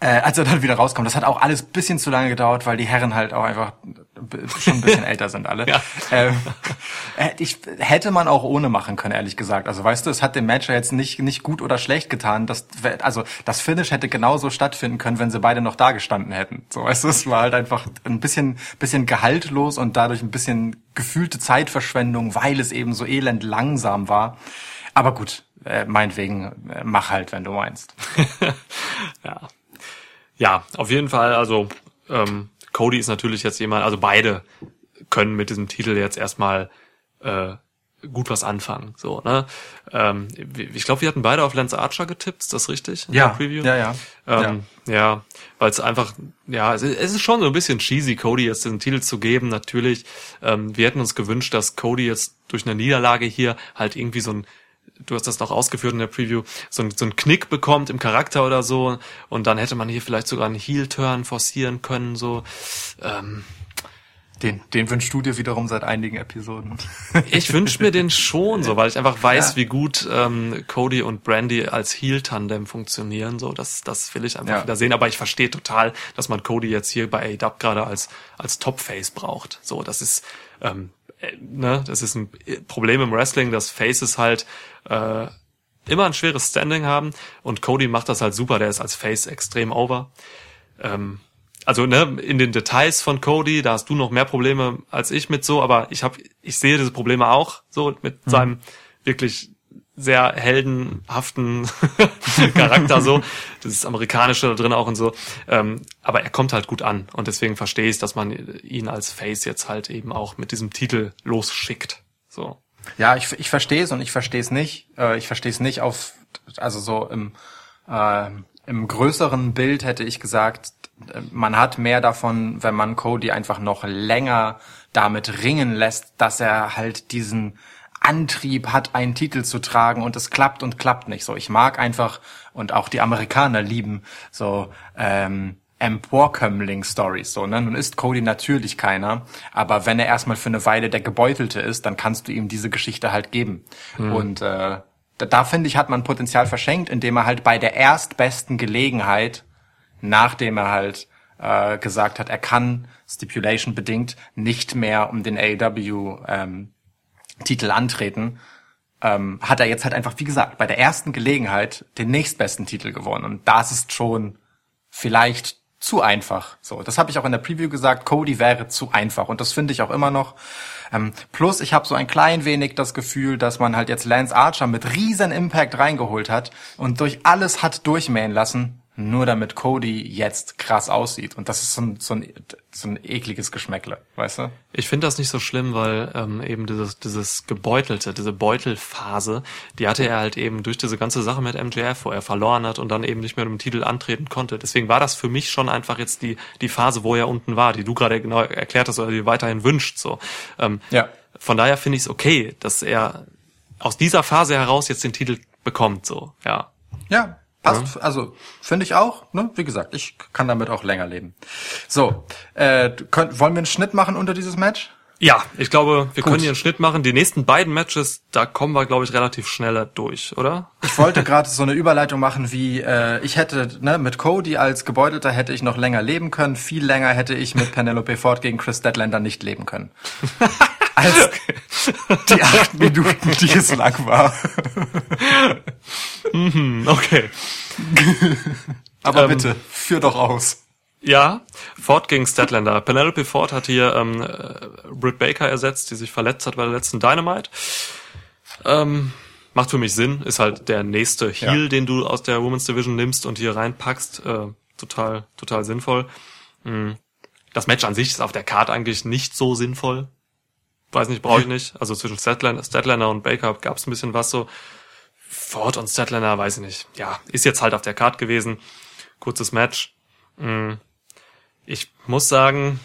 äh, als er dann wieder rauskommt. Das hat auch alles bisschen zu lange gedauert, weil die Herren halt auch einfach schon ein bisschen älter sind alle. Ja. Ähm, äh, ich, hätte man auch ohne machen können, ehrlich gesagt. Also weißt du, es hat dem Match ja jetzt nicht, nicht gut oder schlecht getan. Das, also das Finish hätte genauso stattfinden können, wenn sie beide noch da gestanden hätten. So weißt du, es war halt einfach ein bisschen, bisschen gehaltlos und dadurch ein bisschen gefühlte Zeitverschwendung, weil es eben so elend langsam war. Aber gut, äh, meinetwegen, äh, mach halt, wenn du meinst. Ja. Ja, auf jeden Fall, also ähm, Cody ist natürlich jetzt jemand, also beide können mit diesem Titel jetzt erstmal äh, gut was anfangen. So, ne? Ähm, ich glaube, wir hatten beide auf Lance Archer getippt, ist das richtig? in Preview? ja, ja. Ähm, ja, weil es einfach, ja, es ist, es ist schon so ein bisschen cheesy, Cody jetzt den Titel zu geben, natürlich. Ähm, wir hätten uns gewünscht, dass Cody jetzt durch eine Niederlage hier halt irgendwie so ein, du hast das noch ausgeführt in der Preview, so ein, so ein Knick bekommt im Charakter oder so. Und dann hätte man hier vielleicht sogar einen Heel-Turn forcieren können, so. Ähm, Den, den wünschst du dir wiederum seit einigen Episoden. ich wünsche mir den schon so, weil ich einfach weiß, Ja. wie gut ähm, Cody und Brandy als Heel-Tandem funktionieren. So, das, das will ich einfach Ja. wieder sehen. Aber ich verstehe total, dass man Cody jetzt hier bei AEW gerade als als Top-Face braucht. So, das ist ähm, äh, ne, das ist ein Problem im Wrestling, dass Faces halt äh, immer ein schweres Standing haben und Cody macht das halt super. Der ist als Face extrem over. Ähm, also ne, in den Details von Cody, da hast du noch mehr Probleme als ich mit so, aber ich habe, ich sehe diese Probleme auch so mit seinem wirklich sehr heldenhaften Charakter so, das Amerikanische da drin auch und so. Ähm, aber er kommt halt gut an und deswegen verstehe ich, dass man ihn als Face jetzt halt eben auch mit diesem Titel losschickt. So. Ja, ich, ich verstehe es und ich verstehe es nicht. Äh, ich verstehe es nicht auf, also so im, äh, im größeren Bild hätte ich gesagt, man hat mehr davon, wenn man Cody einfach noch länger damit ringen lässt, dass er halt diesen Antrieb hat, einen Titel zu tragen und es klappt und klappt nicht. So, ich mag einfach und auch die Amerikaner lieben so ähm, Emporkömmling-Stories. So, ne? Nun ist Cody natürlich keiner, aber wenn er erstmal für eine Weile der Gebeutelte ist, dann kannst du ihm diese Geschichte halt geben. Und äh, da, da finde ich, hat man Potenzial verschenkt, indem er halt bei der erstbesten Gelegenheit, nachdem er halt äh, gesagt hat, er kann Stipulation bedingt nicht mehr um den AEW ähm, Titel antreten, ähm, hat er jetzt halt einfach, wie gesagt, bei der ersten Gelegenheit den nächstbesten Titel gewonnen. Und das ist schon vielleicht zu einfach. So, das habe ich auch in der Preview gesagt. Cody wäre zu einfach und das finde ich auch immer noch. Ähm, plus, ich habe so ein klein wenig das Gefühl, dass man halt jetzt Lance Archer mit riesen Impact reingeholt hat und durch alles hat durchmähen lassen, nur damit Cody jetzt krass aussieht. Und das ist so ein, so ein, so ein ekliges Geschmäckle, weißt du? Ich finde das nicht so schlimm, weil ähm, eben dieses, dieses Gebeutelte, diese Beutelphase, die hatte er halt eben durch diese ganze Sache mit MJF, wo er verloren hat und dann eben nicht mehr mit dem Titel antreten konnte. Deswegen war das für mich schon einfach jetzt die, die Phase, wo er unten war, die du gerade genau erklärt hast oder die weiterhin wünscht. So. Ähm, Ja. Von daher finde ich es okay, dass er aus dieser Phase heraus jetzt den Titel bekommt. So, ja. Ja, passt. Also finde ich auch. Ne? Wie gesagt, ich kann damit auch länger leben. So, äh, könnt, wollen wir einen Schnitt machen unter dieses Match? Ja, ich glaube, wir Gut. können hier einen Schnitt machen. Die nächsten beiden Matches, da kommen wir, glaube ich, relativ schneller durch, oder? Ich wollte gerade so eine Überleitung machen, wie äh, ich hätte ne, mit Cody als Gebeutelter hätte ich noch länger leben können. Viel länger hätte ich mit Penelope Ford gegen Chris Deadlander nicht leben können. Als die acht Minuten, die es lang war. Okay. Aber Ähm, bitte, führ doch aus. Ja, Ford gegen Statlander. Penelope Ford hat hier ähm, äh, Britt Baker ersetzt, die sich verletzt hat bei der letzten Dynamite. Ähm, macht für mich Sinn, ist halt der nächste Heel, Ja. den du aus der Women's Division nimmst und hier reinpackst. Äh, total, total sinnvoll. Mm. Das Match an sich ist auf der Card eigentlich nicht so sinnvoll. Weiß nicht, brauche ich nicht. Also zwischen Statlander, Statlander und Baker gab es ein bisschen was so. Ford und Statlander, weiß ich nicht. Ja, ist jetzt halt auf der Card gewesen. Kurzes Match. Mm. Ich muss sagen,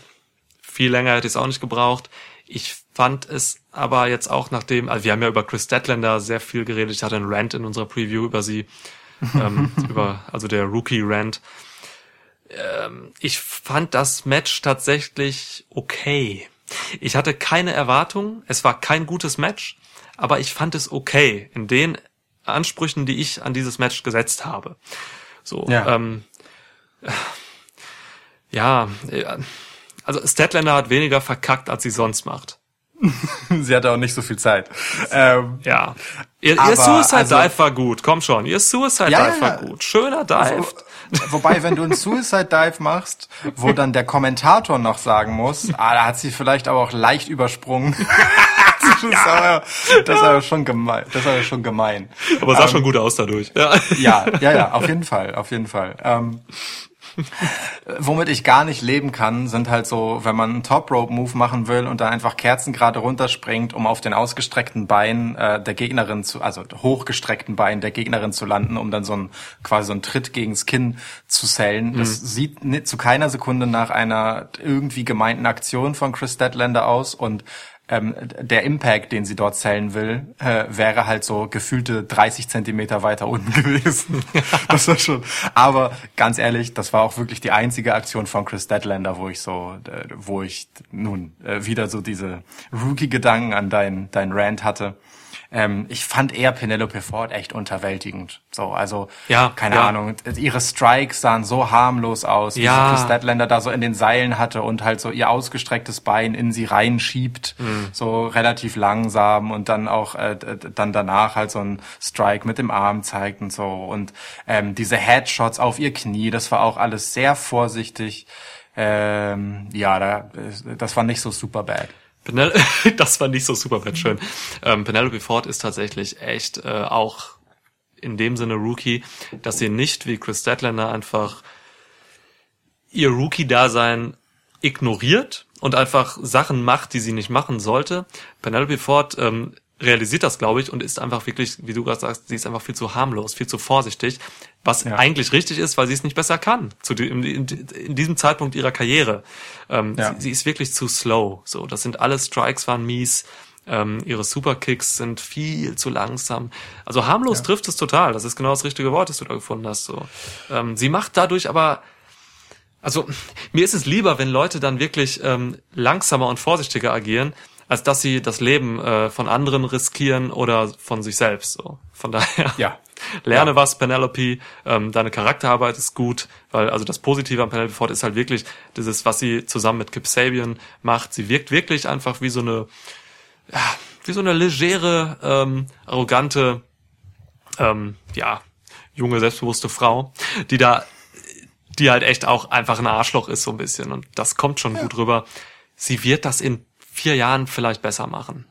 viel länger hätte ich es auch nicht gebraucht. Ich fand es aber jetzt auch nachdem, also wir haben ja über Chris Statlander sehr viel geredet. Ich hatte einen Rant in unserer Preview über sie, ähm, über, also der Rookie-Rant. Ähm, ich fand das Match tatsächlich okay. Ich hatte keine Erwartung. Es war kein gutes Match, aber ich fand es okay in den Ansprüchen, die ich an dieses Match gesetzt habe. So, Ja. ähm, ja, äh, also Statlander hat weniger verkackt, als sie sonst macht. Sie hatte auch nicht so viel Zeit. Ähm, Ja. Ihr, Aber, ihr Suicide also- Dive war gut. Komm schon. Ihr Suicide Ja, Dive ja, war ja. gut. Schöner Dive. Wo- Wobei, wenn du einen Suicide Dive machst, wo dann der Kommentator noch sagen muss, ah, da hat sie vielleicht aber auch leicht übersprungen. das, ist aber schon gemein. Das aber schon gemein. Aber es sah schon gut aus dadurch. Ja. Ja, ja, ja, auf jeden Fall, auf jeden Fall. Ähm, womit ich gar nicht leben kann, sind halt so, wenn man einen Top Rope Move machen will und dann einfach kerzengerade runterspringt, um auf den ausgestreckten Bein äh, der Gegnerin zu, also hochgestreckten Bein der Gegnerin zu landen, um dann so ein quasi so einen Tritt gegens Kinn zu sellen. Das sieht zu keiner Sekunde nach einer irgendwie gemeinten Aktion von Chris Statlander aus und ähm, der Impact, den sie dort zählen will, äh, wäre halt so gefühlte 30 Zentimeter weiter unten gewesen. das war schon. Aber ganz ehrlich, das war auch wirklich die einzige Aktion von Chris Deadlander, wo ich so, äh, wo ich nun äh, wieder so diese Rookie-Gedanken an dein dein Rant hatte. Ähm, ich fand eher Penelope Ford echt unterwältigend. So, also Ja, keine ja. Ahnung. Ihre Strikes sahen so harmlos aus, wie Ja. sie Chris Statlander da so in den Seilen hatte und halt so ihr ausgestrecktes Bein in sie reinschiebt, Mhm. so relativ langsam und dann auch äh, dann danach halt so ein Strike mit dem Arm zeigt und so und ähm, diese Headshots auf ihr Knie, das war auch alles sehr vorsichtig. Ähm, ja, da, das war nicht so super bad. Penel das war nicht so super schön. Ähm, Penelope Ford ist tatsächlich echt äh, auch in dem Sinne Rookie, dass sie nicht wie Chris Statlander einfach ihr Rookie-Dasein ignoriert und einfach Sachen macht, die sie nicht machen sollte. Penelope Ford ähm, realisiert das, glaube ich, und ist einfach wirklich, wie du gerade sagst, sie ist einfach viel zu harmlos, viel zu vorsichtig, was Ja. eigentlich richtig ist, weil sie es nicht besser kann zu in, in, in diesem Zeitpunkt ihrer Karriere. Ähm, Ja. sie, sie ist wirklich zu slow. So, das sind alle Strikes waren mies. Ähm, ihre Superkicks sind viel zu langsam. Also harmlos trifft es total. Das ist genau das richtige Wort, das du da gefunden hast. So, ähm, sie macht dadurch aber also mir ist es lieber, wenn Leute dann wirklich ähm, langsamer und vorsichtiger agieren, als dass sie das Leben äh, von anderen riskieren oder von sich selbst. So. Von daher Ja. Lerne Ja. was, Penelope. Ähm, deine Charakterarbeit ist gut, weil also das Positive an Penelope Ford ist halt wirklich dieses, was sie zusammen mit Kip Sabian macht. Sie wirkt wirklich einfach wie so eine, ja, wie so eine legere, ähm, arrogante, ähm, ja, junge, selbstbewusste Frau, die da die halt echt auch einfach ein Arschloch ist so ein bisschen und das kommt schon gut rüber. Sie wird das in vier Jahren vielleicht besser machen.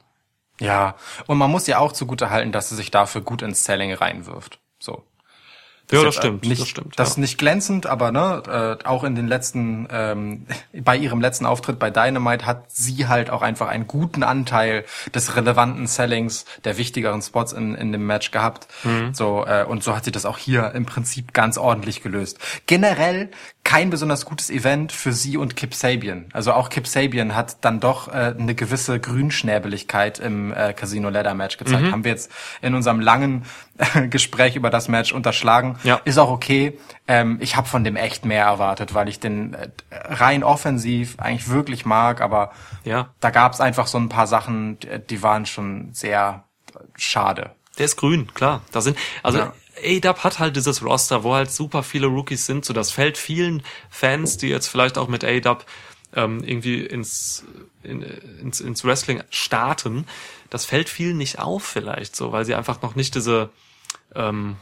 Ja, und man muss ja auch zugute halten, dass sie sich dafür gut ins Selling reinwirft. So. Ja, ist das jetzt, stimmt, äh, Nicht, das stimmt. Das ja. ist nicht glänzend, aber ne, äh, auch in den letzten, ähm, bei ihrem letzten Auftritt bei Dynamite hat sie halt auch einfach einen guten Anteil des relevanten Sellings der wichtigeren Spots in, in dem Match gehabt. Mhm. So äh, und so hat sie das auch hier im Prinzip ganz ordentlich gelöst. Generell kein besonders gutes Event für sie und Kip Sabian. Also auch Kip Sabian hat dann doch äh, eine gewisse Grünschnäbeligkeit im äh, Casino Ladder Match gezeigt. Mhm. Haben wir jetzt in unserem langen äh, Gespräch über das Match unterschlagen. Ja. Ist auch okay. Ähm, ich habe von dem echt mehr erwartet, weil ich den äh, rein offensiv eigentlich wirklich mag, aber Ja. da gab es einfach so ein paar Sachen, die, waren schon sehr schade. Der ist grün, klar. Da sind, also Ja. A-Dub hat halt dieses Roster, wo halt super viele Rookies sind, so das fällt vielen Fans, die jetzt vielleicht auch mit A-Dub ähm, irgendwie ins, in, ins, ins Wrestling starten, das fällt vielen nicht auf vielleicht so, weil sie einfach noch nicht diese, ähm,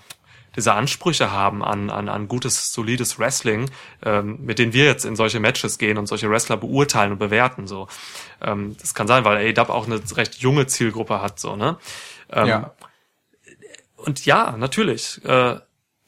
diese Ansprüche haben an, an, an gutes, solides Wrestling, ähm, mit denen wir jetzt in solche Matches gehen und solche Wrestler beurteilen und bewerten. So, ähm, das kann sein, weil A-Dub auch eine recht junge Zielgruppe hat, so ne. Ähm, ja. Und ja, natürlich. Äh,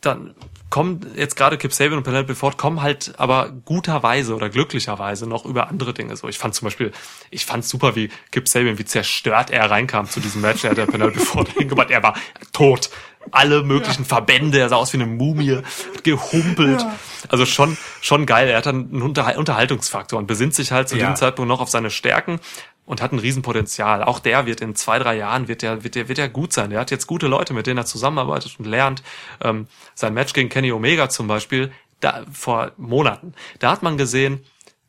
dann kommen jetzt gerade Kip Sabian und Penelope Ford kommen halt aber guterweise oder glücklicherweise noch über andere Dinge so. Ich fand zum Beispiel, ich fand super, wie Kip Sabian, wie zerstört er reinkam zu diesem Match. Er hat der Penelope Ford hingebracht. Er war tot. Alle möglichen Verbände, er sah aus wie eine Mumie, gehumpelt. Also schon, schon geil. Er hat dann einen Unterhal Unterhaltungsfaktor und besinnt sich halt zu Ja. diesem Zeitpunkt noch auf seine Stärken und hat ein Riesenpotenzial. Auch der wird in zwei, drei Jahren wird der, wird der, wird der gut sein. Der hat jetzt gute Leute, mit denen er zusammenarbeitet und lernt. Ähm, sein Match gegen Kenny Omega zum Beispiel, da, vor Monaten, da hat man gesehen,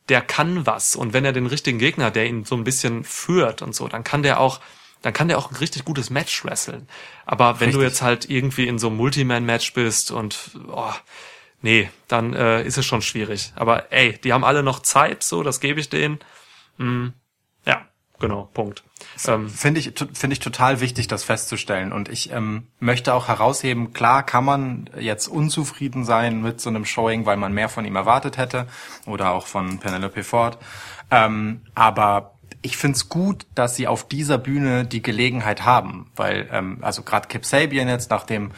der kann was. Und wenn er den richtigen Gegner, der ihn so ein bisschen führt und so, dann kann der auch, dann kann der auch ein richtig gutes Match wresteln. Aber wenn du Richtig. jetzt halt irgendwie in so einem Multiman-Match bist und oh, nee, dann äh, ist es schon schwierig. Aber ey, die haben alle noch Zeit, so, das gebe ich denen. Ja, genau, Punkt. Ähm, Finde ich, finde ich total wichtig, das festzustellen. Und ich ähm, möchte auch herausheben, klar kann man jetzt unzufrieden sein mit so einem Showing, weil man mehr von ihm erwartet hätte. Oder auch von Penelope Ford. Ähm, aber ich find's gut, dass sie auf dieser Bühne die Gelegenheit haben. Weil, ähm, also gerade Kip Sabian jetzt nach dem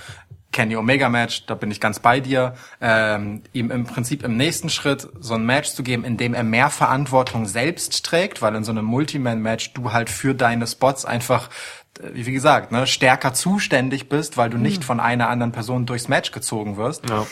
Kenny Omega Match, da bin ich ganz bei dir, ähm, ihm im Prinzip im nächsten Schritt so ein Match zu geben, in dem er mehr Verantwortung selbst trägt, weil in so einem Multiman-Match du halt für deine Spots einfach, äh, wie gesagt, ne, stärker zuständig bist, weil du nicht von einer anderen Person durchs Match gezogen wirst. ja.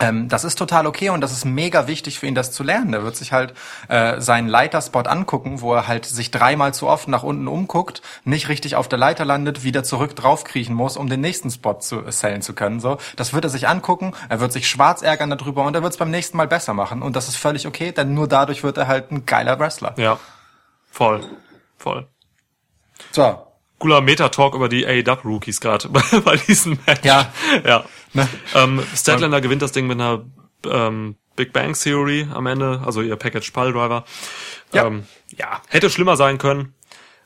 Ähm, das ist total okay und das ist mega wichtig für ihn, das zu lernen. Er wird sich halt äh, seinen Leiterspot angucken, wo er halt sich dreimal zu oft nach unten umguckt, nicht richtig auf der Leiter landet, wieder zurück draufkriechen muss, um den nächsten Spot zu äh, sellen zu können. So, das wird er sich angucken. Er wird sich schwarz ärgern darüber und er wird es beim nächsten Mal besser machen und das ist völlig okay, denn nur dadurch wird er halt ein geiler Wrestler. Ja, voll, voll. So, Cooler Meta-Talk über die AEW-Rookies gerade bei, bei diesem Match. Ja. ja. Ne? Ähm, Statlander gewinnt das Ding mit einer ähm, Big Bang Theory am Ende, also ihr Package Pile Driver. Ja. Ähm, ja, hätte schlimmer sein können.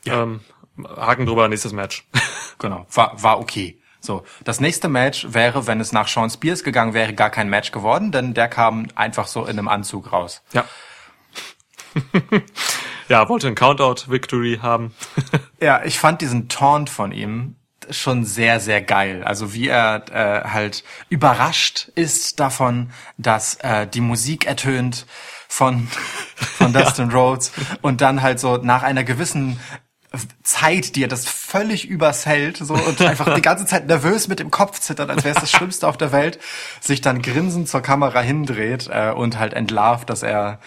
Ähm, Haken drüber, nächstes Match. Genau, war, war okay. So, das nächste Match wäre, wenn es nach Sean Spears gegangen wäre, gar kein Match geworden, denn der kam einfach so in einem Anzug raus. ja. ja, wollte ein Countout-Victory haben. Ja, ich fand diesen Taunt von ihm schon sehr, sehr geil. Also wie er äh, halt überrascht ist davon, dass äh, die Musik ertönt von, von Dustin Rhodes und dann halt so nach einer gewissen Zeit, die er das völlig übers hält, so und einfach die ganze Zeit nervös mit dem Kopf zittert, als wäre es das Schlimmste auf der Welt, sich dann grinsend zur Kamera hindreht äh, und halt entlarvt, dass er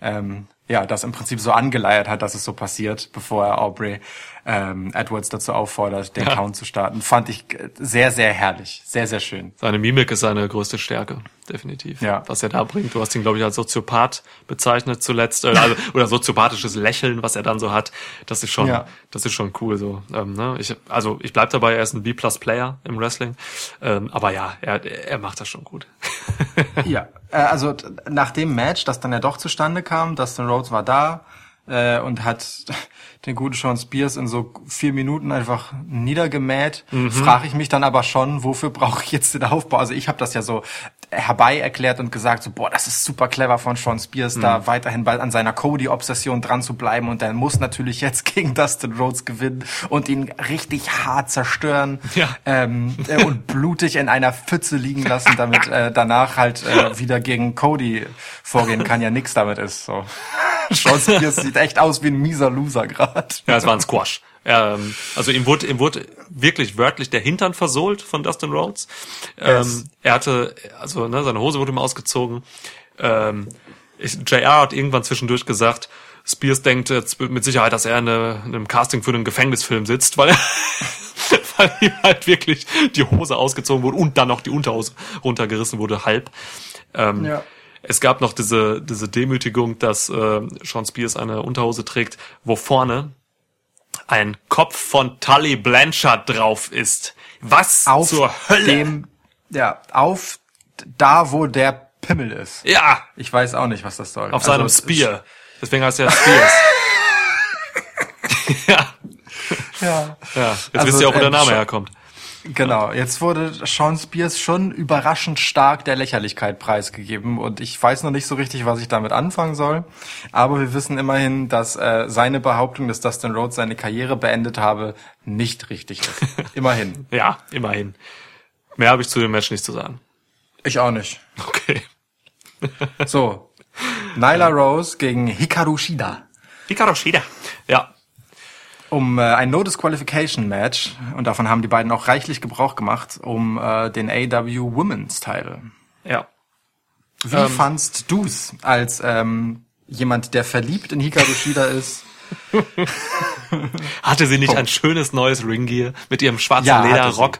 ähm, ja das im Prinzip so angeleiert hat, dass es so passiert, bevor er Aubrey ähm, Edwards dazu auffordert, den Ja. Count zu starten. Fand ich äh, sehr, sehr herrlich, sehr, sehr schön. Seine Mimik ist seine größte Stärke, definitiv. Ja. Was er da bringt. Du hast ihn, glaube ich, als Soziopath bezeichnet zuletzt. Äh, also, oder soziopathisches Lächeln, was er dann so hat. Das ist schon, Ja. das ist schon cool. So, ähm, ne? ich, also ich bleib dabei, er ist ein B-Plus-Player im Wrestling. Ähm, aber ja, er, er macht das schon gut. Ja, äh, also nach dem Match, das dann ja doch zustande kam, Dustin Rhodes war da äh, und hat den guten Sean Spears in so vier Minuten einfach niedergemäht, frage ich mich dann aber schon, wofür brauche ich jetzt den Aufbau? Also ich habe das ja so herbei erklärt und gesagt, so boah, das ist super clever von Sean Spears, da weiterhin bei, an seiner Cody-Obsession dran zu bleiben und der muss natürlich jetzt gegen Dustin Rhodes gewinnen und ihn richtig hart zerstören Ja. ähm, äh, und blutig in einer Pfütze liegen lassen, damit äh, danach halt äh, wieder gegen Cody vorgehen kann, ja nix damit ist. So. Sean Spears sieht echt aus wie ein mieser Loser gerade. Ja, es war ein Squash. Ähm, also ihm wurde, ihm wurde wirklich wörtlich der Hintern versohlt von Dustin Rhodes. Ähm, Yes. er hatte, also ne, seine Hose wurde ihm ausgezogen. Ähm, ich, JR hat irgendwann zwischendurch gesagt, Spears denkt jetzt mit Sicherheit, dass er in, eine, in einem Casting für einen Gefängnisfilm sitzt, weil er weil ihm halt wirklich die Hose ausgezogen wurde und dann noch die Unterhose runtergerissen wurde, halb. Ähm, Ja. Es gab noch diese, diese Demütigung, dass äh, Sean Spears eine Unterhose trägt, wo vorne ein Kopf von Tully Blanchard drauf ist. Was Auf zur Hölle? dem, ja, auf da, wo der Pimmel ist. ja, Ich weiß auch nicht, was das soll. auf seinem Also, Spear. Deswegen heißt er Spears. ja, Ja. ja. Jetzt Also, wisst ihr auch, wo der ähm, Name herkommt. Genau, jetzt wurde Sean Spears schon überraschend stark der Lächerlichkeit preisgegeben und ich weiß noch nicht so richtig, was ich damit anfangen soll. Aber wir wissen immerhin, dass äh, seine Behauptung, dass Dustin Rhodes seine Karriere beendet habe, nicht richtig ist. immerhin. Ja, immerhin. Mehr habe ich zu dem Match nicht zu sagen. Ich auch nicht. Okay. So, Nyla Rose gegen Hikaru Shida. Hikaru Shida. Ja, um äh, ein No Disqualification Match und davon haben die beiden auch reichlich Gebrauch gemacht, um äh, den AW Women's Title. ja. Wie Ähm. fandst du's als ähm, jemand, der verliebt in Hikaru Shida ist? Hatte sie nicht Punkt. ein schönes neues Ringgear mit ihrem schwarzen Ja, Lederrock?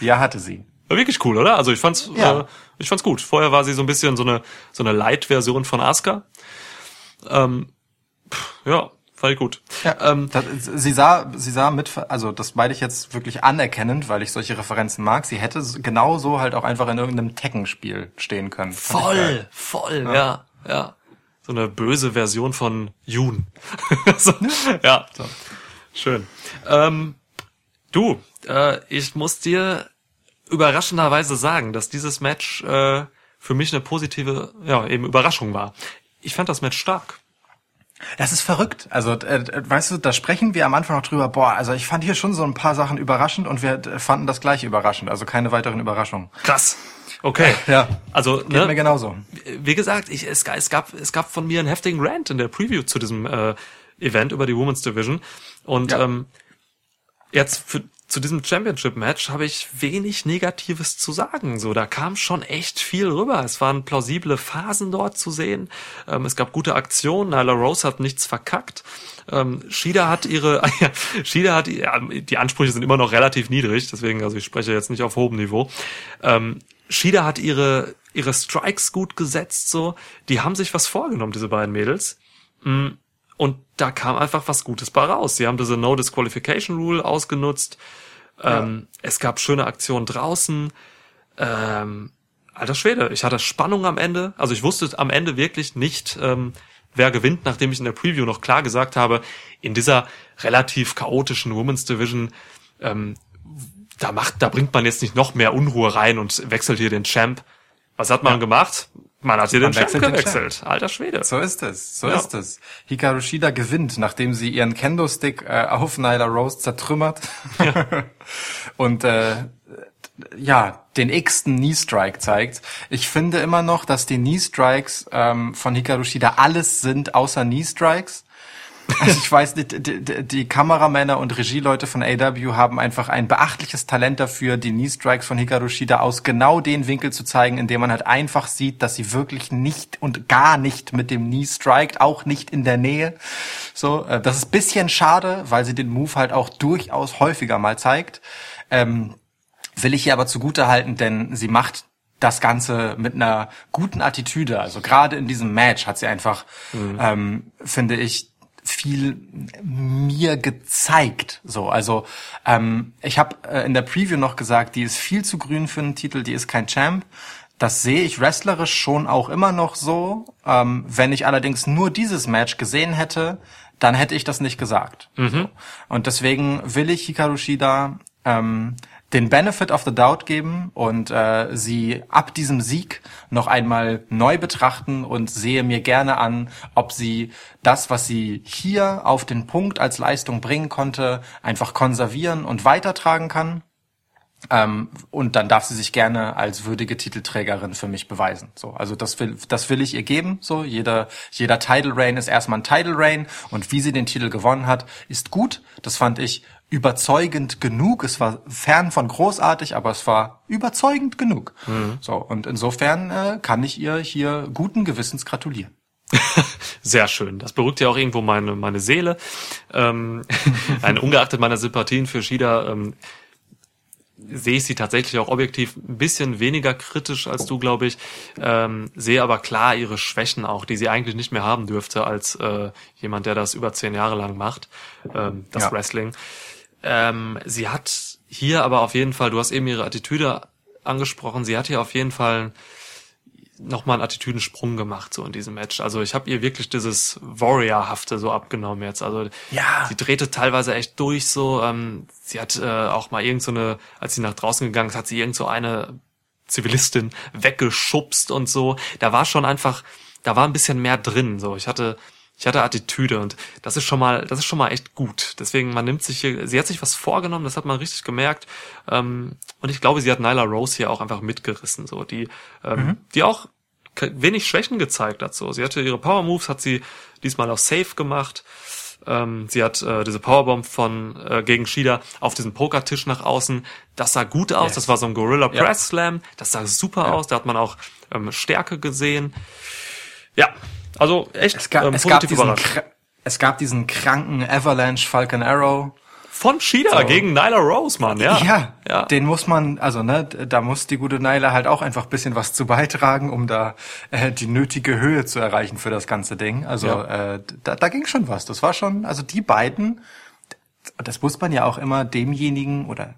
Ja, hatte sie. War wirklich cool, oder? Also ich fand's, Ja. äh, ich fand's gut. Vorher war sie so ein bisschen so eine so eine Light-Version von Asuka. Ähm, pff, ja, ich gut. Ja, Ähm, das, sie sah, sie sah mit, also das meine ich jetzt wirklich anerkennend, weil ich solche Referenzen mag. Sie hätte genauso halt auch einfach in irgendeinem Tekken-Spiel stehen können. Voll, voll, ja. ja, So eine böse Version von Jun. so, ja, schön. Ähm, du, äh, ich muss dir überraschenderweise sagen, dass dieses Match äh, für mich eine positive, ja, eben Überraschung war. Ich fand das Match stark. Das ist verrückt. Also, äh, äh, weißt du, da sprechen wir am Anfang noch drüber. Boah, also ich fand hier schon so ein paar Sachen überraschend und wir äh, fanden das gleiche überraschend. Also keine weiteren Überraschungen. Krass. Okay. Ja. Also, Geht mir ne, genauso. wie gesagt, ich, es, es, gab, es gab von mir einen heftigen Rant in der Preview zu diesem äh, Event über die Women's Division. Und Ja. ähm, jetzt für, zu diesem Championship-Match habe ich wenig Negatives zu sagen. So, da kam schon echt viel rüber. Es waren plausible Phasen dort zu sehen. Ähm, es gab gute Aktionen. Nyla Rose hat nichts verkackt. Ähm, Shida hat ihre, ja, Shida hat, ja, die Ansprüche sind immer noch relativ niedrig. Deswegen, also ich spreche jetzt nicht auf hohem Niveau. Ähm, Shida hat ihre, ihre Strikes gut gesetzt, so. Die haben sich was vorgenommen, diese beiden Mädels. Mm, Und da kam einfach was Gutes bei raus. Sie haben diese No Disqualification Rule ausgenutzt. Ähm, es gab schöne Aktionen draußen. Ähm, alter Schwede, ich hatte Spannung am Ende. Also ich wusste am Ende wirklich nicht, ähm, wer gewinnt, nachdem ich in der Preview noch klar gesagt habe, in dieser relativ chaotischen Women's Division, ähm, da macht, da bringt man jetzt nicht noch mehr Unruhe rein und wechselt hier den Champ. Was hat man gemacht? Man hat hier den Champ gewechselt. Alter Schwede. So ist es, so Ja. ist es. Hikaru Shida gewinnt, nachdem sie ihren Kendo-Stick äh, auf Nyla Rose zertrümmert und äh, ja, den x-ten Knee-Strike zeigt. Ich finde immer noch, dass die Knee-Strikes ähm, von Hikaru Shida alles sind, außer Knee-Strikes. Also ich weiß nicht, die, die, die Kameramänner und Regieleute von AW haben einfach ein beachtliches Talent dafür, die Knee-Strikes von Hikaru Shida aus genau den Winkel zu zeigen, in dem man halt einfach sieht, dass sie wirklich nicht und gar nicht mit dem Knee strikt, auch nicht in der Nähe. So, äh, das ist bisschen schade, weil sie den Move halt auch durchaus häufiger mal zeigt. Ähm, will ich ihr aber zugute halten, denn sie macht das Ganze mit einer guten Attitüde. Also gerade in diesem Match hat sie einfach, ähm, finde ich, viel mir gezeigt. So, also ähm, ich habe äh, in der Preview noch gesagt, die ist viel zu grün für einen Titel, die ist kein Champ. Das sehe ich wrestlerisch schon auch immer noch so. Ähm, wenn ich allerdings nur dieses Match gesehen hätte, dann hätte ich das nicht gesagt. So. Und deswegen will ich Hikaru Shida ähm, den Benefit of the Doubt geben und äh, sie ab diesem Sieg noch einmal neu betrachten und sehe mir gerne an, ob sie das, was sie hier auf den Punkt als Leistung bringen konnte, einfach konservieren und weitertragen kann. Ähm, und dann darf sie sich gerne als würdige Titelträgerin für mich beweisen. So, also das will, das will ich ihr geben. So, jeder, jeder Title Reign ist erstmal ein Title Reign und wie sie den Titel gewonnen hat, ist gut. Das fand ich überzeugend genug. Es war fern von großartig, aber es war überzeugend genug. So, und insofern äh, kann ich ihr hier guten Gewissens gratulieren. Sehr schön. Das beruhigt ja auch irgendwo meine, meine Seele. Ähm, ein, ungeachtet meiner Sympathien für Shida ähm, sehe ich sie tatsächlich auch objektiv ein bisschen weniger kritisch als du, glaube ich. Ähm, sehe aber klar ihre Schwächen auch, die sie eigentlich nicht mehr haben dürfte als äh, jemand, der das über zehn Jahre lang macht, ähm, das Ja. Wrestling. Ähm, sie hat hier aber auf jeden Fall, du hast eben ihre Attitüde angesprochen, sie hat hier auf jeden Fall nochmal einen Attitüdensprung gemacht, so in diesem Match. Also ich habe ihr wirklich dieses Warrior-hafte so abgenommen jetzt. Also Ja. sie drehte teilweise echt durch so. Ähm, sie hat äh, auch mal irgend so eine, als sie nach draußen gegangen ist, hat sie irgend so eine Zivilistin weggeschubst und so. Da war schon einfach, da war ein bisschen mehr drin. So, ich hatte, ich hatte Attitüde und das ist schon mal, das ist schon mal echt gut. Deswegen, man nimmt sich hier, sie hat sich was vorgenommen, das hat man richtig gemerkt. Ähm, und ich glaube, sie hat Nyla Rose hier auch einfach mitgerissen, so die, ähm, die auch wenig Schwächen gezeigt hat. So, sie hatte ihre Power Moves, hat sie diesmal auch safe gemacht. Ähm, sie hat äh, diese Powerbomb von äh, gegen Shida auf diesen Pokertisch nach außen. Das sah gut aus. Yes. Das war so ein Gorilla. Press Slam. Das sah super Ja. aus. Da hat man auch ähm, Stärke gesehen. Ja, also echt Es gab, ähm, es gab diesen, es gab diesen kranken Avalanche Falcon Arrow. Von Shida So. gegen Nyla Rose, Mann, ja. Ja, ja. den muss man, also ne, da muss die gute Nyla halt auch einfach bisschen was zu beitragen, um da äh, die nötige Höhe zu erreichen für das ganze Ding. Also Ja. äh, da, da ging schon was. Das war schon, also die beiden, das muss man ja auch immer demjenigen oder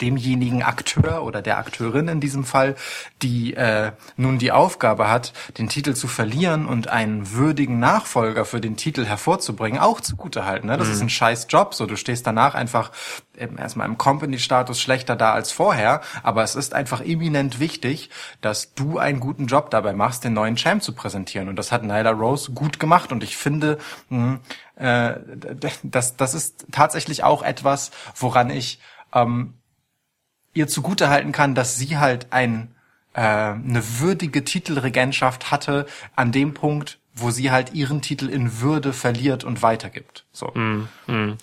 demjenigen Akteur oder der Akteurin in diesem Fall, die äh, nun die Aufgabe hat, den Titel zu verlieren und einen würdigen Nachfolger für den Titel hervorzubringen, auch zugutehalten. Ne? Das ist ein scheiß Job. So, du stehst danach einfach ähm, erstmal im Company-Status schlechter da als vorher, aber es ist einfach eminent wichtig, dass du einen guten Job dabei machst, den neuen Champ zu präsentieren. Und das hat Nyla Rose gut gemacht. Und ich finde, mh, äh, d- das, das ist tatsächlich auch etwas, woran ich ähm, ihr zugutehalten kann, dass sie halt ein, äh, eine würdige Titelregentschaft hatte an dem Punkt, wo sie halt ihren Titel in Würde verliert und weitergibt. So. Hm,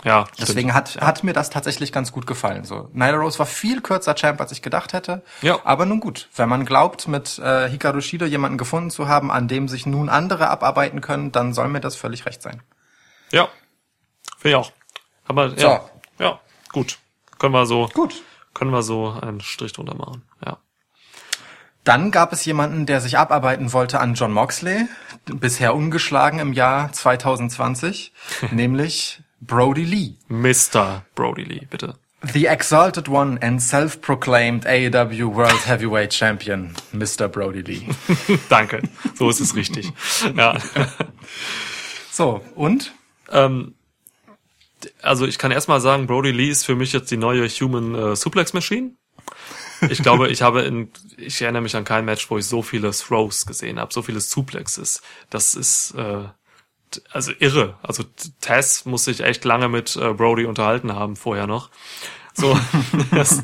ja, stimmt. Deswegen hat, hat mir das tatsächlich ganz gut gefallen. So, Nyla Rose war viel kürzer Champ, als ich gedacht hätte. Ja. Aber nun gut, wenn man glaubt, mit äh, Hikaru Shida jemanden gefunden zu haben, an dem sich nun andere abarbeiten können, dann soll mir das völlig recht sein. Ja, finde ich auch. Aber ja, ja, gut. Können wir so, Gut. können wir so einen Strich drunter machen. Ja. Dann gab es jemanden, der sich abarbeiten wollte an John Moxley, bisher ungeschlagen im Jahr 2020, nämlich Brody Lee. Mr. Brody Lee, bitte. The exalted one and self-proclaimed AEW World Heavyweight Champion, Mr. Brody Lee. Danke. So ist es richtig. Ja. So, und? Ähm, also ich kann erstmal sagen, Brody Lee ist für mich jetzt die neue Human äh, Suplex Machine. Ich glaube, ich habe in, ich erinnere mich an kein Match, wo ich so viele Throws gesehen habe, so viele Suplexes. Das ist äh, also irre. Also Tess muss sich echt lange mit äh, Brody unterhalten haben vorher noch. So, das,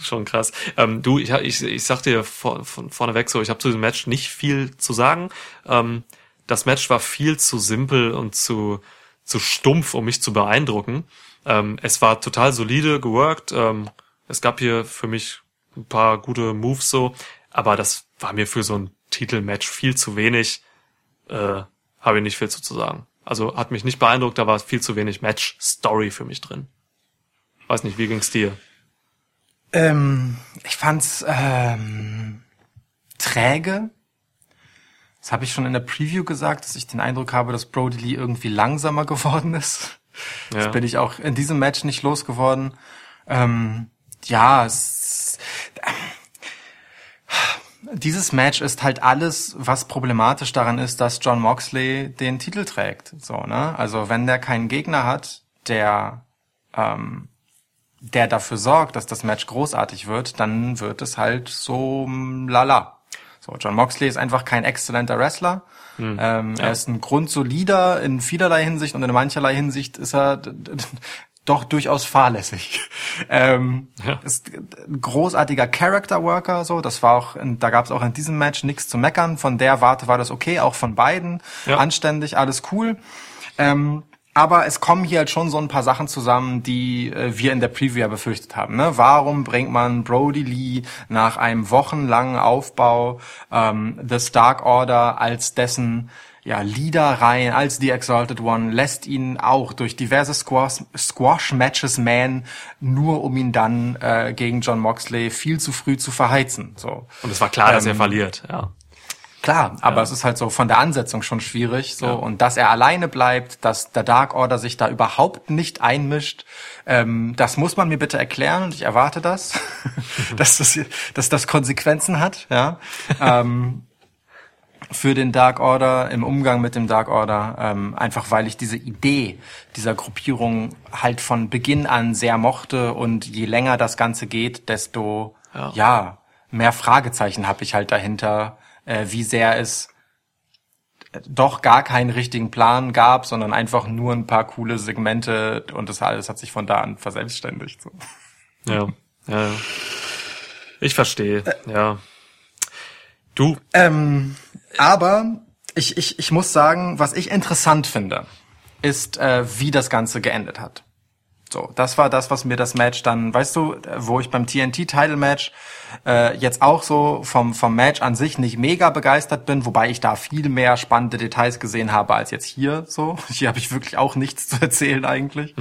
schon krass. Ähm, du, ich, ich, ich sag dir vor, von vorneweg so, ich habe zu diesem Match nicht viel zu sagen. Ähm, das Match war viel zu simpel und zu, zu stumpf, um mich zu beeindrucken. Ähm, es war total solide geworkt. Ähm, es gab hier für mich ein paar gute Moves so, aber das war mir für so ein Titelmatch viel zu wenig. Äh, Habe ich nicht viel zu, sagen. Also hat mich nicht beeindruckt, da war viel zu wenig Match-Story für mich drin. Weiß nicht, wie ging's dir? Ähm, ich fand's ähm, träge. Das habe ich schon in der Preview gesagt, dass ich den Eindruck habe, dass Brody Lee irgendwie langsamer geworden ist. Ja. Das bin ich auch in diesem Match nicht losgeworden. Ähm, ja, es, dieses Match ist halt alles, was problematisch daran ist, dass John Moxley den Titel trägt. So, ne? Also wenn der keinen Gegner hat, der ähm, der dafür sorgt, dass das Match großartig wird, dann wird es halt so mm, lala. So, John Moxley ist einfach kein exzellenter Wrestler. ähm, Er ist ein grundsolider in vielerlei Hinsicht und in mancherlei Hinsicht ist er doch durchaus fahrlässig. ähm, Ja. Ist ein großartiger Character Worker, so. Das war auch, in, da gab es auch in diesem Match nichts zu meckern. Von der Warte war das okay, auch von beiden. Ja. Anständig, alles cool. Ähm, aber es kommen hier halt schon so ein paar Sachen zusammen, die äh, wir in der Preview ja befürchtet haben. Ne? Warum bringt man Brody Lee nach einem wochenlangen Aufbau ähm, The Stark Order als dessen ja, Leader rein, als The Exalted One, lässt ihn auch durch diverse Squash- Squash-Matches man, nur um ihn dann äh, gegen John Moxley viel zu früh zu verheizen. So. Und es war klar, dass er Ähm, verliert, ja. Klar, aber es ist halt so von der Ansetzung schon schwierig, so Ja. und dass er alleine bleibt, dass der Dark Order sich da überhaupt nicht einmischt, ähm, das muss man mir bitte erklären und ich erwarte das, dass das, dass das Konsequenzen hat, ja, ähm, für den Dark Order im Umgang mit dem Dark Order, ähm, einfach weil ich diese Idee dieser Gruppierung halt von Beginn an sehr mochte und je länger das Ganze geht, desto Ja. ja, mehr Fragezeichen habe ich halt dahinter, äh, wie sehr es äh, doch gar keinen richtigen Plan gab, sondern einfach nur ein paar coole Segmente und das alles hat sich von da an verselbstständigt. So. Ja, ja, ja. Ich verstehe, ja. Du, Ähm, aber ich, ich, ich muss sagen, was ich interessant finde, ist, äh, wie das Ganze geendet hat. So, das war das, was mir das Match dann, weißt du, wo ich beim TNT-Title-Match äh, jetzt auch so vom, vom Match an sich nicht mega begeistert bin, wobei ich da viel mehr spannende Details gesehen habe als jetzt hier so. Hier habe ich wirklich auch nichts zu erzählen eigentlich.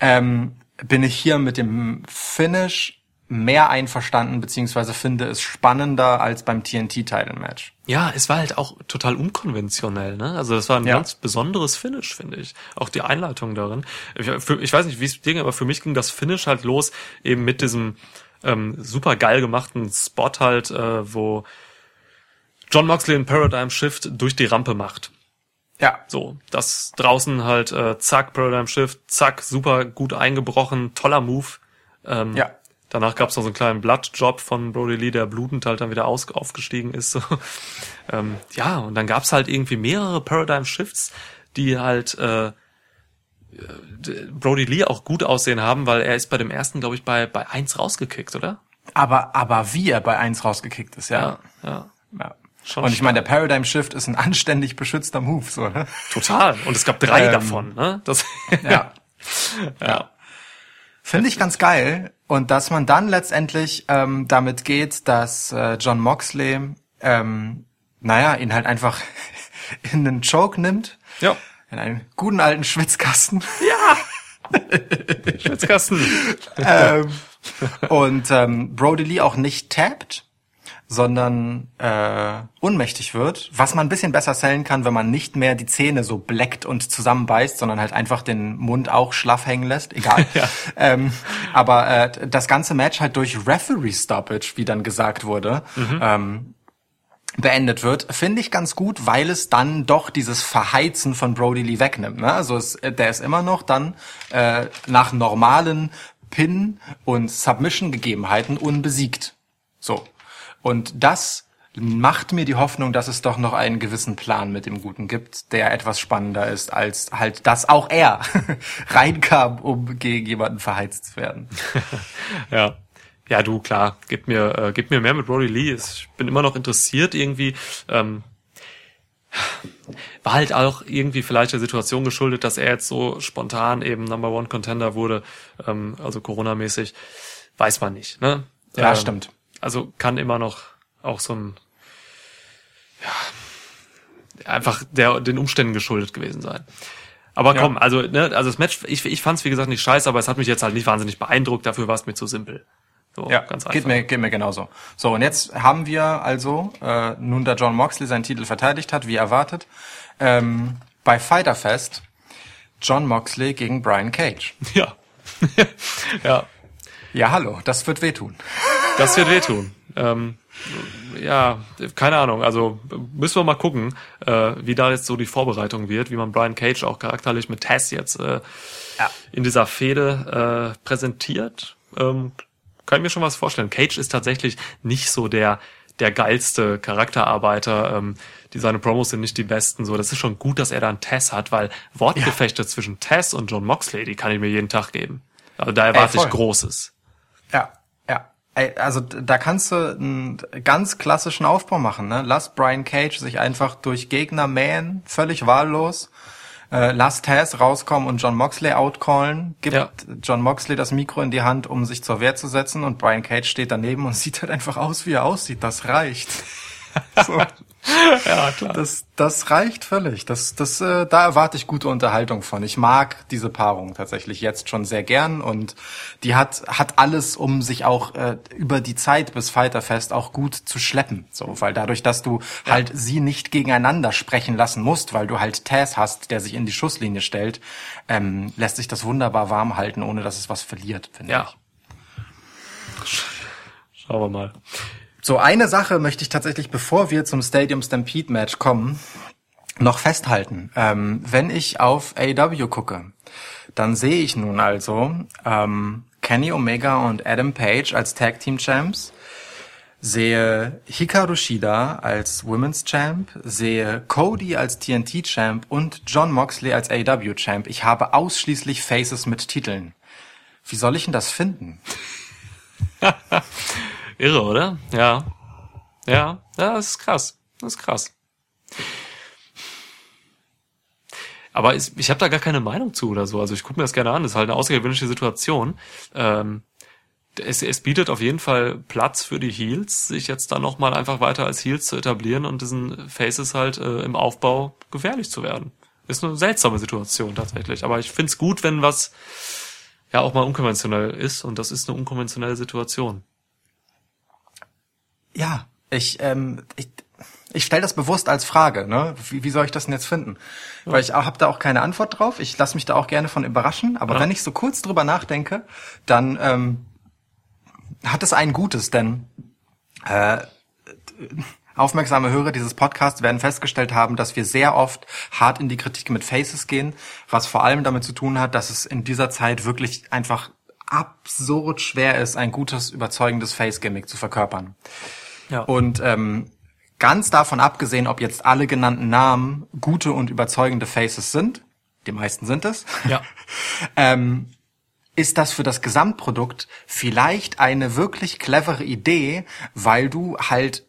Ähm, bin ich hier mit dem Finish mehr einverstanden, beziehungsweise finde es spannender als beim TNT-Title-Match. Ja, es war halt auch total unkonventionell, ne? Also das war ein Ja. ganz besonderes Finish, finde ich. Auch die Einleitung darin. Ich, für, ich weiß nicht, wie es dir ging, aber für mich ging das Finish halt los eben mit diesem ähm, super geil gemachten Spot halt, äh, wo John Moxley einen Paradigm Shift durch die Rampe macht. Ja, So, das draußen halt, äh, zack, Paradigm Shift, zack, super gut eingebrochen, toller Move. Ähm, ja. Danach gab es noch so einen kleinen Bloodjob von Brody Lee, der blutend halt dann wieder aus, aufgestiegen ist. So. Ähm, ja, und dann gab es halt irgendwie mehrere Paradigm Shifts, die halt äh, d- Brody Lee auch gut aussehen haben, weil er ist bei dem ersten, glaube ich, bei, bei eins rausgekickt, oder? Aber, aber wie er bei eins rausgekickt ist, ja. ja. ja. Schon Und ich meine, der Paradigm Shift ist ein anständig beschützter Move, so, ne? Total. Und es gab drei Ähm, davon, ne? Das, Ja. ja. Finde ich ganz geil. Und dass man dann letztendlich ähm, damit geht, dass äh, John Moxley, ähm, naja, ihn halt einfach in einen Choke nimmt. Ja. In einen guten alten Schwitzkasten. Schwitzkasten. ähm, und ähm, Brody Lee auch nicht tappt, sondern äh, ohnmächtig wird, was man ein bisschen besser sellen kann, wenn man nicht mehr die Zähne so bleckt und zusammenbeißt, sondern halt einfach den Mund auch schlaff hängen lässt, egal. ähm, aber äh, das ganze Match halt durch Referee Stoppage, wie dann gesagt wurde, ähm, beendet wird, finde ich ganz gut, weil es dann doch dieses Verheizen von Brody Lee wegnimmt. Ne? Also es, der ist immer noch dann äh, nach normalen Pin- und Submission-Gegebenheiten unbesiegt. So. Und das macht mir die Hoffnung, dass es doch noch einen gewissen Plan mit dem Guten gibt, der etwas spannender ist, als halt, dass auch er reinkam, um gegen jemanden verheizt zu werden. Ja. Ja, du, klar, gib mir, äh, gib mir mehr mit Brody Lee. Ich bin immer noch interessiert irgendwie. Ähm, war halt auch irgendwie vielleicht der Situation geschuldet, dass er jetzt so spontan eben Number One Contender wurde, ähm, also Corona-mäßig. Weiß man nicht, ne? Ja, Ähm, stimmt. Also kann immer noch auch so ein, ja, einfach der, den Umständen geschuldet gewesen sein. Aber Ja. komm, also, ne, also das Match, ich, ich fand es wie gesagt nicht scheiße, aber es hat mich jetzt halt nicht wahnsinnig beeindruckt, dafür war es mir zu simpel. So, Ja, ganz einfach. geht mir, geht mir genauso. So, und jetzt haben wir also, äh, nun da John Moxley seinen Titel verteidigt hat, wie erwartet, ähm, bei Fighter Fest John Moxley gegen Brian Cage. Ja. ja, Ja, hallo, das wird wehtun. Das wird wehtun. Ähm, ja, keine Ahnung. Also müssen wir mal gucken, äh, wie da jetzt so die Vorbereitung wird, wie man Brian Cage auch charakterlich mit Tess jetzt äh, Ja. in dieser Fehde äh, präsentiert. Ähm, kann ich mir schon was vorstellen. Cage ist tatsächlich nicht so der der geilste Charakterarbeiter. Ähm, die seine Promos sind nicht die besten. So, das ist schon gut, dass er da einen Tess hat, weil Wortgefechte zwischen Tess und John Moxley, die kann ich mir jeden Tag geben. Also da erwarte ich voll. Großes. Ja, ja. Ey, also da kannst du einen ganz klassischen Aufbau machen. Ne? Lass Brian Cage sich einfach durch Gegner mähen, völlig wahllos. Äh, lass Taz rauskommen und John Moxley outcallen. Gib Ja. John Moxley das Mikro in die Hand, um sich zur Wehr zu setzen. Und Brian Cage steht daneben und sieht halt einfach aus, wie er aussieht. Das reicht. so. Ja, klar. Das, das reicht völlig. Das, das, äh, da erwarte ich gute Unterhaltung von. Ich mag diese Paarung tatsächlich jetzt schon sehr gern und die hat, hat alles, um sich auch äh, über die Zeit bis Fighterfest auch gut zu schleppen. So, weil dadurch, dass du halt sie nicht gegeneinander sprechen lassen musst, weil du halt Taz hast, der sich in die Schusslinie stellt, ähm, lässt sich das wunderbar warm halten, ohne dass es was verliert, finde Ja. ich. Schauen wir mal. So, eine Sache möchte ich tatsächlich, bevor wir zum Stadium Stampede Match kommen, noch festhalten. Ähm, wenn ich auf AEW gucke, dann sehe ich nun also ähm, Kenny Omega und Adam Page als Tag Team Champs, sehe Hikaru Shida als Women's Champ, sehe Cody als TNT Champ und John Moxley als AEW Champ. Ich habe ausschließlich Faces mit Titeln. Wie soll ich denn das finden? Irre, oder? Ja. Ja, ja, das ist krass. Das ist krass. Aber ich, ich habe da gar keine Meinung zu oder so. Also ich gucke mir das gerne an. Das ist halt eine außergewöhnliche Situation. Ähm, es, es bietet auf jeden Fall Platz für die Heels, sich jetzt dann nochmal einfach weiter als Heels zu etablieren und diesen Faces halt äh, im Aufbau gefährlich zu werden. Ist eine seltsame Situation tatsächlich. Aber ich find's gut, wenn was ja auch mal unkonventionell ist und das ist eine unkonventionelle Situation. Ja, ich, ähm, ich, ich stelle das bewusst als Frage, ne? Wie, wie soll ich das denn jetzt finden? Weil ich habe da auch keine Antwort drauf. Ich lasse mich da auch gerne von überraschen. Aber Ja. wenn ich so kurz drüber nachdenke, dann ähm, hat es ein Gutes, denn äh, aufmerksame Hörer dieses Podcasts werden festgestellt haben, dass wir sehr oft hart in die Kritik mit Faces gehen, was vor allem damit zu tun hat, dass es in dieser Zeit wirklich einfach absurd schwer ist, ein gutes, überzeugendes Face-Gimmick zu verkörpern. Ja. Und ähm, ganz davon abgesehen, ob jetzt alle genannten Namen gute und überzeugende Faces sind, die meisten sind es, Ja. ähm, ist das für das Gesamtprodukt vielleicht eine wirklich clevere Idee, weil du halt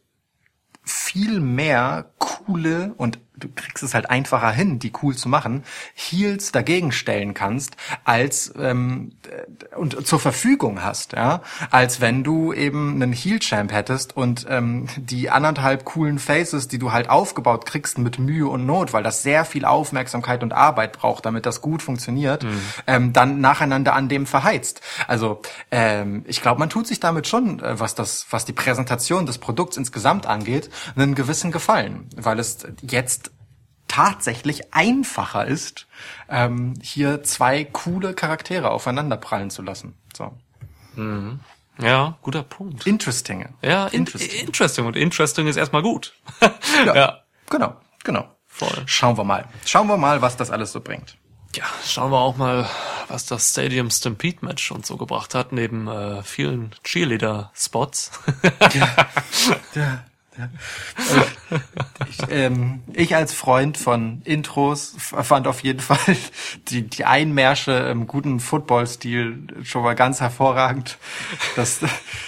viel mehr coole und du kriegst es halt einfacher hin, die cool zu machen, Heels dagegen stellen kannst, als ähm, äh, und zur Verfügung hast, ja, als wenn du eben einen Heel-Champ hättest und ähm, die anderthalb coolen Faces, die du halt aufgebaut kriegst mit Mühe und Not, weil das sehr viel Aufmerksamkeit und Arbeit braucht, damit das gut funktioniert, ähm, dann nacheinander an dem verheizt. Also ähm, ich glaube, man tut sich damit schon, äh, was das, was die Präsentation des Produkts insgesamt angeht, einen gewissen Gefallen, weil es jetzt tatsächlich einfacher ist, ähm, hier zwei coole Charaktere aufeinander prallen zu lassen. So. Ja, guter Punkt. Interesting. Ja, in, interesting. interesting. Und interesting ist erstmal gut. Ja. ja. Genau, genau. Voll. Schauen wir mal. Schauen wir mal, was das alles so bringt. Ja, schauen wir auch mal, was das Stadium Stampede Match uns so gebracht hat, neben äh, vielen Cheerleader-Spots. Ja, ja. Ich, ähm, ich als Freund von Intros fand auf jeden Fall die, die Einmärsche im guten Football-Stil schon mal ganz hervorragend, dass,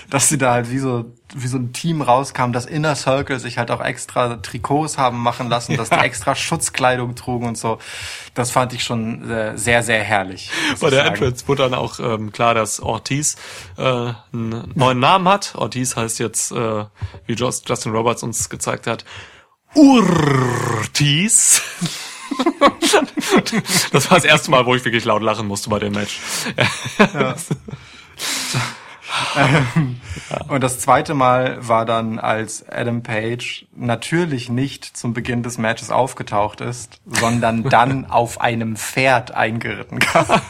dass sie da halt wie so, wie so ein Team rauskam, dass Inner Circle sich halt auch extra Trikots haben machen lassen, dass die extra Schutzkleidung trugen und so. Das fand ich schon äh, sehr, sehr herrlich. Bei der. Entrance wurde dann auch ähm, klar, dass Ortiz äh, einen neuen Namen hat. Ortiz heißt jetzt, äh, wie Justin Roberts uns gezeigt hat, Urtiz. das war das erste Mal, wo ich wirklich laut lachen musste bei dem Match. Und das zweite Mal war dann, als Adam Page natürlich nicht zum Beginn des Matches aufgetaucht ist, sondern dann auf einem Pferd eingeritten kam.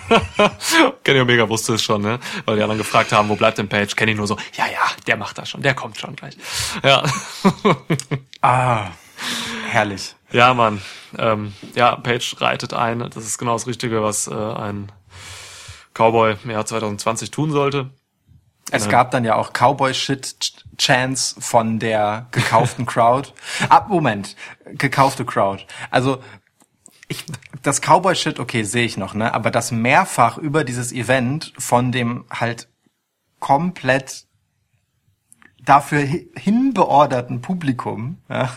Kenny Omega wusste es schon, ne? Weil die anderen gefragt haben, wo bleibt denn Page? Kenny nur so, ja, ja, der macht das schon, der kommt schon gleich. Ja. Ah, herrlich. Ja, Mann. Ähm, ja, Page reitet ein. Das ist genau das Richtige, was äh, ein Cowboy im Jahr 2020 tun sollte. Es gab dann ja auch Cowboy-Shit-Chance von der gekauften Crowd. Ah, Moment, gekaufte Crowd. Also ich, das Cowboy-Shit, okay, sehe ich noch, ne? Aber das mehrfach über dieses Event von dem halt komplett dafür hi- hinbeorderten Publikum, ja,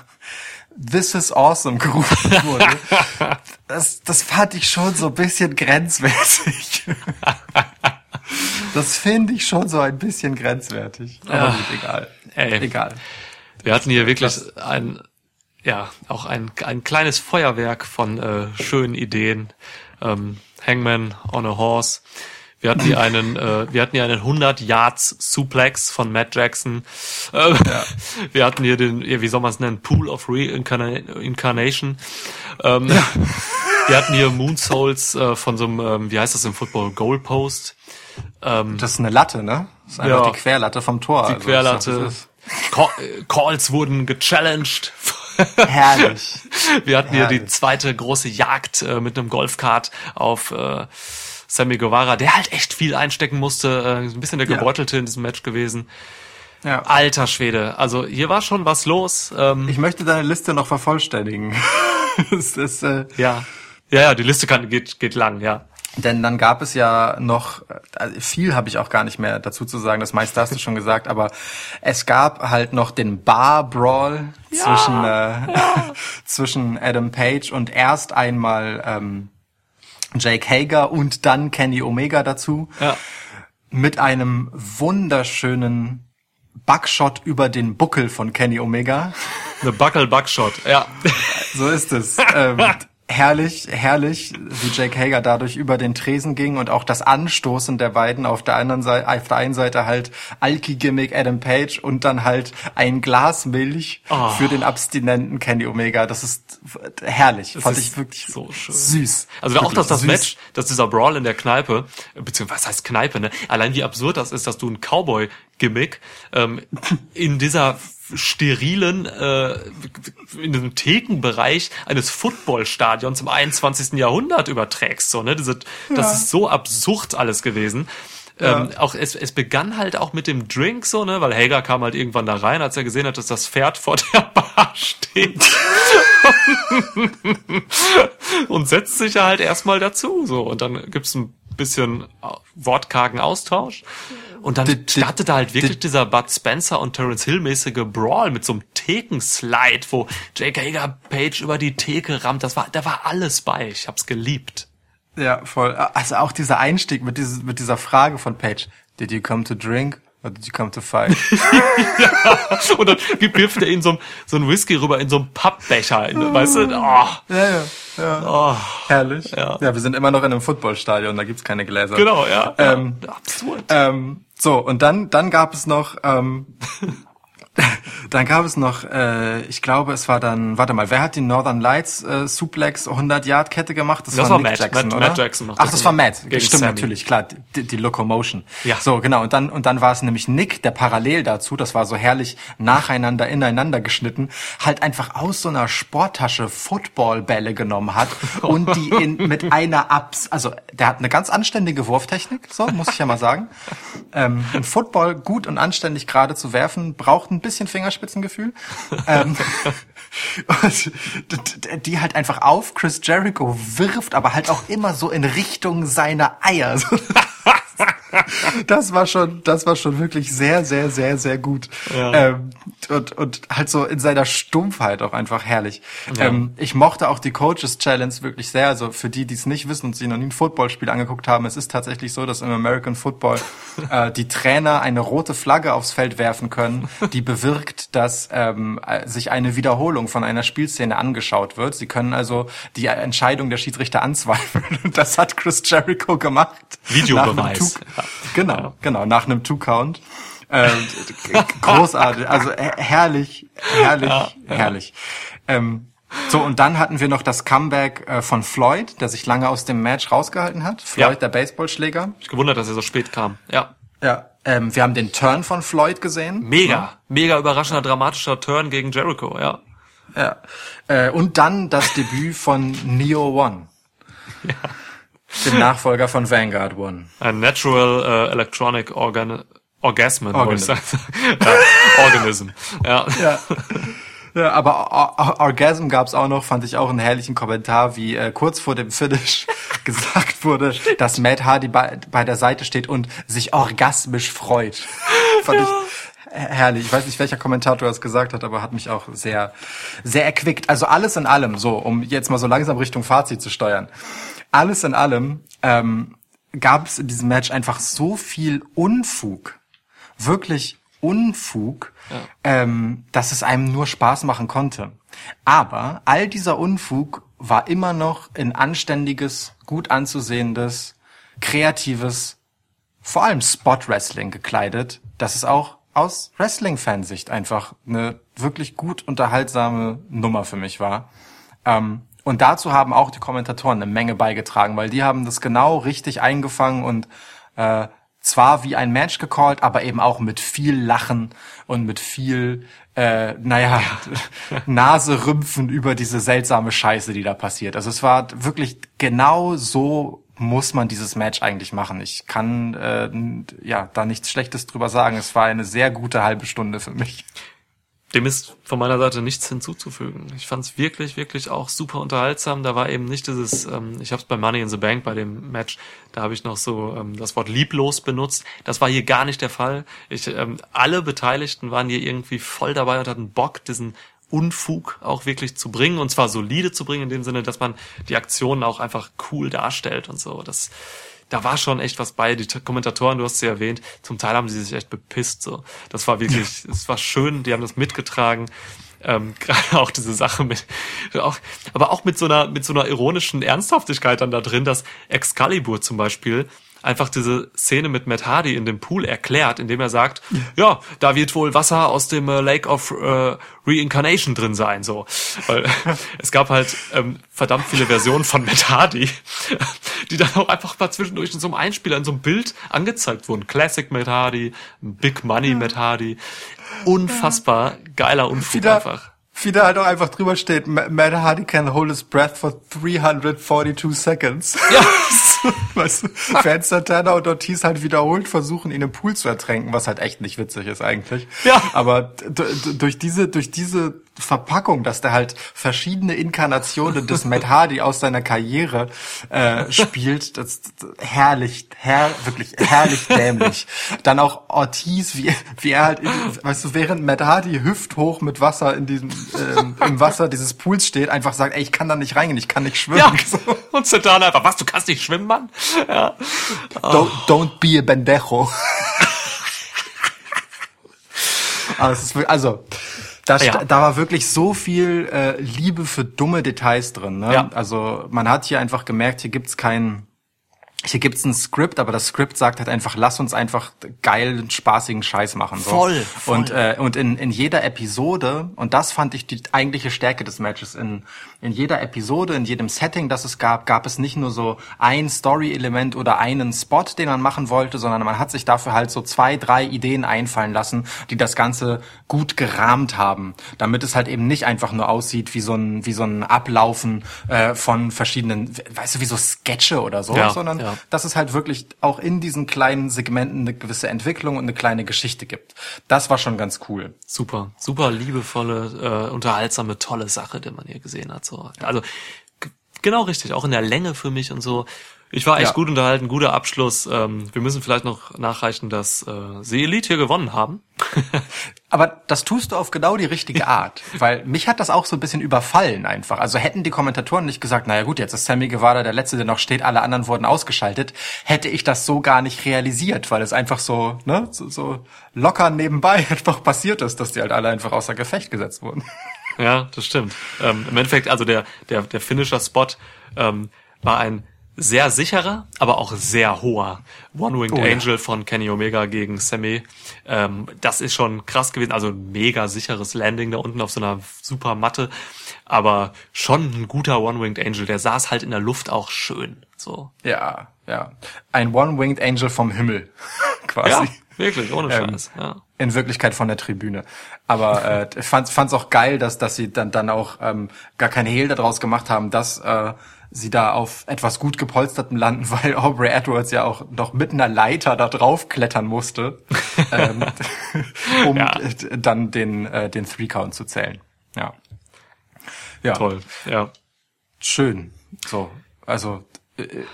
This is awesome gerufen wurde, das, das fand ich schon so ein bisschen grenzwertig. Das finde ich schon so ein bisschen grenzwertig. Aber Ja. gut, egal. Ey. Egal. Wir hatten hier wirklich ein, ja, auch ein, ein kleines Feuerwerk von äh, schönen Ideen. Ähm, Hangman on a Horse. Wir hatten hier einen, äh, wir hatten hier einen 100 Yards Suplex von Matt Jackson. Äh, Wir hatten hier den, ja, wie soll man es nennen, Pool of Reincarnation. Ähm, Wir hatten hier Moonsouls äh, von so einem, ähm, wie heißt das im Football, Goalpost. Ähm, Das ist eine Latte, ne? Das ist einfach Ja. die Querlatte vom Tor. die also, Querlatte. das Call, äh, Calls wurden gechallenged. Herrlich. Wir hatten hier die Herrlich. zweite große Jagd äh, mit einem Golfkart auf äh, Sammy Guevara, der halt echt viel einstecken musste. Äh, ein bisschen der Ja. Gebeutelte in diesem Match gewesen. Ja. Alter Schwede. Also hier war schon was los. Ähm, Ich möchte deine Liste noch vervollständigen. es ist, äh, ja. Ja, ja, die Liste kann, geht, geht lang, ja. Denn dann gab es ja noch, also viel habe ich auch gar nicht mehr dazu zu sagen, das meiste hast du schon gesagt, aber es gab halt noch den Bar Brawl zwischen, äh, zwischen Adam Page und erst einmal ähm, Jake Hager und dann Kenny Omega dazu Ja. mit einem wunderschönen Buckshot über den Buckel von Kenny Omega. Eine Buckle-Buckshot, ja. So ist es. ähm, herrlich, herrlich, wie Jake Hager dadurch über den Tresen ging und auch das Anstoßen der beiden auf der anderen Seite, auf der einen Seite halt Alki-Gimmick Adam Page und dann halt ein Glas Milch Oh. für den abstinenten Kenny Omega. Das ist herrlich. Fand ist ich wirklich so schön. süß. Also auch, Wirklich dass das süß. Match, dass dieser Brawl in der Kneipe, beziehungsweise was heißt Kneipe, ne? Allein wie absurd das ist, dass du ein Cowboy-Gimmick ähm, in dieser sterilen, äh, in diesem Thekenbereich eines Footballstadions im 21. Jahrhundert überträgst. So, ne? Diese, Das ist so absurd alles gewesen. Ähm, auch es, es begann halt auch mit dem Drink so, ne, weil Hager kam halt irgendwann da rein, als er gesehen hat, dass das Pferd vor der Bar steht. und setzt sich ja halt erstmal dazu, so. Und dann gibt's ein bisschen wortkargen Austausch. Und dann startet da halt wirklich die- dieser Bud Spencer und Terence Hill mäßige Brawl mit so einem Thekenslide, wo Jake Hager Page über die Theke rammt. Das war, da war alles bei. Ich hab's geliebt. Ja, voll. Also auch dieser Einstieg mit, dieses, mit dieser Frage von Page. Did you come to drink or did you come to fight? Und dann wirft er ihn so, ein- so ein Whisky rüber in so einen Pappbecher. In, weißt du? Oh, ja, ja, ja. oh, Herrlich. Ja. ja, wir sind immer noch in einem Footballstadion, da gibt's keine Gläser. genau, ja. Ähm, ja. Absurd. Ähm, so, und dann, dann gab es noch, ähm, dann gab es noch, äh, ich glaube, es war dann, warte mal, wer hat die Northern Lights äh, Suplex 100 Yard Kette gemacht? Das war Nick Matt. Jackson, Matt- oder? Matt Jackson Ach, das das war Matt. Stimmt Sammy. natürlich, klar, die, die Locomotion. Ja. So, genau. Und dann, und dann war es nämlich Nick, der parallel dazu, das war so herrlich nacheinander, ineinander geschnitten, halt einfach aus so einer Sporttasche Footballbälle genommen hat und die in, mit einer Abs, also der hat eine ganz anständige Wurftechnik, so muss ich ja mal sagen. Ähm, Football gut und anständig gerade zu werfen, braucht ein bisschen Fingerspitzengefühl. ähm, die halt einfach auf Chris Jericho wirft, aber halt auch immer so in Richtung seiner Eier. Das war schon, das war schon wirklich sehr, sehr, sehr, sehr gut. Ja. Ähm, und, und halt so in seiner Stumpfheit auch einfach herrlich. Ähm, ich mochte auch die Coaches Challenge wirklich sehr. Also für die, die es nicht wissen und sich noch nie ein Footballspiel angeguckt haben, es ist tatsächlich so, dass im American Football äh, die Trainer eine rote Flagge aufs Feld werfen können, die bewirkt, dass ähm, äh, sich eine Wiederholung von einer Spielszene angeschaut wird. Sie können also die Entscheidung der Schiedsrichter anzweifeln. Und das hat Chris Jericho gemacht. Videobeweis. Nach Two- Genau, genau, nach einem Two-Count. Ähm, großartig, also her- herrlich, herrlich, herrlich. Ähm, so, und dann hatten wir noch das Comeback äh, von Floyd, der sich lange aus dem Match rausgehalten hat. Floyd, Ja. der Baseballschläger. Ich gewundert, dass er so spät kam. Ja. Ja. Ähm, wir haben den Turn von Floyd gesehen. Mega. Mega überraschender, dramatischer Turn gegen Jericho, ja. Ja. Äh, und dann das Debüt von Neo One. Dem Nachfolger von Vanguard One. Ein Natural äh, Electronic Organ Orgasm, wollte ich Organism. sagen. ja, Organism. Ja. Ja. Ja, aber Or- Or- Orgasm gab's auch noch, fand ich auch einen herrlichen Kommentar, wie äh, kurz vor dem Finish gesagt wurde, dass Matt Hardy bei, bei der Seite steht und sich orgasmisch freut. fand ich herrlich. Ich weiß nicht, welcher Kommentator das gesagt hat, aber hat mich auch sehr, sehr erquickt. Also alles in allem, so, um jetzt mal so langsam Richtung Fazit zu steuern. Alles in allem ähm, gab es in diesem Match einfach so viel Unfug wirklich Unfug, ähm, dass es einem nur Spaß machen konnte. Aber all dieser Unfug war immer noch in anständiges, gut anzusehendes, kreatives, vor allem Spot-Wrestling gekleidet, dass es auch aus Wrestling-Fansicht einfach eine wirklich gut unterhaltsame Nummer für mich war. Ähm, und dazu haben auch die Kommentatoren eine Menge beigetragen, weil die haben das genau richtig eingefangen und äh, zwar wie ein Match gecallt, aber eben auch mit viel Lachen und mit viel, äh, naja, Naserümpfen über diese seltsame Scheiße, die da passiert. Also es war wirklich genau so muss man dieses Match eigentlich machen. Ich kann äh, ja da nichts Schlechtes drüber sagen. Es war eine sehr gute halbe Stunde für mich. Dem ist von meiner Seite nichts hinzuzufügen. Ich fand es wirklich, wirklich auch super unterhaltsam. Da war eben nicht dieses, ähm, ich habe es bei Money in the Bank bei dem Match, da habe ich noch so ähm, das Wort lieblos benutzt. Das war hier gar nicht der Fall. Ich, ähm, alle Beteiligten waren hier irgendwie voll dabei und hatten Bock, diesen Unfug auch wirklich zu bringen und zwar solide zu bringen in dem Sinne, dass man die Aktionen auch einfach cool darstellt und so. Das da war schon echt was bei. Die Kommentatoren, du hast sie erwähnt, zum Teil haben sie sich echt bepisst. So, das war wirklich, es war schön. Die haben das mitgetragen. Ähm, Gerade auch diese Sache mit, auch, aber auch mit so einer mit so einer ironischen Ernsthaftigkeit dann da drin, dass Excalibur zum Beispiel einfach diese Szene mit Matt Hardy in dem Pool erklärt, indem er sagt, ja, da wird wohl Wasser aus dem äh, Lake of äh, Reincarnation drin sein, so. Weil es gab halt ähm, verdammt viele Versionen von Matt Hardy, die dann auch einfach mal zwischendurch in so einem Einspieler, in so einem Bild angezeigt wurden. Classic Matt Hardy, Big Money Matt Hardy. Unfassbar geiler Unfug Wieder, einfach. wieder halt auch einfach drüber steht, Ma- Matt Hardy can hold his breath for 342 seconds. Ja, Weißt du, während Santana und Ortiz halt wiederholt versuchen, ihn im Pool zu ertränken, was halt echt nicht witzig ist eigentlich. Ja. Aber durch diese, durch diese Verpackung, dass der halt verschiedene Inkarnationen des Matt Hardy aus seiner Karriere äh, spielt, das, das herrlich, her, wirklich herrlich dämlich. Dann auch Ortiz, wie, wie er halt, in, weißt du, während Matt Hardy hüfthoch mit Wasser in diesem, ähm, im Wasser dieses Pools steht, einfach sagt, ey, ich kann da nicht reingehen, ich kann nicht schwimmen. ja. So. Und Santana einfach, was, du kannst nicht schwimmen, Mann? Ja. Don't, don't be a bendejo. Ist wirklich, also, da, sta- Ja. da war wirklich so viel äh, Liebe für dumme Details drin. Ne? Ja. Also man hat hier einfach gemerkt, hier gibt's kein, hier gibt's ein Skript, aber das Skript sagt halt einfach, lass uns einfach geilen, spaßigen Scheiß machen. So. Voll, voll. Und, äh, und in, in jeder Episode, und das fand ich die eigentliche Stärke des Matches, in, in jeder Episode, in jedem Setting, das es gab, gab es nicht nur so ein Story-Element oder einen Spot, den man machen wollte, sondern man hat sich dafür halt so zwei, drei Ideen einfallen lassen, die das Ganze gut gerahmt haben, damit es halt eben nicht einfach nur aussieht wie so ein, wie so ein Ablaufen äh, von verschiedenen, weißt du, wie so Sketche oder so, Ja, sondern ja. dass es halt wirklich auch in diesen kleinen Segmenten eine gewisse Entwicklung und eine kleine Geschichte gibt. Das war schon ganz cool. Super, super liebevolle, äh, unterhaltsame, tolle Sache, die man hier gesehen hat. So. Also genau richtig, auch in der Länge für mich und so. Ich war echt Ja. gut unterhalten, guter Abschluss. Ähm, wir müssen vielleicht noch nachreichen, dass äh, sie Elite hier gewonnen haben. Aber das tust du auf genau die richtige Art, weil mich hat das auch so ein bisschen überfallen einfach. Also hätten die Kommentatoren nicht gesagt, naja gut, jetzt ist Sammy Guevara der Letzte, der noch steht, alle anderen wurden ausgeschaltet, hätte ich das so gar nicht realisiert, weil es einfach so, ne, so, so locker nebenbei einfach passiert ist, dass die halt alle einfach außer Gefecht gesetzt wurden. Ja, das stimmt. Ähm, Im Endeffekt, also der, der, der Finisher-Spot ähm, war ein sehr sicherer, aber auch sehr hoher One-Winged Oh ja. Angel von Kenny Omega gegen Sammy. Ähm, das ist schon krass gewesen, also ein mega sicheres Landing da unten auf so einer super Matte, aber schon ein guter One-Winged Angel, der saß halt in der Luft auch schön, so. Ja, ja. Ein One-Winged Angel vom Himmel, quasi. Ja, wirklich, ohne Ähm, Scheiß, ja. In Wirklichkeit von der Tribüne. Aber äh, ich fand fand's auch geil, dass dass sie dann dann auch ähm, gar kein Hehl daraus gemacht haben, dass äh, sie da auf etwas gut gepolstertem landen, weil Aubrey Edwards ja auch noch mit einer Leiter da drauf klettern musste, ähm, um Ja. dann den äh, den Three Count zu zählen. Ja. Ja. Toll, ja. schön. So, also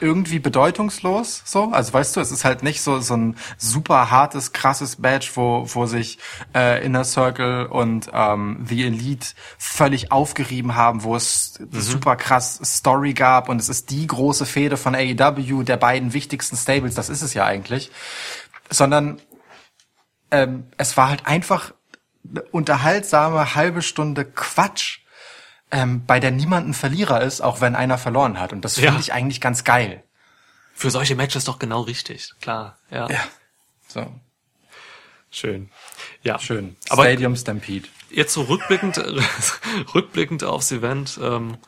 irgendwie bedeutungslos so? Also weißt du es ist halt nicht so so ein super hartes krasses Badge wo wo sich äh, Inner Circle und ähm, The Elite völlig aufgerieben haben wo es super krass Story gab und es ist die große Fehde von AEW der beiden wichtigsten Stables das ist es ja eigentlich. Sondern ähm, es war halt einfach eine unterhaltsame halbe Stunde Quatsch ähm, bei der niemand ein Verlierer ist, auch wenn einer verloren hat. Und das finde Ja. ich eigentlich ganz geil. Für solche Matches doch genau richtig, klar, ja. So, Schön. Ja. schön. Aber Stadium Stampede. jetzt so rückblickend, rückblickend aufs Event, ähm,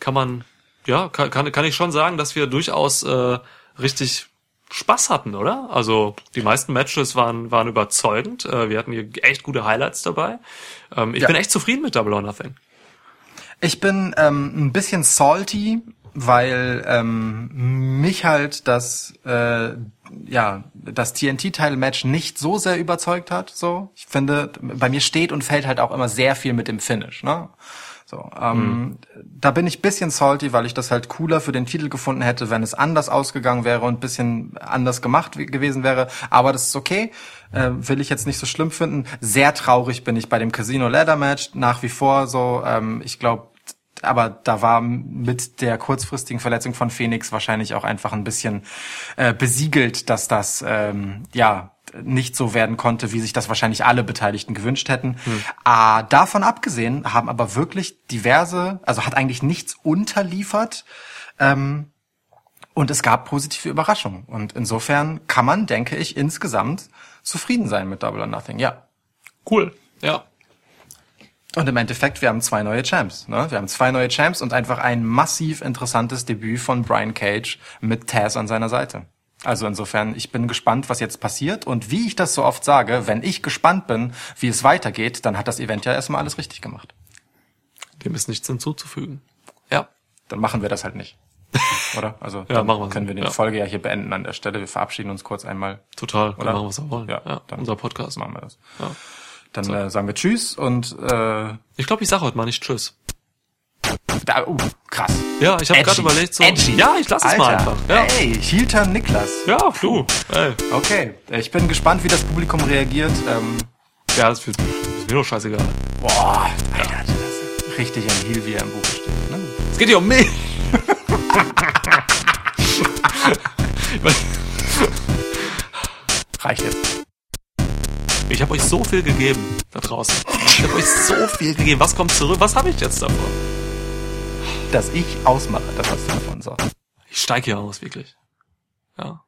kann man, ja, kann, kann, kann ich schon sagen, dass wir durchaus äh, richtig Spaß hatten, oder? Also die meisten Matches waren, waren überzeugend. Äh, wir hatten hier echt gute Highlights dabei. Ähm, ich Ja. bin echt zufrieden mit Double or Nothing. Ich bin ähm, ein bisschen salty, weil ähm, mich halt das äh, ja das TNT-Title-Match nicht so sehr überzeugt hat. So, ich finde, bei mir steht und fällt halt auch immer sehr viel mit dem Finish. Ne? So, ähm, da bin ich bisschen salty, weil ich das halt cooler für den Titel gefunden hätte, wenn es anders ausgegangen wäre und bisschen anders gemacht gewesen wäre. Aber das ist okay, äh, will ich jetzt nicht so schlimm finden. Sehr traurig bin ich bei dem Casino Ladder Match nach wie vor so. Ähm, ich glaube, aber da war mit der kurzfristigen Verletzung von Phoenix wahrscheinlich auch einfach ein bisschen äh, besiegelt, dass das ähm, ja nicht so werden konnte, wie sich das wahrscheinlich alle Beteiligten gewünscht hätten. Ah, davon abgesehen haben aber wirklich diverse, also hat eigentlich nichts unterliefert. Ähm, und es gab positive Überraschungen. Und insofern kann man, denke ich, insgesamt zufrieden sein mit Double or Nothing. Ja. Cool. Ja. Und im Endeffekt, wir haben zwei neue Champs. Ne? Wir haben zwei neue Champs und einfach ein massiv interessantes Debüt von Brian Cage mit Taz an seiner Seite. Also insofern, ich bin gespannt, was jetzt passiert. Und wie ich das so oft sage, wenn ich gespannt bin, wie es weitergeht, dann hat das Event ja erstmal alles richtig gemacht. Dem ist nichts hinzuzufügen. Ja. Dann machen wir das halt nicht. Oder? Also Ja, machen wir können wir die Ja. Folge ja hier beenden an der Stelle. Wir verabschieden uns kurz einmal. Total. Oder? machen, was wir wollen. Ja, Ja. dann- Unser Podcast. Machen wir das. Ja. Dann äh, sagen wir Tschüss und äh, Ich glaube, ich sage heute mal nicht Tschüss. da, uh, krass. Ja, ich habe gerade überlegt, so. Edgy. Ja, ich lasse es mal einfach. Ja. Hey, Hilton Niklas. Ja, du. Ey. Okay, ich bin gespannt, wie das Publikum reagiert. Ähm, Ja, das ist ist mir doch scheißegal. boah, Alter, das ist richtig ein Heal, wie er im Buch steht. Ne? Es geht hier um mich. Reicht jetzt. Ich habe euch so viel gegeben da draußen. Ich habe euch so viel gegeben. Was kommt zurück? Was habe ich jetzt davon? Dass ich ausmache, das hast du davon so. Ich steige hier aus, wirklich. Ja.